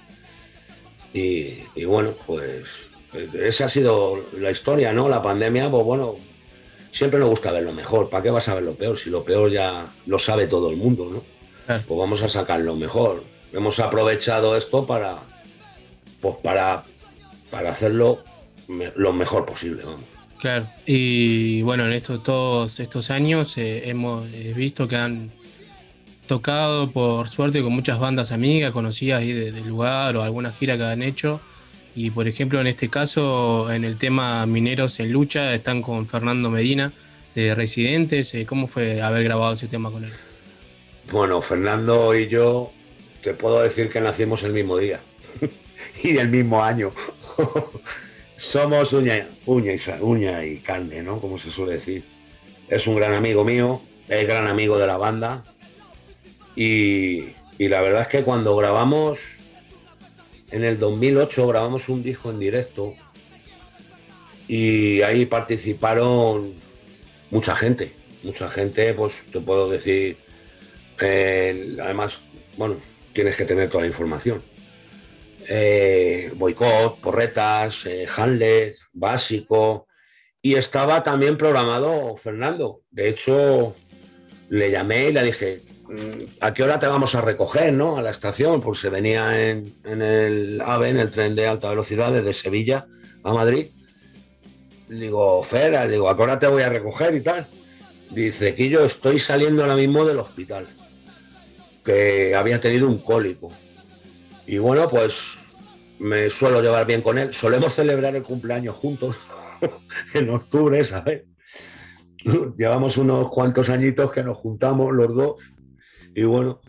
Y, y bueno, pues esa ha sido la historia, ¿no? La pandemia, pues bueno, siempre nos gusta ver lo mejor. ¿Para qué vas a ver lo peor? Si lo peor ya lo sabe todo el mundo, ¿no? Pues vamos a sacar lo mejor. Hemos aprovechado esto para, pues para, para hacerlo me- lo mejor posible, vamos. Claro, y bueno, en estos, todos estos años eh, hemos visto que han tocado por suerte con muchas bandas amigas, conocidas ahí de- del lugar o alguna gira que han hecho. Y por ejemplo, en este caso, en el tema Mineros en Lucha, están con Fernando Medina de Residentes. Eh, ¿Cómo fue haber grabado ese tema con él? Bueno, Fernando y yo te puedo decir que nacimos el mismo día y del mismo año. Somos uña, uña, y, uña y carne, ¿no? Como se suele decir. Es un gran amigo mío, es gran amigo de la banda. Y, y la verdad es que cuando grabamos, en el 2008 grabamos un disco en directo y ahí participaron mucha gente, mucha gente, pues te puedo decir, eh, además, bueno, tienes que tener toda la información. Eh, boicot, porretas, eh, básico, y estaba también programado Fernando. De hecho, le llamé y le dije, "Mm, ¿a qué hora te vamos a recoger, no? A la estación, pues se venía en, el AVE, en el tren de alta velocidad desde Sevilla a Madrid. Digo, Fer, le digo, ¿a qué hora te voy a recoger y tal? Dice que yo estoy saliendo ahora mismo del hospital, que había tenido un cólico. Y bueno, pues me suelo llevar bien con él. Solemos celebrar el cumpleaños juntos en octubre, ¿sabes? Llevamos unos cuantos añitos que nos juntamos los dos. Y bueno,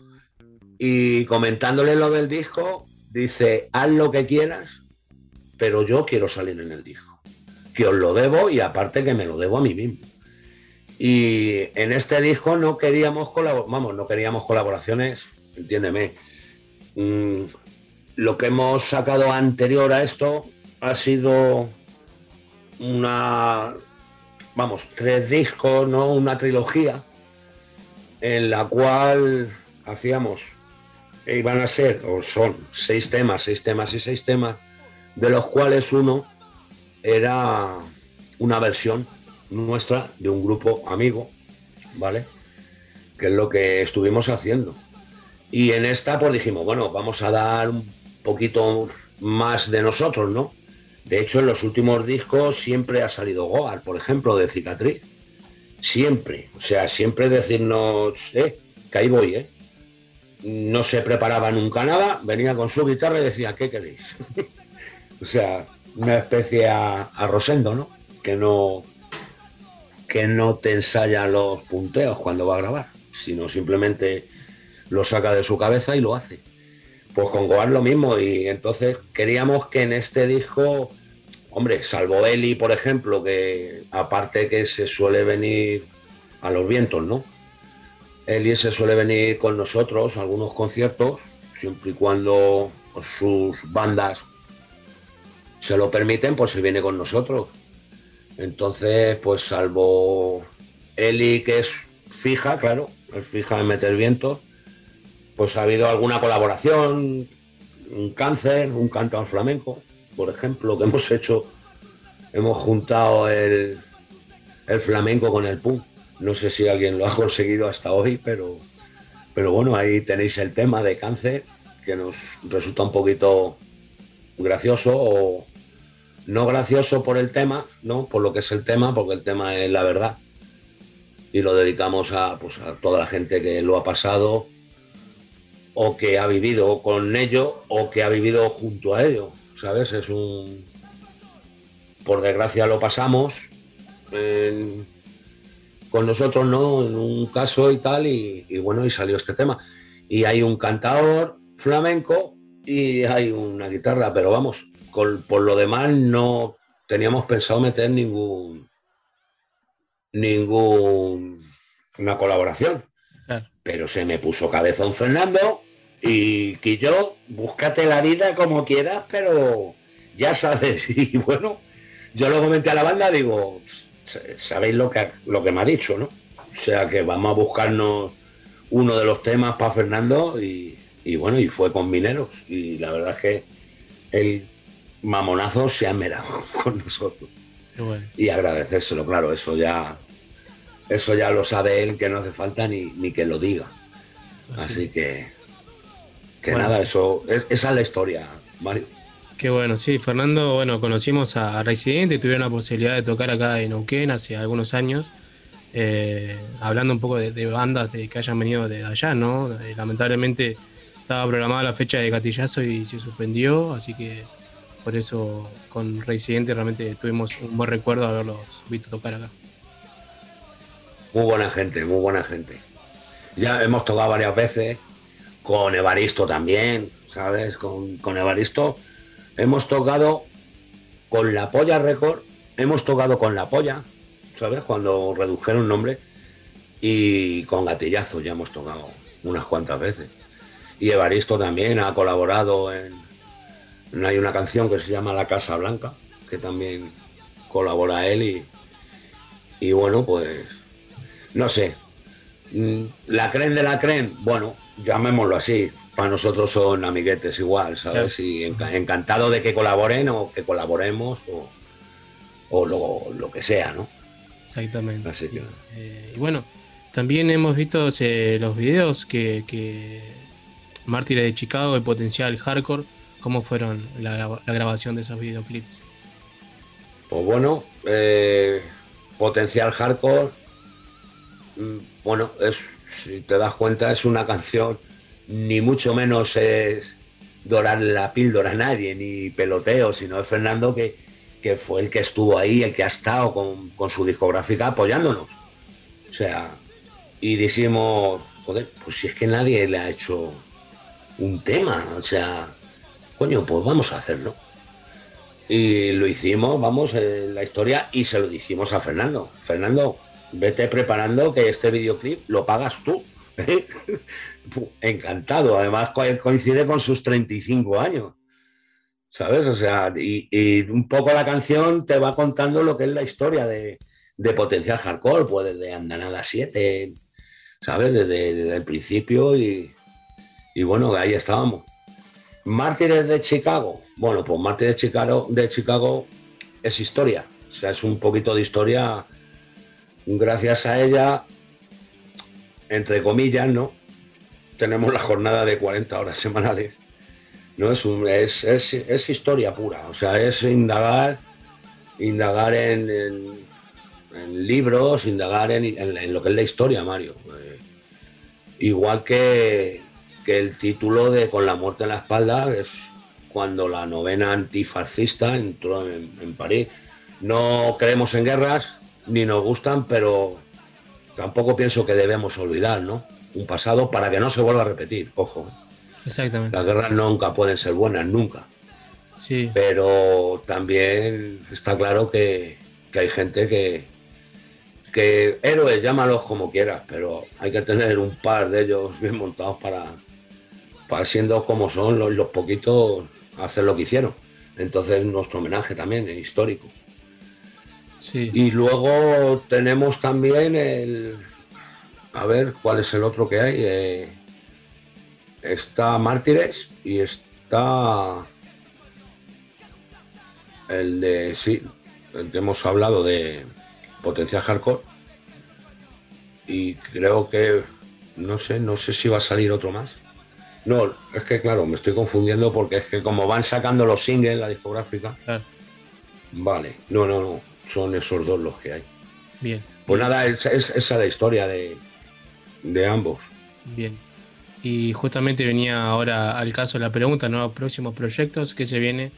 y comentándole lo del disco, dice, haz lo que quieras, pero yo quiero salir en el disco. Que os lo debo y aparte que me lo debo a mí mismo. Y en este disco no queríamos colabor vamos, no queríamos colaboraciones, entiéndeme. Lo que hemos sacado anterior a esto ha sido una, vamos, tres discos, ¿no? Una trilogía en la cual hacíamos iban a ser, o son, seis temas, seis temas y seis temas, de los cuales uno era una versión nuestra de un grupo amigo, ¿vale? Que es lo que estuvimos haciendo. Y en esta pues dijimos, bueno, vamos a dar un poquito más de nosotros, ¿no? De hecho, en los últimos discos siempre ha salido Goar, por ejemplo, de Cicatriz. Siempre. O sea, siempre decirnos, eh, que ahí voy, ¿eh? No se preparaba nunca nada, venía con su guitarra y decía, ¿qué queréis? o sea, una especie a, a Rosendo, ¿no? Que no que no te ensaya los punteos cuando va a grabar, sino simplemente lo saca de su cabeza y lo hace. Pues con Goar lo mismo, y entonces queríamos que en este disco, hombre, salvo Eli, por ejemplo, que aparte que se suele venir a los vientos, ¿no? Eli se suele venir con nosotros a algunos conciertos, siempre y cuando sus bandas se lo permiten, pues se viene con nosotros. Entonces, pues salvo Eli, que es fija, claro, es fija en meter vientos, pues ha habido alguna colaboración, un cáncer, un canto al flamenco, por ejemplo, que hemos hecho, hemos juntado el, el flamenco con el punk. No sé si alguien lo ha conseguido hasta hoy, pero, pero bueno, ahí tenéis el tema de cáncer, que nos resulta un poquito gracioso o no gracioso por el tema, no por lo que es el tema, porque el tema es la verdad. Y lo dedicamos a, pues, a toda la gente que lo ha pasado o que ha vivido con ello o que ha vivido junto a ello. ¿Sabes? Es un. Por desgracia lo pasamos en- con nosotros, ¿no? En un caso y tal, y, y bueno, y salió este tema. Y hay un cantador flamenco y hay una guitarra, pero vamos, con- por lo demás no teníamos pensado meter ningún. ningún. una colaboración. Pero se me puso cabezón Fernando y que yo, búscate la vida como quieras, pero ya sabes. Y bueno, yo lo comenté a la banda, digo, sabéis lo que, lo que me ha dicho, ¿no? O sea que vamos a buscarnos uno de los temas para Fernando y, y bueno, y fue con Mineros. Y la verdad es que el mamonazo se ha merado con nosotros. Bueno. Y agradecérselo, claro, eso ya eso ya lo sabe él, que no hace falta ni, ni que lo diga. Así que, que Bueno, nada, eso, es- esa es la historia, Mario. Qué bueno, sí, Fernando, bueno, conocimos a Residente, tuvieron la posibilidad de tocar acá en Neuquén hace algunos años, eh, hablando un poco de, de bandas de, que hayan venido de allá, ¿no? Eh, lamentablemente estaba programada la fecha de Gatillazo y se suspendió, así que por eso con Residente realmente tuvimos un buen recuerdo de haberlos visto tocar acá. Muy buena gente, muy buena gente. Ya hemos tocado varias veces, con Evaristo también, ¿sabes? Con, con Evaristo hemos tocado con la Polla Record, hemos tocado con la Polla, ¿sabes? Cuando redujeron nombre, y con Gatillazo ya hemos tocado unas cuantas veces. Y Evaristo también ha colaborado en, en- hay una canción que se llama La Casa Blanca, que también colabora él y, y bueno, pues no sé. Mm, La creen de la creen, bueno, llamémoslo así. Para nosotros son amiguetes igual, ¿sabes? Y enca- encantado de que colaboren o que colaboremos o, o lo, lo que sea, ¿no? Exactamente. Así que Eh, y bueno, también hemos visto eh, los videos que, que Mártires de Chicago y Potencial Hardcore, cómo fueron la, la grabación de esos videoclips. Pues bueno, eh, potencial hardcore. mm, Bueno, es, si te das cuenta, es una canción, ni mucho menos es dorarle la píldora a nadie, ni peloteo, sino es Fernando que, que fue el que estuvo ahí, el que ha estado con, con su discográfica apoyándonos. O sea, y dijimos, joder, pues si es que nadie le ha hecho un tema, o sea, coño, pues vamos a hacerlo. Y lo hicimos, vamos, en la historia, y se lo dijimos a Fernando. Fernando, vete preparando que este videoclip lo pagas tú. Encantado, además co- coincide con sus 35 años. ¿Sabes? O sea, y, un poco la canción te va contando lo que es la historia de, de Potencial Hardcore, pues desde Andanada 7, ¿sabes? Desde, desde el principio y, y bueno, ahí estábamos. Mártires de Chicago. Bueno, pues Mártires de Chicago, de Chicago es historia. O sea, es un poquito de historia. Gracias a ella, entre comillas, ¿no? Tenemos la jornada de 40 horas semanales. ¿no? Es, un- es, es- historia pura. O sea, es indagar, indagar en, libros, indagar en, lo que es la historia, Mario. Eh, igual que, que el título de Con la muerte en la espalda, es cuando la novena antifascista entró en, en París. No creemos en guerras, ni nos gustan, pero tampoco pienso que debemos olvidar, ¿no? Un pasado para que no se vuelva a repetir, ojo. ¿eh? Exactamente. Las guerras nunca pueden ser buenas, nunca. Sí. Pero también está claro que, que hay gente que, que héroes, llámalos como quieras, pero hay que tener un par de ellos bien montados para, para siendo como son los, los poquitos, hacer lo que hicieron. Entonces nuestro homenaje también es histórico. Sí. Y luego tenemos también el... A ver, ¿cuál es el otro que hay? Eh, está Mártires y está el de, sí, el que hemos hablado de Potencial Hardcore. Y creo que, no sé, no sé si va a salir otro más. No, es que claro, me estoy confundiendo porque es que como van sacando los singles, la discográfica. Vale, no, no, no, son esos dos los que hay. Bien. Pues nada, es, es- esa es la historia de, de ambos. Bien. Y justamente venía ahora al caso la pregunta, ¿no? Próximos proyectos, ¿qué se viene?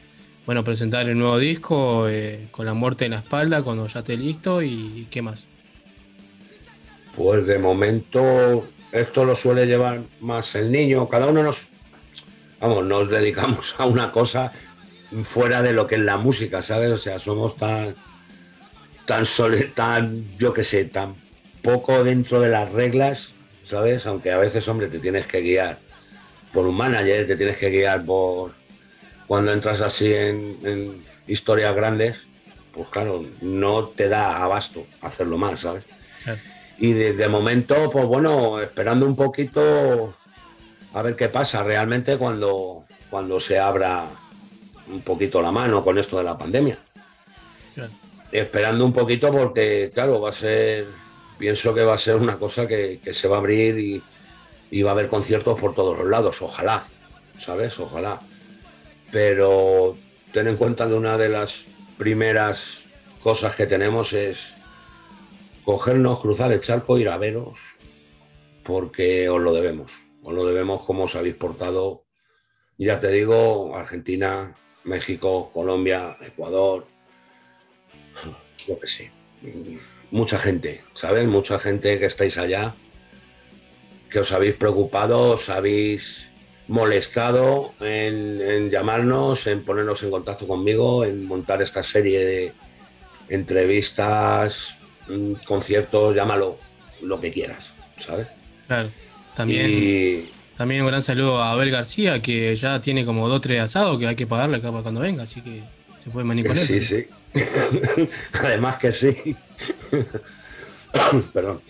Bueno, presentar el nuevo disco eh, con la muerte en la espalda cuando ya esté listo y qué más. Pues de momento esto lo suele llevar más el niño. Cada uno nos, vamos, nos dedicamos a una cosa fuera de lo que es la música, ¿sabes? O sea, somos tan, tan sole- tan, yo qué sé, tan poco dentro de las reglas, ¿sabes? Aunque a veces, hombre, te tienes que guiar por un manager, te tienes que guiar por cuando entras así en, en historias grandes, pues claro, no te da abasto hacerlo más, ¿sabes? Y de, de momento, pues bueno, esperando un poquito a ver qué pasa realmente cuando, cuando se abra un poquito la mano con esto de la pandemia. Esperando un poquito porque, claro, va a ser, pienso que va a ser una cosa que, se va a abrir y, y va a haber conciertos por todos los lados, ojalá, ¿sabes? Ojalá. Pero ten en cuenta que una de las primeras cosas que tenemos es cogernos, cruzar el charco, ir a veros, porque os lo debemos. Os lo debemos como os habéis portado. Ya te digo, Argentina, México, Colombia, Ecuador, yo que sé. Mucha gente, ¿sabes? Mucha gente que estáis allá, que os habéis preocupado, os habéis molestado en, en llamarnos, en ponernos en contacto conmigo, en montar esta serie de entrevistas, mm, conciertos, llámalo lo que quieras, ¿sabes? Claro. También, Y también un gran saludo a Abel García, que ya tiene como dos tres asados que hay que pagarle acá para cuando venga, así que se puede él. sí, sí. Además que sí. Perdón.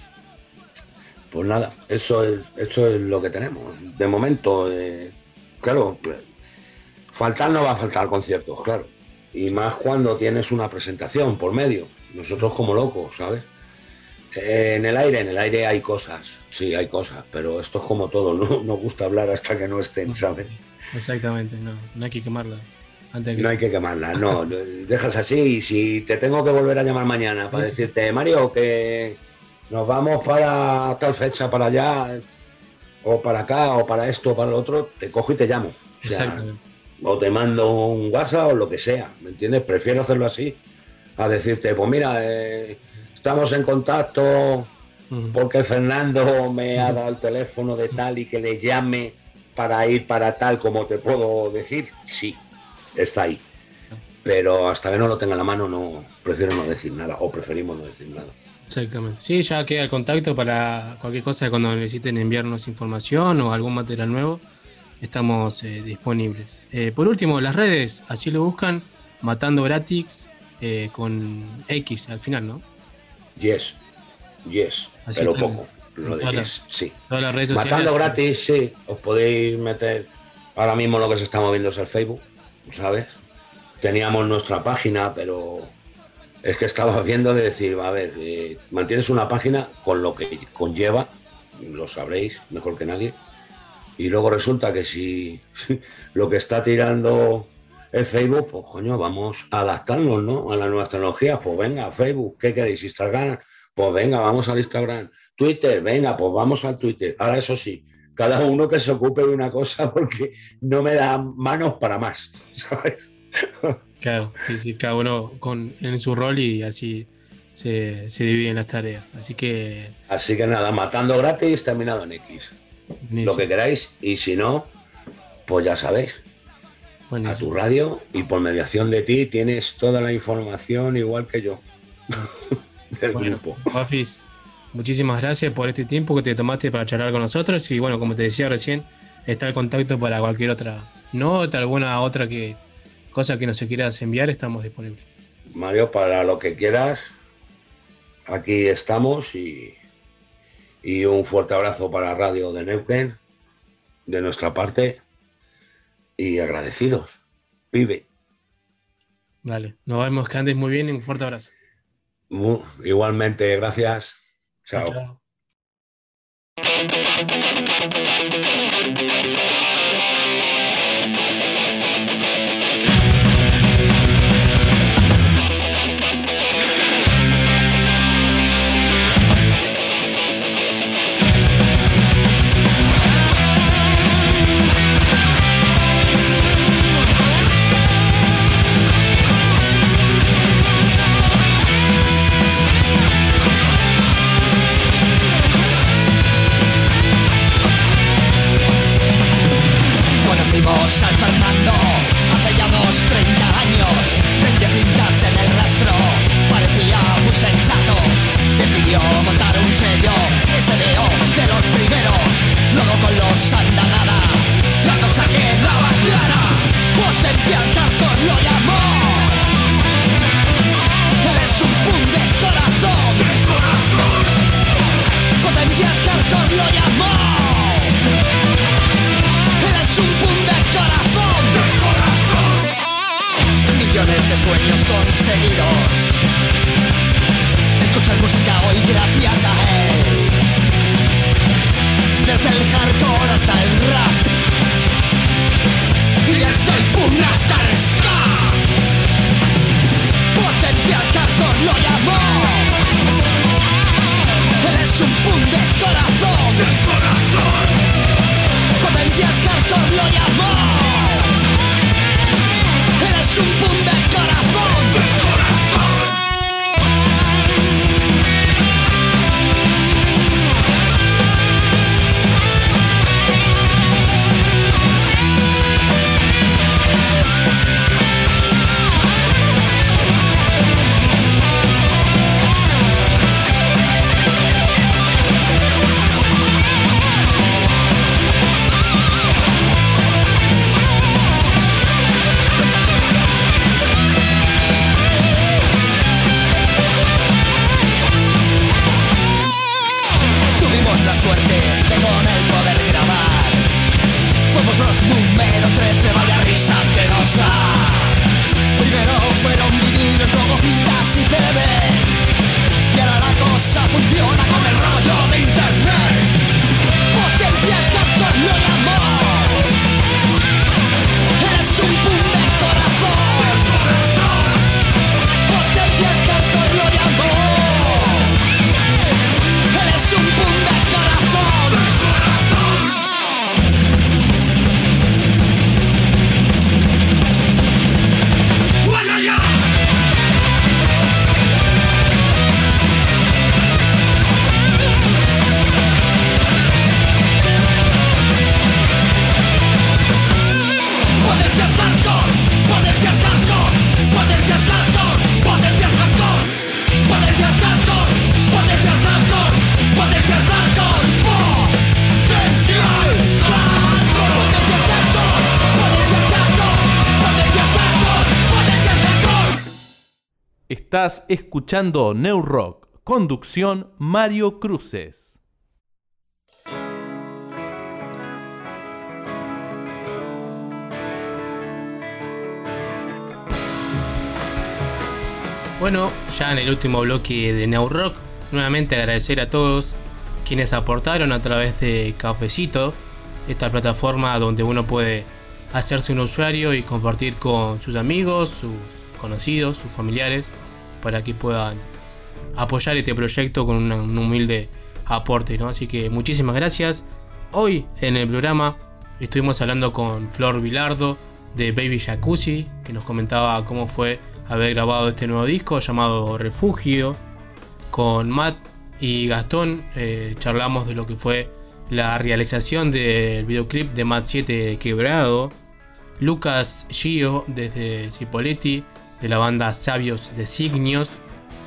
Pues nada, eso es, eso es lo que tenemos. De momento, eh, claro, pues, faltar no va a faltar conciertos, claro. Y más cuando tienes una presentación por medio. Nosotros como locos, ¿sabes? En el aire, en el aire hay cosas, sí, hay cosas, pero esto es como todo, no nos gusta hablar hasta que no estén, ¿sabes? Exactamente, no, no hay que quemarla. Antes No hay que quemarla, no, dejas así y si te tengo que volver a llamar mañana para Sí, decirte, Mario, que nos vamos para tal fecha, para allá, o para acá, o para esto, o para lo otro, te cojo y te llamo. O sea, o te mando un WhatsApp o lo que sea, ¿me entiendes? Prefiero hacerlo así, a decirte, pues mira, eh, estamos en contacto porque Fernando me ha dado el teléfono de tal y que le llame para ir para tal, como te puedo decir, sí, está ahí. Pero hasta que no lo tenga en la mano, no prefiero no decir nada, o preferimos no decir nada. Exactamente. Sí, ya queda el contacto para cualquier cosa cuando necesiten enviarnos información o algún material nuevo. Estamos eh, disponibles. Eh, por último, las redes, así lo buscan, Matando Gratis eh, con X al final, ¿no? Yes, yes, Así pero están, poco. Lo de Todas que las- es- sí. Todas las redes sociales. Matando gratis, sí. Os podéis meter. Ahora mismo lo que se está moviendo es el Facebook, ¿sabes? Teníamos nuestra página, pero es que estaba viendo de decir, a ver, eh, mantienes una página con lo que conlleva, lo sabréis mejor que nadie, y luego resulta que si lo que está tirando el Facebook, pues coño, vamos a adaptarnos, ¿no? A las nuevas tecnologías, pues venga, Facebook, ¿qué queréis? Instagram, pues venga, vamos al Instagram. Twitter, venga, pues vamos al Twitter. Ahora eso sí, cada uno que se ocupe de una cosa porque no me da manos para más, ¿sabes? Claro, sí, sí, cada uno con, en su rol y así se, se dividen las tareas. Así que Así que nada, matando gratis, terminado en X. Lo que queráis, y si no, pues ya sabéis. A tu radio y por mediación de ti tienes toda la información igual que yo. Del Bueno, grupo. Guapis, muchísimas gracias por este tiempo que te tomaste para charlar con nosotros. Y bueno, como te decía recién, está el contacto para cualquier otra nota, alguna otra que cosa que nos quieras enviar, estamos disponibles. Mario, para lo que quieras, aquí estamos y, y un fuerte abrazo para Radio de Neuquén, de nuestra parte, y agradecidos. Pibe. Dale, nos vemos, que andes muy bien y un fuerte abrazo. Igualmente, gracias. Chao. escuchando New Rock. Conducción Mario Cruces. Bueno, ya en el último bloque de New Rock, nuevamente agradecer a todos quienes aportaron a través de Cafecito, esta plataforma donde uno puede hacerse un usuario y compartir con sus amigos, sus conocidos, sus familiares para que puedan apoyar este proyecto con un humilde aporte, ¿no? Así que muchísimas gracias. Hoy en el programa estuvimos hablando con Flor Vilardo de Baby Jacuzzi, que nos comentaba cómo fue haber grabado este nuevo disco llamado Refugio. Con Matt y Gastón eh, charlamos de lo que fue la realización del videoclip de Matt 7 Quebrado. Lucas Gio desde Cipoletti de la banda Sabios Designios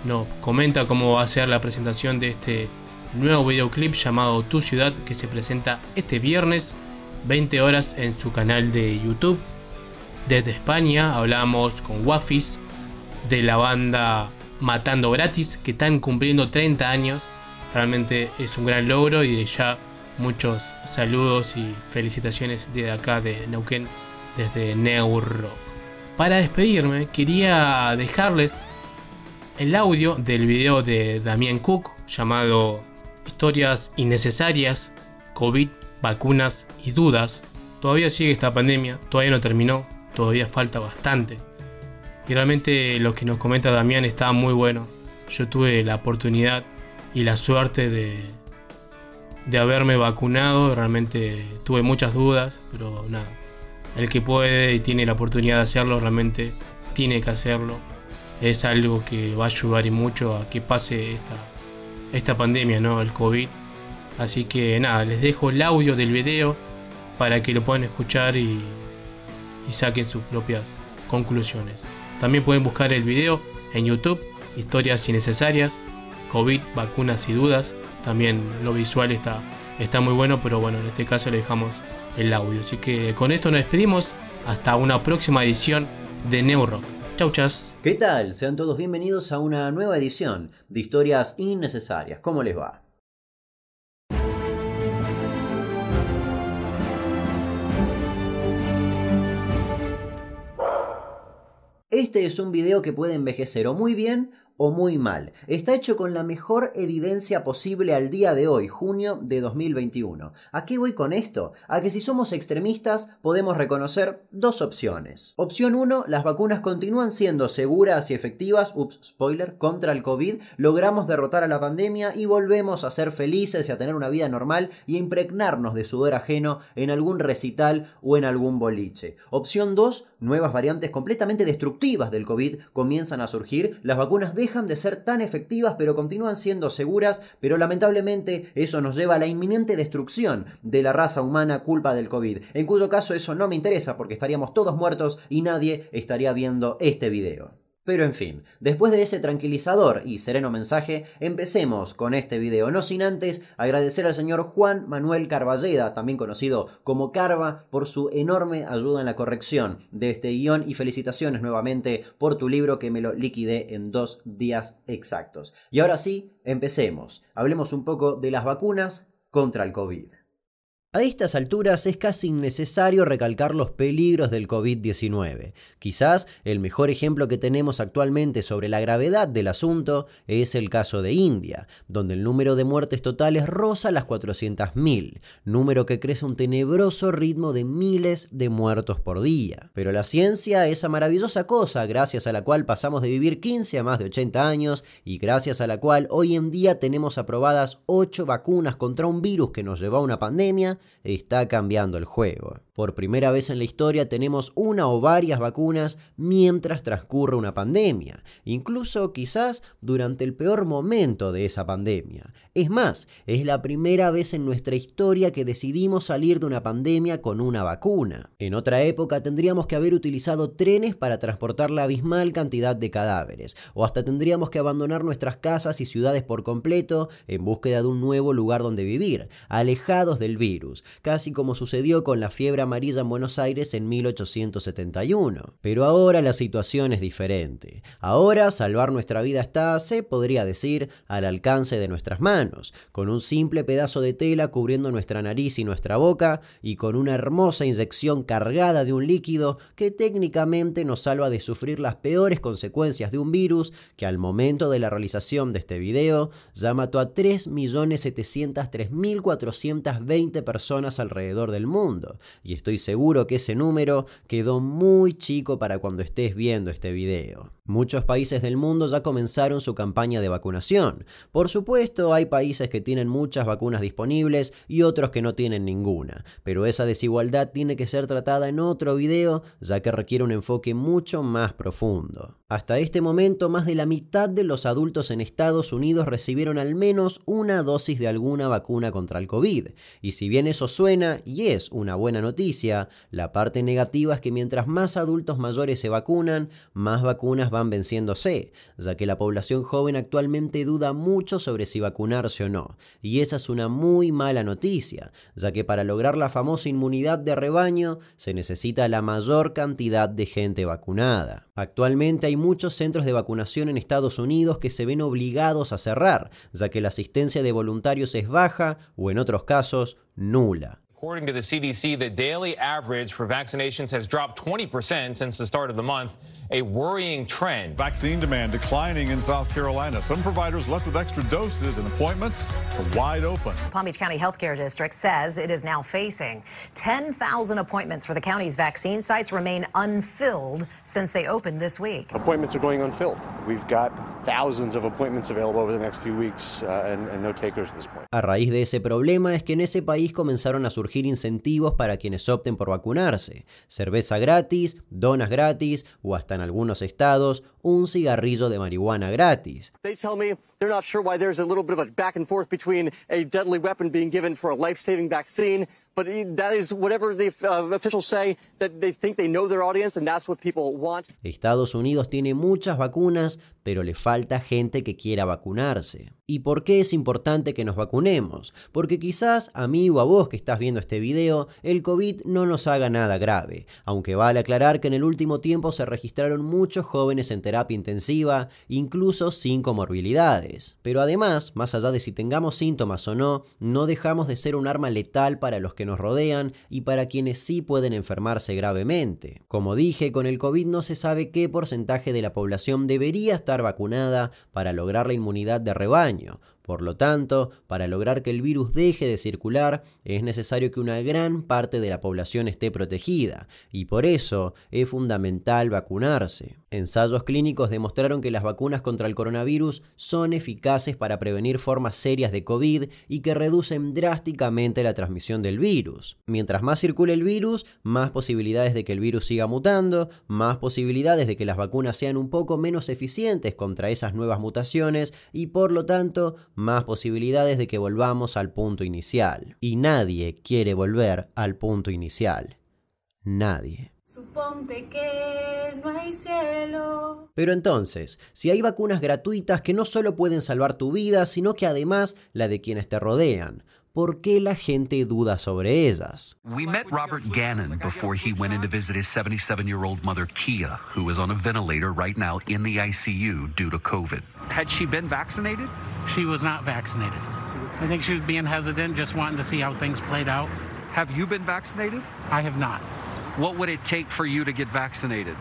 nos comenta cómo va a ser la presentación de este nuevo videoclip llamado Tu Ciudad que se presenta este viernes 20 horas en su canal de YouTube. Desde España hablamos con Wafis de la banda Matando Gratis que están cumpliendo 30 años. Realmente es un gran logro y de ya muchos saludos y felicitaciones desde acá de Neuquén, desde Neuro. Para despedirme quería dejarles el audio del video de Damián Cook llamado Historias innecesarias, COVID, vacunas y dudas. Todavía sigue esta pandemia, todavía no terminó, todavía falta bastante. Y realmente lo que nos comenta Damián está muy bueno. Yo tuve la oportunidad y la suerte de, de haberme vacunado. Realmente tuve muchas dudas, pero nada. El que puede y tiene la oportunidad de hacerlo, realmente tiene que hacerlo. Es algo que va a ayudar y mucho a que pase esta, esta pandemia, ¿no? El COVID. Así que nada, les dejo el audio del video para que lo puedan escuchar y, saquen sus propias conclusiones. También pueden buscar el video en YouTube, historias innecesarias, COVID, vacunas y dudas. También lo visual está, está muy bueno, pero bueno, en este caso le dejamos el audio. Así que con esto nos despedimos. Hasta una próxima edición de Neuro. Chau, chas. ¿Qué tal? Sean todos bienvenidos a una nueva edición de Historias Innecesarias. ¿Cómo les va? Este es un video que puede envejecer o muy bien o muy mal. Está hecho con la mejor evidencia posible al día de hoy, junio de 2021. ¿A qué voy con esto? A que si somos extremistas podemos reconocer dos opciones. Opción 1, las vacunas continúan siendo seguras y efectivas, ups, spoiler, contra el COVID, logramos derrotar a la pandemia y volvemos a ser felices y a tener una vida normal y a impregnarnos de sudor ajeno en algún recital o en algún boliche. Opción 2, nuevas variantes completamente destructivas del COVID comienzan a surgir, las vacunas dejan de ser tan efectivas pero continúan siendo seguras, pero lamentablemente eso nos lleva a la inminente destrucción de la raza humana culpa del COVID, en cuyo caso eso no me interesa porque estaríamos todos muertos y nadie estaría viendo este video. Pero en fin, después de ese tranquilizador y sereno mensaje, empecemos con este video, no sin antes agradecer al señor Juan Manuel Carballeda, también conocido como Carva, por su enorme ayuda en la corrección de este guion y felicitaciones nuevamente por tu libro que me lo liquidé en dos días exactos. Y ahora sí, empecemos. Hablemos un poco de las vacunas contra el COVID. A estas alturas es casi innecesario recalcar los peligros del COVID-19. Quizás el mejor ejemplo que tenemos actualmente sobre la gravedad del asunto es el caso de India, donde el número de muertes totales roza las 400.000, número que crece a un tenebroso ritmo de miles de muertos por día. Pero la ciencia, esa maravillosa cosa gracias a la cual pasamos de vivir 15 a más de 80 años y gracias a la cual hoy en día tenemos aprobadas 8 vacunas contra un virus que nos llevó a una pandemia, está cambiando el juego. Por primera vez en la historia tenemos una o varias vacunas mientras transcurre una pandemia, incluso quizás durante el peor momento de esa pandemia. Es más, es la primera vez en nuestra historia que decidimos salir de una pandemia con una vacuna. En otra época tendríamos que haber utilizado trenes para transportar la abismal cantidad de cadáveres, o hasta tendríamos que abandonar nuestras casas y ciudades por completo en búsqueda de un nuevo lugar donde vivir, alejados del virus casi como sucedió con la fiebre amarilla en Buenos Aires en 1871. Pero ahora la situación es diferente. Ahora salvar nuestra vida está, se podría decir, al alcance de nuestras manos, con un simple pedazo de tela cubriendo nuestra nariz y nuestra boca y con una hermosa inyección cargada de un líquido que técnicamente nos salva de sufrir las peores consecuencias de un virus que al momento de la realización de este video ya mató a 3.703.420 personas alrededor del mundo. Y estoy seguro que ese número quedó muy chico para cuando estés viendo este video. Muchos países del mundo ya comenzaron su campaña de vacunación. Por supuesto, hay países que tienen muchas vacunas disponibles y otros que no tienen ninguna, pero esa desigualdad tiene que ser tratada en otro video, ya que requiere un enfoque mucho más profundo. Hasta este momento, más de la mitad de los adultos en Estados Unidos recibieron al menos una dosis de alguna vacuna contra el COVID. Y si bien eso suena y es una buena noticia, la parte negativa es que mientras más adultos mayores se vacunan, más vacunas van venciéndose, ya que la población joven actualmente duda mucho sobre si vacunarse o no. Y esa es una muy mala noticia, ya que para lograr la famosa inmunidad de rebaño se necesita la mayor cantidad de gente vacunada. Actualmente hay muchos centros de vacunación en Estados Unidos que se ven obligados a cerrar, ya que la asistencia de voluntarios es baja o en otros casos nula. According to the CDC, the daily average for vaccinations has dropped 20% since the start of the month, a worrying trend. Vaccine demand declining in South Carolina. Some providers left with extra doses and appointments are wide open. Palm Beach County Healthcare District says it is now facing 10,000 appointments for the county's vaccine sites remain unfilled since they opened this week. Appointments are going unfilled. We've got thousands of appointments available over the next few weeks uh, and, and no takers at this point. A raíz de ese problema es que en ese país comenzaron a surgir incentivos para quienes opten por vacunarse. Cerveza gratis, donas gratis o hasta en algunos estados un cigarrillo de marihuana gratis. They tell me they're not sure why there's a little bit of a back and forth between a deadly weapon being given for a life-saving vaccine, but that is whatever the uh, officials say that they think they know their audience and that's what people want. Estados Unidos tiene muchas vacunas, pero le falta gente que quiera vacunarse. ¿Y por qué es importante que nos vacunemos? Porque quizás a mí o a vos que estás viendo este video, el COVID no nos haga nada grave, aunque vale aclarar que en el último tiempo se registraron muchos jóvenes en terapia intensiva, incluso sin comorbilidades. Pero además, más allá de si tengamos síntomas o no, no dejamos de ser un arma letal para los que nos rodean y para quienes sí pueden enfermarse gravemente. Como dije, con el COVID no se sabe qué porcentaje de la población debería estar vacunada para lograr la inmunidad de rebaño. Por lo tanto, para lograr que el virus deje de circular, es necesario que una gran parte de la población esté protegida, y por eso es fundamental vacunarse. Ensayos clínicos demostraron que las vacunas contra el coronavirus son eficaces para prevenir formas serias de COVID y que reducen drásticamente la transmisión del virus. Mientras más circule el virus, más posibilidades de que el virus siga mutando, más posibilidades de que las vacunas sean un poco menos eficientes contra esas nuevas mutaciones y por lo tanto más posibilidades de que volvamos al punto inicial. Y nadie quiere volver al punto inicial. Nadie. Suponte que no hay cielo. Pero entonces, si hay vacunas gratuitas que no solo pueden salvar tu vida, sino que además la de quienes te rodean, ¿por qué la gente duda sobre ellas? We met Robert Gannon before he went in to visit his 77 year old mother, Kia, who is on a ventilator right now in the ICU due to COVID. Had she been vaccinated? She was not vaccinated. I think she was being hesitant, just wanting to see how things played out. Have you been vaccinated? I have not. What would it take for you to get vaccinated?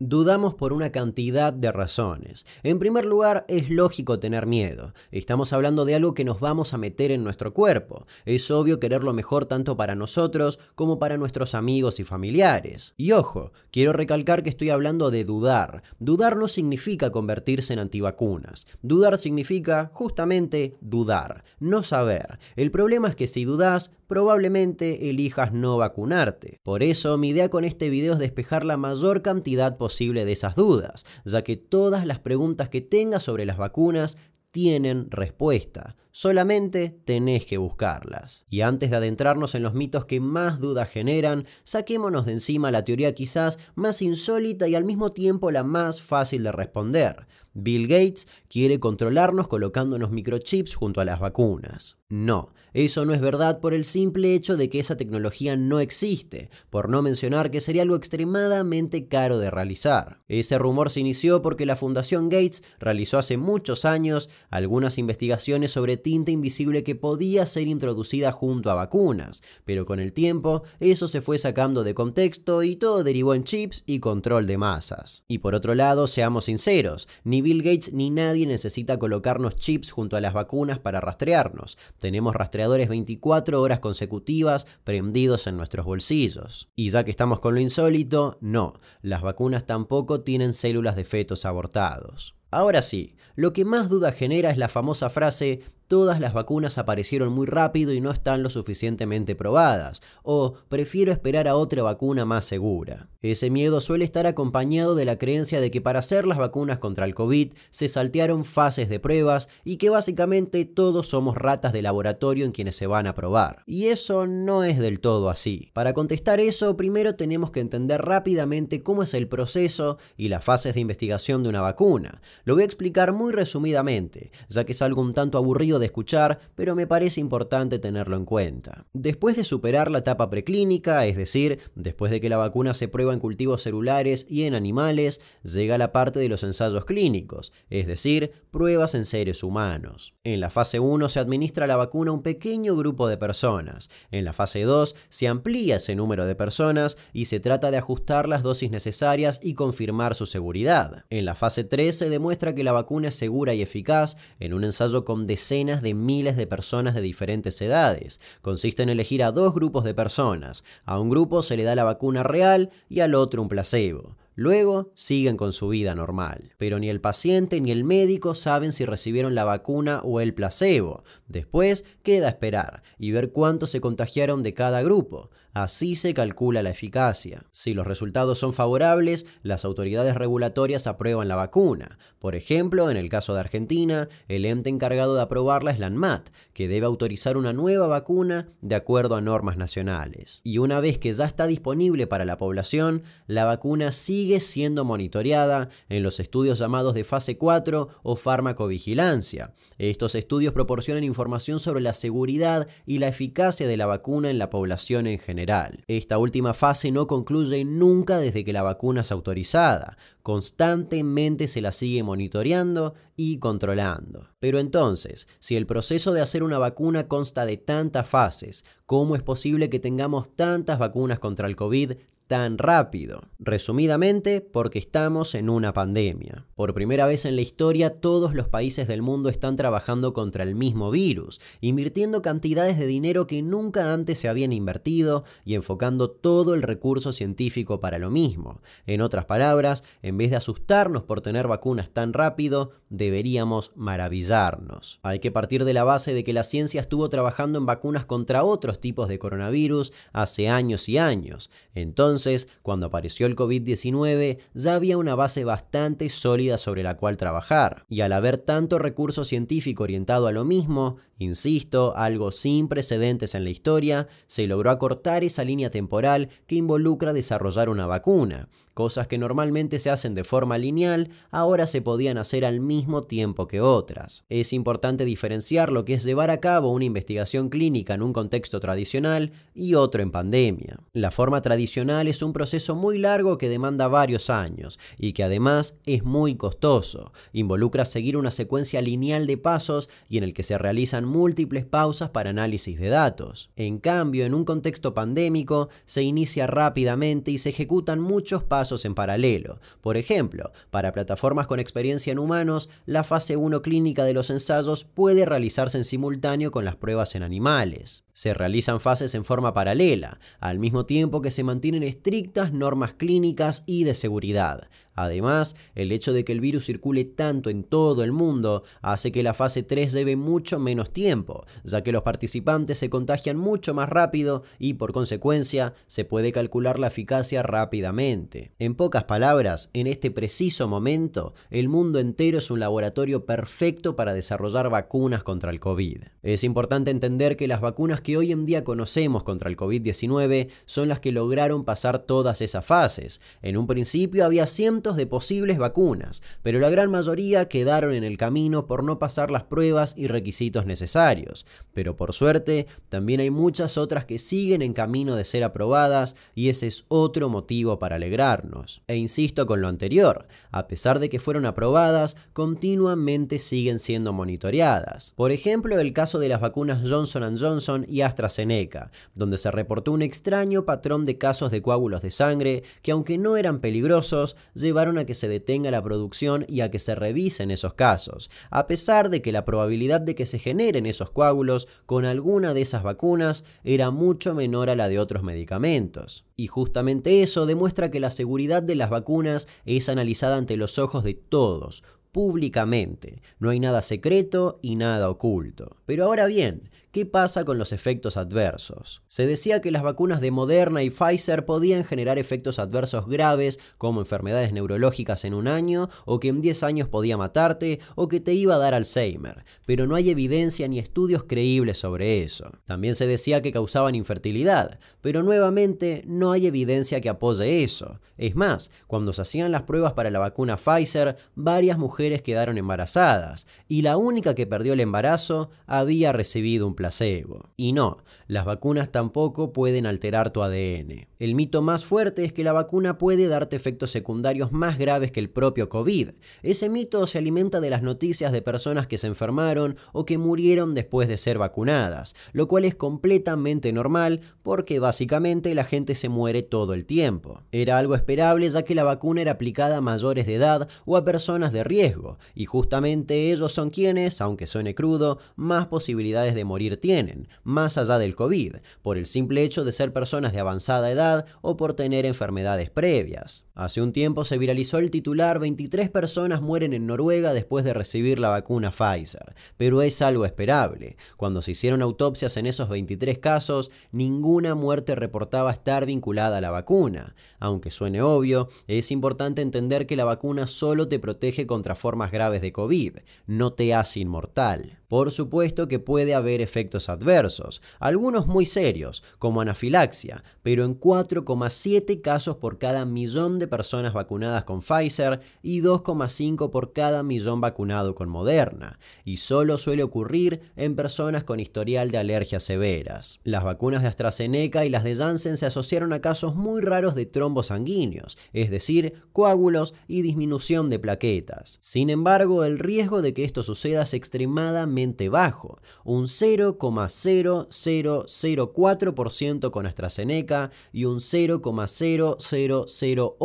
Dudamos por una cantidad de razones. En primer lugar, es lógico tener miedo. Estamos hablando de algo que nos vamos a meter en nuestro cuerpo. Es obvio querer lo mejor tanto para nosotros como para nuestros amigos y familiares. Y ojo, quiero recalcar que estoy hablando de dudar. Dudar no significa convertirse en antivacunas. Dudar significa justamente dudar, no saber. El problema es que si dudas, probablemente elijas no vacunarte. Por eso, mi idea con este video es despejar la mayor cantidad posible de esas dudas, ya que todas las preguntas que tengas sobre las vacunas tienen respuesta. Solamente tenés que buscarlas. Y antes de adentrarnos en los mitos que más dudas generan, saquémonos de encima la teoría quizás más insólita y al mismo tiempo la más fácil de responder. Bill Gates quiere controlarnos colocándonos microchips junto a las vacunas. No, eso no es verdad por el simple hecho de que esa tecnología no existe, por no mencionar que sería algo extremadamente caro de realizar. Ese rumor se inició porque la Fundación Gates realizó hace muchos años algunas investigaciones sobre tinta invisible que podía ser introducida junto a vacunas, pero con el tiempo eso se fue sacando de contexto y todo derivó en chips y control de masas. Y por otro lado, seamos sinceros, ni Bill Gates ni nadie necesita colocarnos chips junto a las vacunas para rastrearnos. Tenemos 24 horas consecutivas prendidos en nuestros bolsillos. Y ya que estamos con lo insólito, no, las vacunas tampoco tienen células de fetos abortados. Ahora sí, lo que más duda genera es la famosa frase todas las vacunas aparecieron muy rápido y no están lo suficientemente probadas, o prefiero esperar a otra vacuna más segura. Ese miedo suele estar acompañado de la creencia de que para hacer las vacunas contra el COVID se saltearon fases de pruebas y que básicamente todos somos ratas de laboratorio en quienes se van a probar. Y eso no es del todo así. Para contestar eso, primero tenemos que entender rápidamente cómo es el proceso y las fases de investigación de una vacuna. Lo voy a explicar muy resumidamente, ya que es algo un tanto aburrido escuchar, pero me parece importante tenerlo en cuenta. Después de superar la etapa preclínica, es decir, después de que la vacuna se prueba en cultivos celulares y en animales, llega la parte de los ensayos clínicos, es decir, pruebas en seres humanos. En la fase 1 se administra la vacuna a un pequeño grupo de personas. En la fase 2 se amplía ese número de personas y se trata de ajustar las dosis necesarias y confirmar su seguridad. En la fase 3 se demuestra que la vacuna es segura y eficaz en un ensayo con decenas de miles de personas de diferentes edades. Consiste en elegir a dos grupos de personas. A un grupo se le da la vacuna real y al otro un placebo. Luego siguen con su vida normal. Pero ni el paciente ni el médico saben si recibieron la vacuna o el placebo. Después queda esperar y ver cuántos se contagiaron de cada grupo. Así se calcula la eficacia. Si los resultados son favorables, las autoridades regulatorias aprueban la vacuna. Por ejemplo, en el caso de Argentina, el ente encargado de aprobarla es la ANMAT, que debe autorizar una nueva vacuna de acuerdo a normas nacionales. Y una vez que ya está disponible para la población, la vacuna sigue siendo monitoreada en los estudios llamados de fase 4 o farmacovigilancia. Estos estudios proporcionan información sobre la seguridad y la eficacia de la vacuna en la población en general. Esta última fase no concluye nunca desde que la vacuna es autorizada. Constantemente se la sigue monitoreando y controlando. Pero entonces, si el proceso de hacer una vacuna consta de tantas fases, ¿cómo es posible que tengamos tantas vacunas contra el COVID tan rápido? Resumidamente, porque estamos en una pandemia. Por primera vez en la historia, todos los países del mundo están trabajando contra el mismo virus, invirtiendo cantidades de dinero que nunca antes se habían invertido y enfocando todo el recurso científico para lo mismo. En otras palabras, en vez de asustarnos por tener vacunas tan rápido, deberíamos maravillarnos. Hay que partir de la base de que la ciencia estuvo trabajando en vacunas contra otros tipos de coronavirus hace años y años. Entonces, cuando apareció el COVID-19, ya había una base bastante sólida sobre la cual trabajar. Y al haber tanto recurso científico orientado a lo mismo, insisto, algo sin precedentes en la historia, se logró acortar esa línea temporal que involucra desarrollar una vacuna. Cosas que normalmente se hacen de forma lineal, ahora se podían hacer al mismo tiempo que otras. Es importante diferenciar lo que es llevar a cabo una investigación clínica en un contexto tradicional y otro en pandemia. La forma tradicional es un proceso muy largo que demanda varios años y que además es muy costoso. Involucra seguir una secuencia lineal de pasos y en el que se realizan múltiples pausas para análisis de datos. En cambio, en un contexto pandémico, se inicia rápidamente y se ejecutan muchos pasos en paralelo. Por ejemplo, para plataformas con experiencia en humanos, la fase 1 clínica de los ensayos puede realizarse en simultáneo con las pruebas en animales. Se realizan fases en forma paralela, al mismo tiempo que se mantienen estrictas normas clínicas y de seguridad. Además, el hecho de que el virus circule tanto en todo el mundo hace que la fase 3 lleve mucho menos tiempo, ya que los participantes se contagian mucho más rápido y por consecuencia se puede calcular la eficacia rápidamente. En pocas palabras, en este preciso momento, el mundo entero es un laboratorio perfecto para desarrollar vacunas contra el COVID. Es importante entender que las vacunas que hoy en día conocemos contra el COVID-19 son las que lograron pasar todas esas fases. En un principio había cientos de posibles vacunas, pero la gran mayoría quedaron en el camino por no pasar las pruebas y requisitos necesarios. Pero por suerte, también hay muchas otras que siguen en camino de ser aprobadas y ese es otro motivo para alegrarnos. E insisto con lo anterior, a pesar de que fueron aprobadas, continuamente siguen siendo monitoreadas. Por ejemplo, el caso de las vacunas Johnson Johnson y AstraZeneca, donde se reportó un extraño patrón de casos de coágulos de sangre que aunque no eran peligrosos, llevaron a que se detenga la producción y a que se revisen esos casos, a pesar de que la probabilidad de que se generen esos coágulos con alguna de esas vacunas era mucho menor a la de otros medicamentos. Y justamente eso demuestra que la seguridad de las vacunas es analizada ante los ojos de todos, públicamente. No hay nada secreto y nada oculto. Pero ahora bien, ¿Qué pasa con los efectos adversos? Se decía que las vacunas de Moderna y Pfizer podían generar efectos adversos graves como enfermedades neurológicas en un año, o que en 10 años podía matarte, o que te iba a dar Alzheimer, pero no hay evidencia ni estudios creíbles sobre eso. También se decía que causaban infertilidad, pero nuevamente no hay evidencia que apoye eso. Es más, cuando se hacían las pruebas para la vacuna Pfizer, varias mujeres quedaron embarazadas, y la única que perdió el embarazo había recibido un placebo. Y no, las vacunas tampoco pueden alterar tu ADN. El mito más fuerte es que la vacuna puede darte efectos secundarios más graves que el propio COVID. Ese mito se alimenta de las noticias de personas que se enfermaron o que murieron después de ser vacunadas, lo cual es completamente normal porque básicamente la gente se muere todo el tiempo. Era algo esperable ya que la vacuna era aplicada a mayores de edad o a personas de riesgo, y justamente ellos son quienes, aunque suene crudo, más posibilidades de morir tienen, más allá del COVID, por el simple hecho de ser personas de avanzada edad o por tener enfermedades previas. Hace un tiempo se viralizó el titular 23 personas mueren en Noruega después de recibir la vacuna Pfizer, pero es algo esperable. Cuando se hicieron autopsias en esos 23 casos, ninguna muerte reportaba estar vinculada a la vacuna. Aunque suene obvio, es importante entender que la vacuna solo te protege contra formas graves de COVID, no te hace inmortal. Por supuesto que puede haber efectos adversos, algunos muy serios, como anafilaxia, pero en 4,7 casos por cada millón de personas vacunadas con Pfizer y 2,5 por cada millón vacunado con Moderna, y solo suele ocurrir en personas con historial de alergias severas. Las vacunas de AstraZeneca y las de Janssen se asociaron a casos muy raros de trombos sanguíneos, es decir, coágulos y disminución de plaquetas. Sin embargo, el riesgo de que esto suceda es extremadamente bajo, un 0,0004% con AstraZeneca y un 0,0008%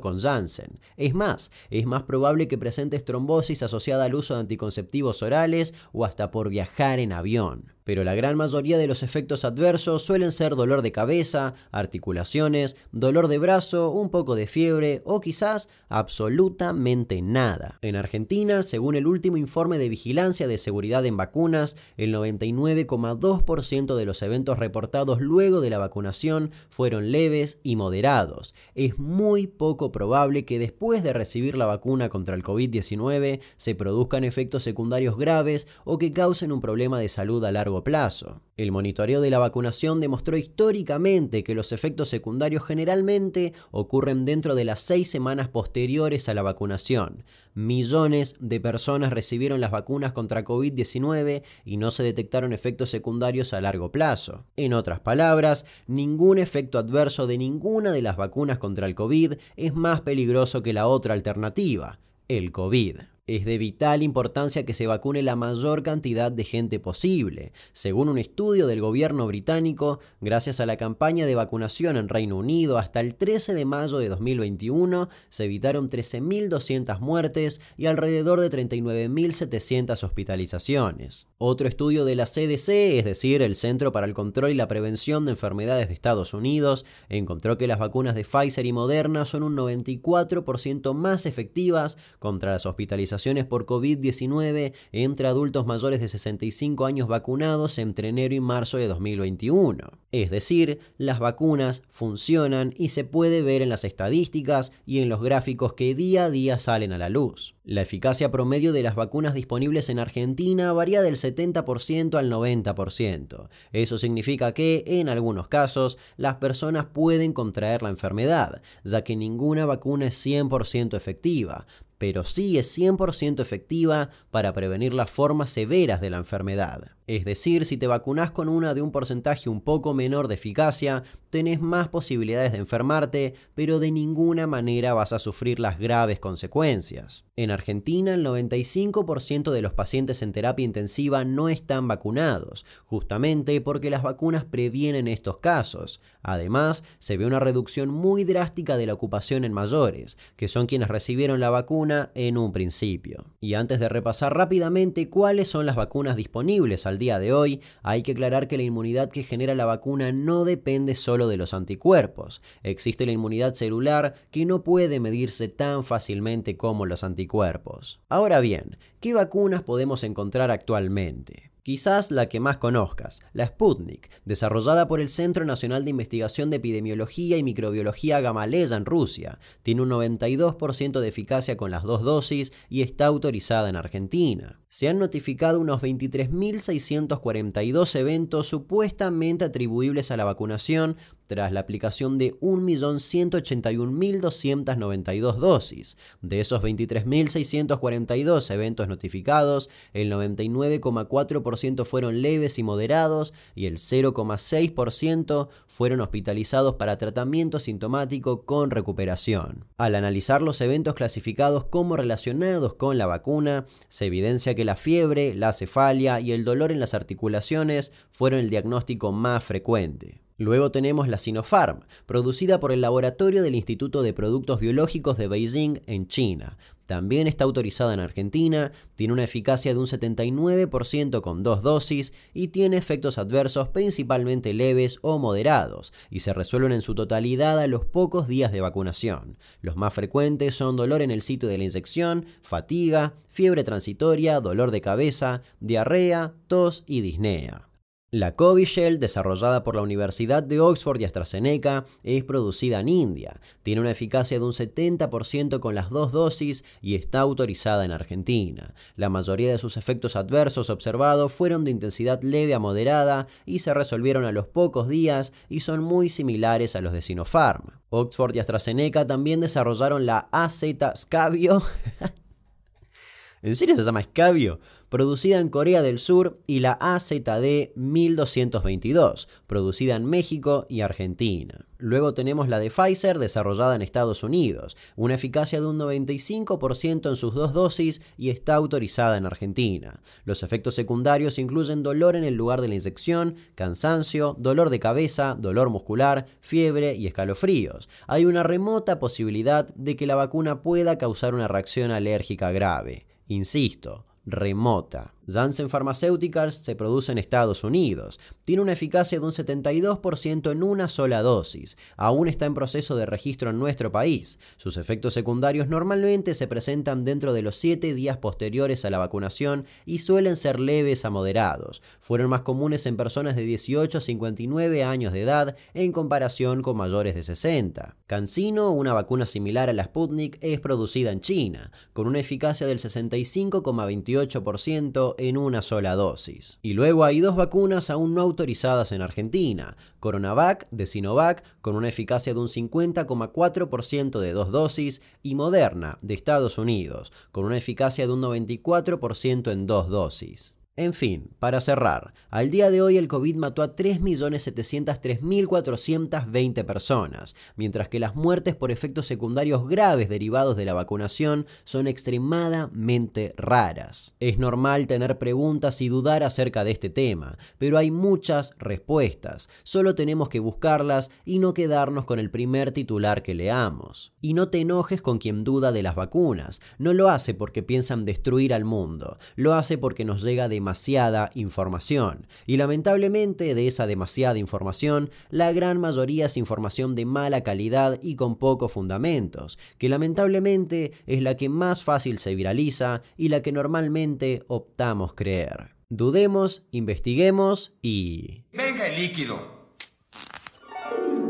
con Janssen. Es más, es más probable que presentes trombosis asociada al uso de anticonceptivos orales o hasta por viajar en avión pero la gran mayoría de los efectos adversos suelen ser dolor de cabeza, articulaciones, dolor de brazo, un poco de fiebre o quizás absolutamente nada. En Argentina, según el último informe de vigilancia de seguridad en vacunas, el 99,2% de los eventos reportados luego de la vacunación fueron leves y moderados. Es muy poco probable que después de recibir la vacuna contra el COVID-19 se produzcan efectos secundarios graves o que causen un problema de salud a largo plazo. El monitoreo de la vacunación demostró históricamente que los efectos secundarios generalmente ocurren dentro de las seis semanas posteriores a la vacunación. Millones de personas recibieron las vacunas contra COVID-19 y no se detectaron efectos secundarios a largo plazo. En otras palabras, ningún efecto adverso de ninguna de las vacunas contra el COVID es más peligroso que la otra alternativa, el COVID. Es de vital importancia que se vacune la mayor cantidad de gente posible. Según un estudio del gobierno británico, gracias a la campaña de vacunación en Reino Unido hasta el 13 de mayo de 2021 se evitaron 13.200 muertes y alrededor de 39.700 hospitalizaciones. Otro estudio de la CDC, es decir, el Centro para el Control y la Prevención de Enfermedades de Estados Unidos, encontró que las vacunas de Pfizer y Moderna son un 94% más efectivas contra las hospitalizaciones por COVID-19 entre adultos mayores de 65 años vacunados entre enero y marzo de 2021. Es decir, las vacunas funcionan y se puede ver en las estadísticas y en los gráficos que día a día salen a la luz. La eficacia promedio de las vacunas disponibles en Argentina varía del 70% al 90%. Eso significa que, en algunos casos, las personas pueden contraer la enfermedad, ya que ninguna vacuna es 100% efectiva, pero sí es 100% efectiva para prevenir las formas severas de la enfermedad. Es decir, si te vacunas con una de un porcentaje un poco menor de eficacia, tenés más posibilidades de enfermarte, pero de ninguna manera vas a sufrir las graves consecuencias. En Argentina, el 95% de los pacientes en terapia intensiva no están vacunados, justamente porque las vacunas previenen estos casos. Además, se ve una reducción muy drástica de la ocupación en mayores, que son quienes recibieron la vacuna en un principio. Y antes de repasar rápidamente cuáles son las vacunas disponibles al día de hoy, hay que aclarar que la inmunidad que genera la vacuna no depende solo de los anticuerpos. Existe la inmunidad celular que no puede medirse tan fácilmente como los anticuerpos. Ahora bien, ¿qué vacunas podemos encontrar actualmente? Quizás la que más conozcas, la Sputnik, desarrollada por el Centro Nacional de Investigación de Epidemiología y Microbiología Gamaleya en Rusia. Tiene un 92% de eficacia con las dos dosis y está autorizada en Argentina. Se han notificado unos 23.642 eventos supuestamente atribuibles a la vacunación tras la aplicación de 1.181.292 dosis. De esos 23.642 eventos notificados, el 99,4% fueron leves y moderados y el 0,6% fueron hospitalizados para tratamiento sintomático con recuperación. Al analizar los eventos clasificados como relacionados con la vacuna, se evidencia que la fiebre, la cefalia y el dolor en las articulaciones fueron el diagnóstico más frecuente. Luego tenemos la Sinopharm, producida por el laboratorio del Instituto de Productos Biológicos de Beijing en China. También está autorizada en Argentina, tiene una eficacia de un 79% con dos dosis y tiene efectos adversos principalmente leves o moderados y se resuelven en su totalidad a los pocos días de vacunación. Los más frecuentes son dolor en el sitio de la inyección, fatiga, fiebre transitoria, dolor de cabeza, diarrea, tos y disnea. La Covishield, desarrollada por la Universidad de Oxford y AstraZeneca, es producida en India. Tiene una eficacia de un 70% con las dos dosis y está autorizada en Argentina. La mayoría de sus efectos adversos observados fueron de intensidad leve a moderada y se resolvieron a los pocos días y son muy similares a los de Sinopharm. Oxford y AstraZeneca también desarrollaron la AZ Scavio. ¿En serio se llama Scavio? producida en Corea del Sur, y la AZD 1222, producida en México y Argentina. Luego tenemos la de Pfizer, desarrollada en Estados Unidos, una eficacia de un 95% en sus dos dosis y está autorizada en Argentina. Los efectos secundarios incluyen dolor en el lugar de la inyección, cansancio, dolor de cabeza, dolor muscular, fiebre y escalofríos. Hay una remota posibilidad de que la vacuna pueda causar una reacción alérgica grave. Insisto, remota. Janssen Pharmaceuticals se produce en Estados Unidos. Tiene una eficacia de un 72% en una sola dosis. Aún está en proceso de registro en nuestro país. Sus efectos secundarios normalmente se presentan dentro de los 7 días posteriores a la vacunación y suelen ser leves a moderados. Fueron más comunes en personas de 18 a 59 años de edad en comparación con mayores de 60. CanSino, una vacuna similar a la Sputnik, es producida en China, con una eficacia del 65,28% en una sola dosis. Y luego hay dos vacunas aún no autorizadas en Argentina, Coronavac de Sinovac con una eficacia de un 50,4% de dos dosis y Moderna de Estados Unidos con una eficacia de un 94% en dos dosis. En fin, para cerrar, al día de hoy el COVID mató a 3.703.420 personas, mientras que las muertes por efectos secundarios graves derivados de la vacunación son extremadamente raras. Es normal tener preguntas y dudar acerca de este tema, pero hay muchas respuestas, solo tenemos que buscarlas y no quedarnos con el primer titular que leamos. Y no te enojes con quien duda de las vacunas, no lo hace porque piensan destruir al mundo, lo hace porque nos llega de demasiada información. Y lamentablemente de esa demasiada información, la gran mayoría es información de mala calidad y con pocos fundamentos, que lamentablemente es la que más fácil se viraliza y la que normalmente optamos creer. Dudemos, investiguemos y... Venga el líquido.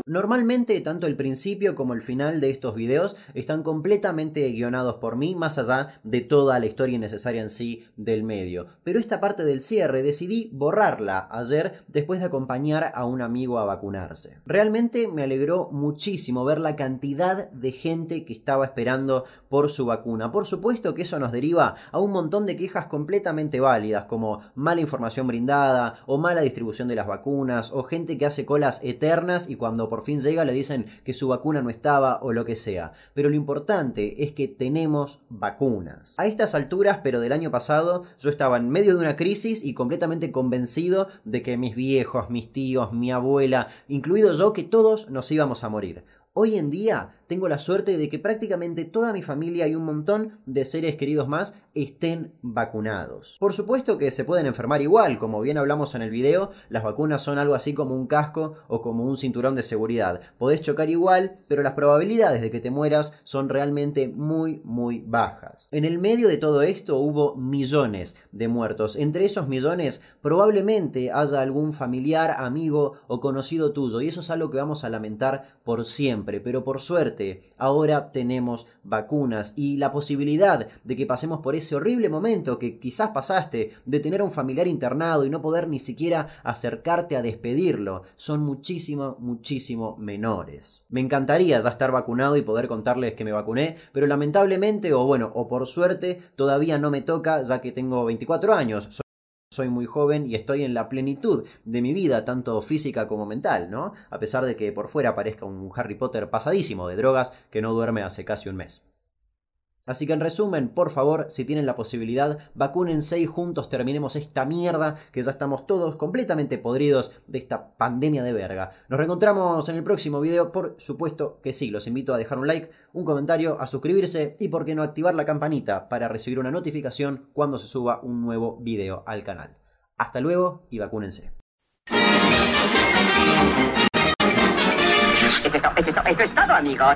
Normalmente tanto el principio como el final de estos videos están completamente guionados por mí, más allá de toda la historia necesaria en sí del medio. Pero esta parte del cierre decidí borrarla ayer después de acompañar a un amigo a vacunarse. Realmente me alegró muchísimo ver la cantidad de gente que estaba esperando por su vacuna. Por supuesto que eso nos deriva a un montón de quejas completamente válidas como mala información brindada o mala distribución de las vacunas o gente que hace colas eternas y cuando por fin llega le dicen que su vacuna no estaba o lo que sea. Pero lo importante es que tenemos vacunas. A estas alturas, pero del año pasado, yo estaba en medio de una crisis y completamente convencido de que mis viejos, mis tíos, mi abuela, incluido yo, que todos nos íbamos a morir. Hoy en día tengo la suerte de que prácticamente toda mi familia y un montón de seres queridos más estén vacunados. Por supuesto que se pueden enfermar igual, como bien hablamos en el video, las vacunas son algo así como un casco o como un cinturón de seguridad. Podés chocar igual, pero las probabilidades de que te mueras son realmente muy, muy bajas. En el medio de todo esto hubo millones de muertos. Entre esos millones probablemente haya algún familiar, amigo o conocido tuyo, y eso es algo que vamos a lamentar por siempre, pero por suerte ahora tenemos vacunas y la posibilidad de que pasemos por ese horrible momento que quizás pasaste de tener a un familiar internado y no poder ni siquiera acercarte a despedirlo son muchísimo, muchísimo menores. Me encantaría ya estar vacunado y poder contarles que me vacuné, pero lamentablemente, o bueno, o por suerte, todavía no me toca ya que tengo 24 años. Soy muy joven y estoy en la plenitud de mi vida, tanto física como mental, ¿no? A pesar de que por fuera parezca un Harry Potter pasadísimo de drogas que no duerme hace casi un mes. Así que en resumen, por favor, si tienen la posibilidad, vacúnense y juntos terminemos esta mierda que ya estamos todos completamente podridos de esta pandemia de verga. Nos reencontramos en el próximo video, por supuesto que sí, los invito a dejar un like, un comentario, a suscribirse y por qué no activar la campanita para recibir una notificación cuando se suba un nuevo video al canal. Hasta luego y vacúnense. Eso es, todo, amigos.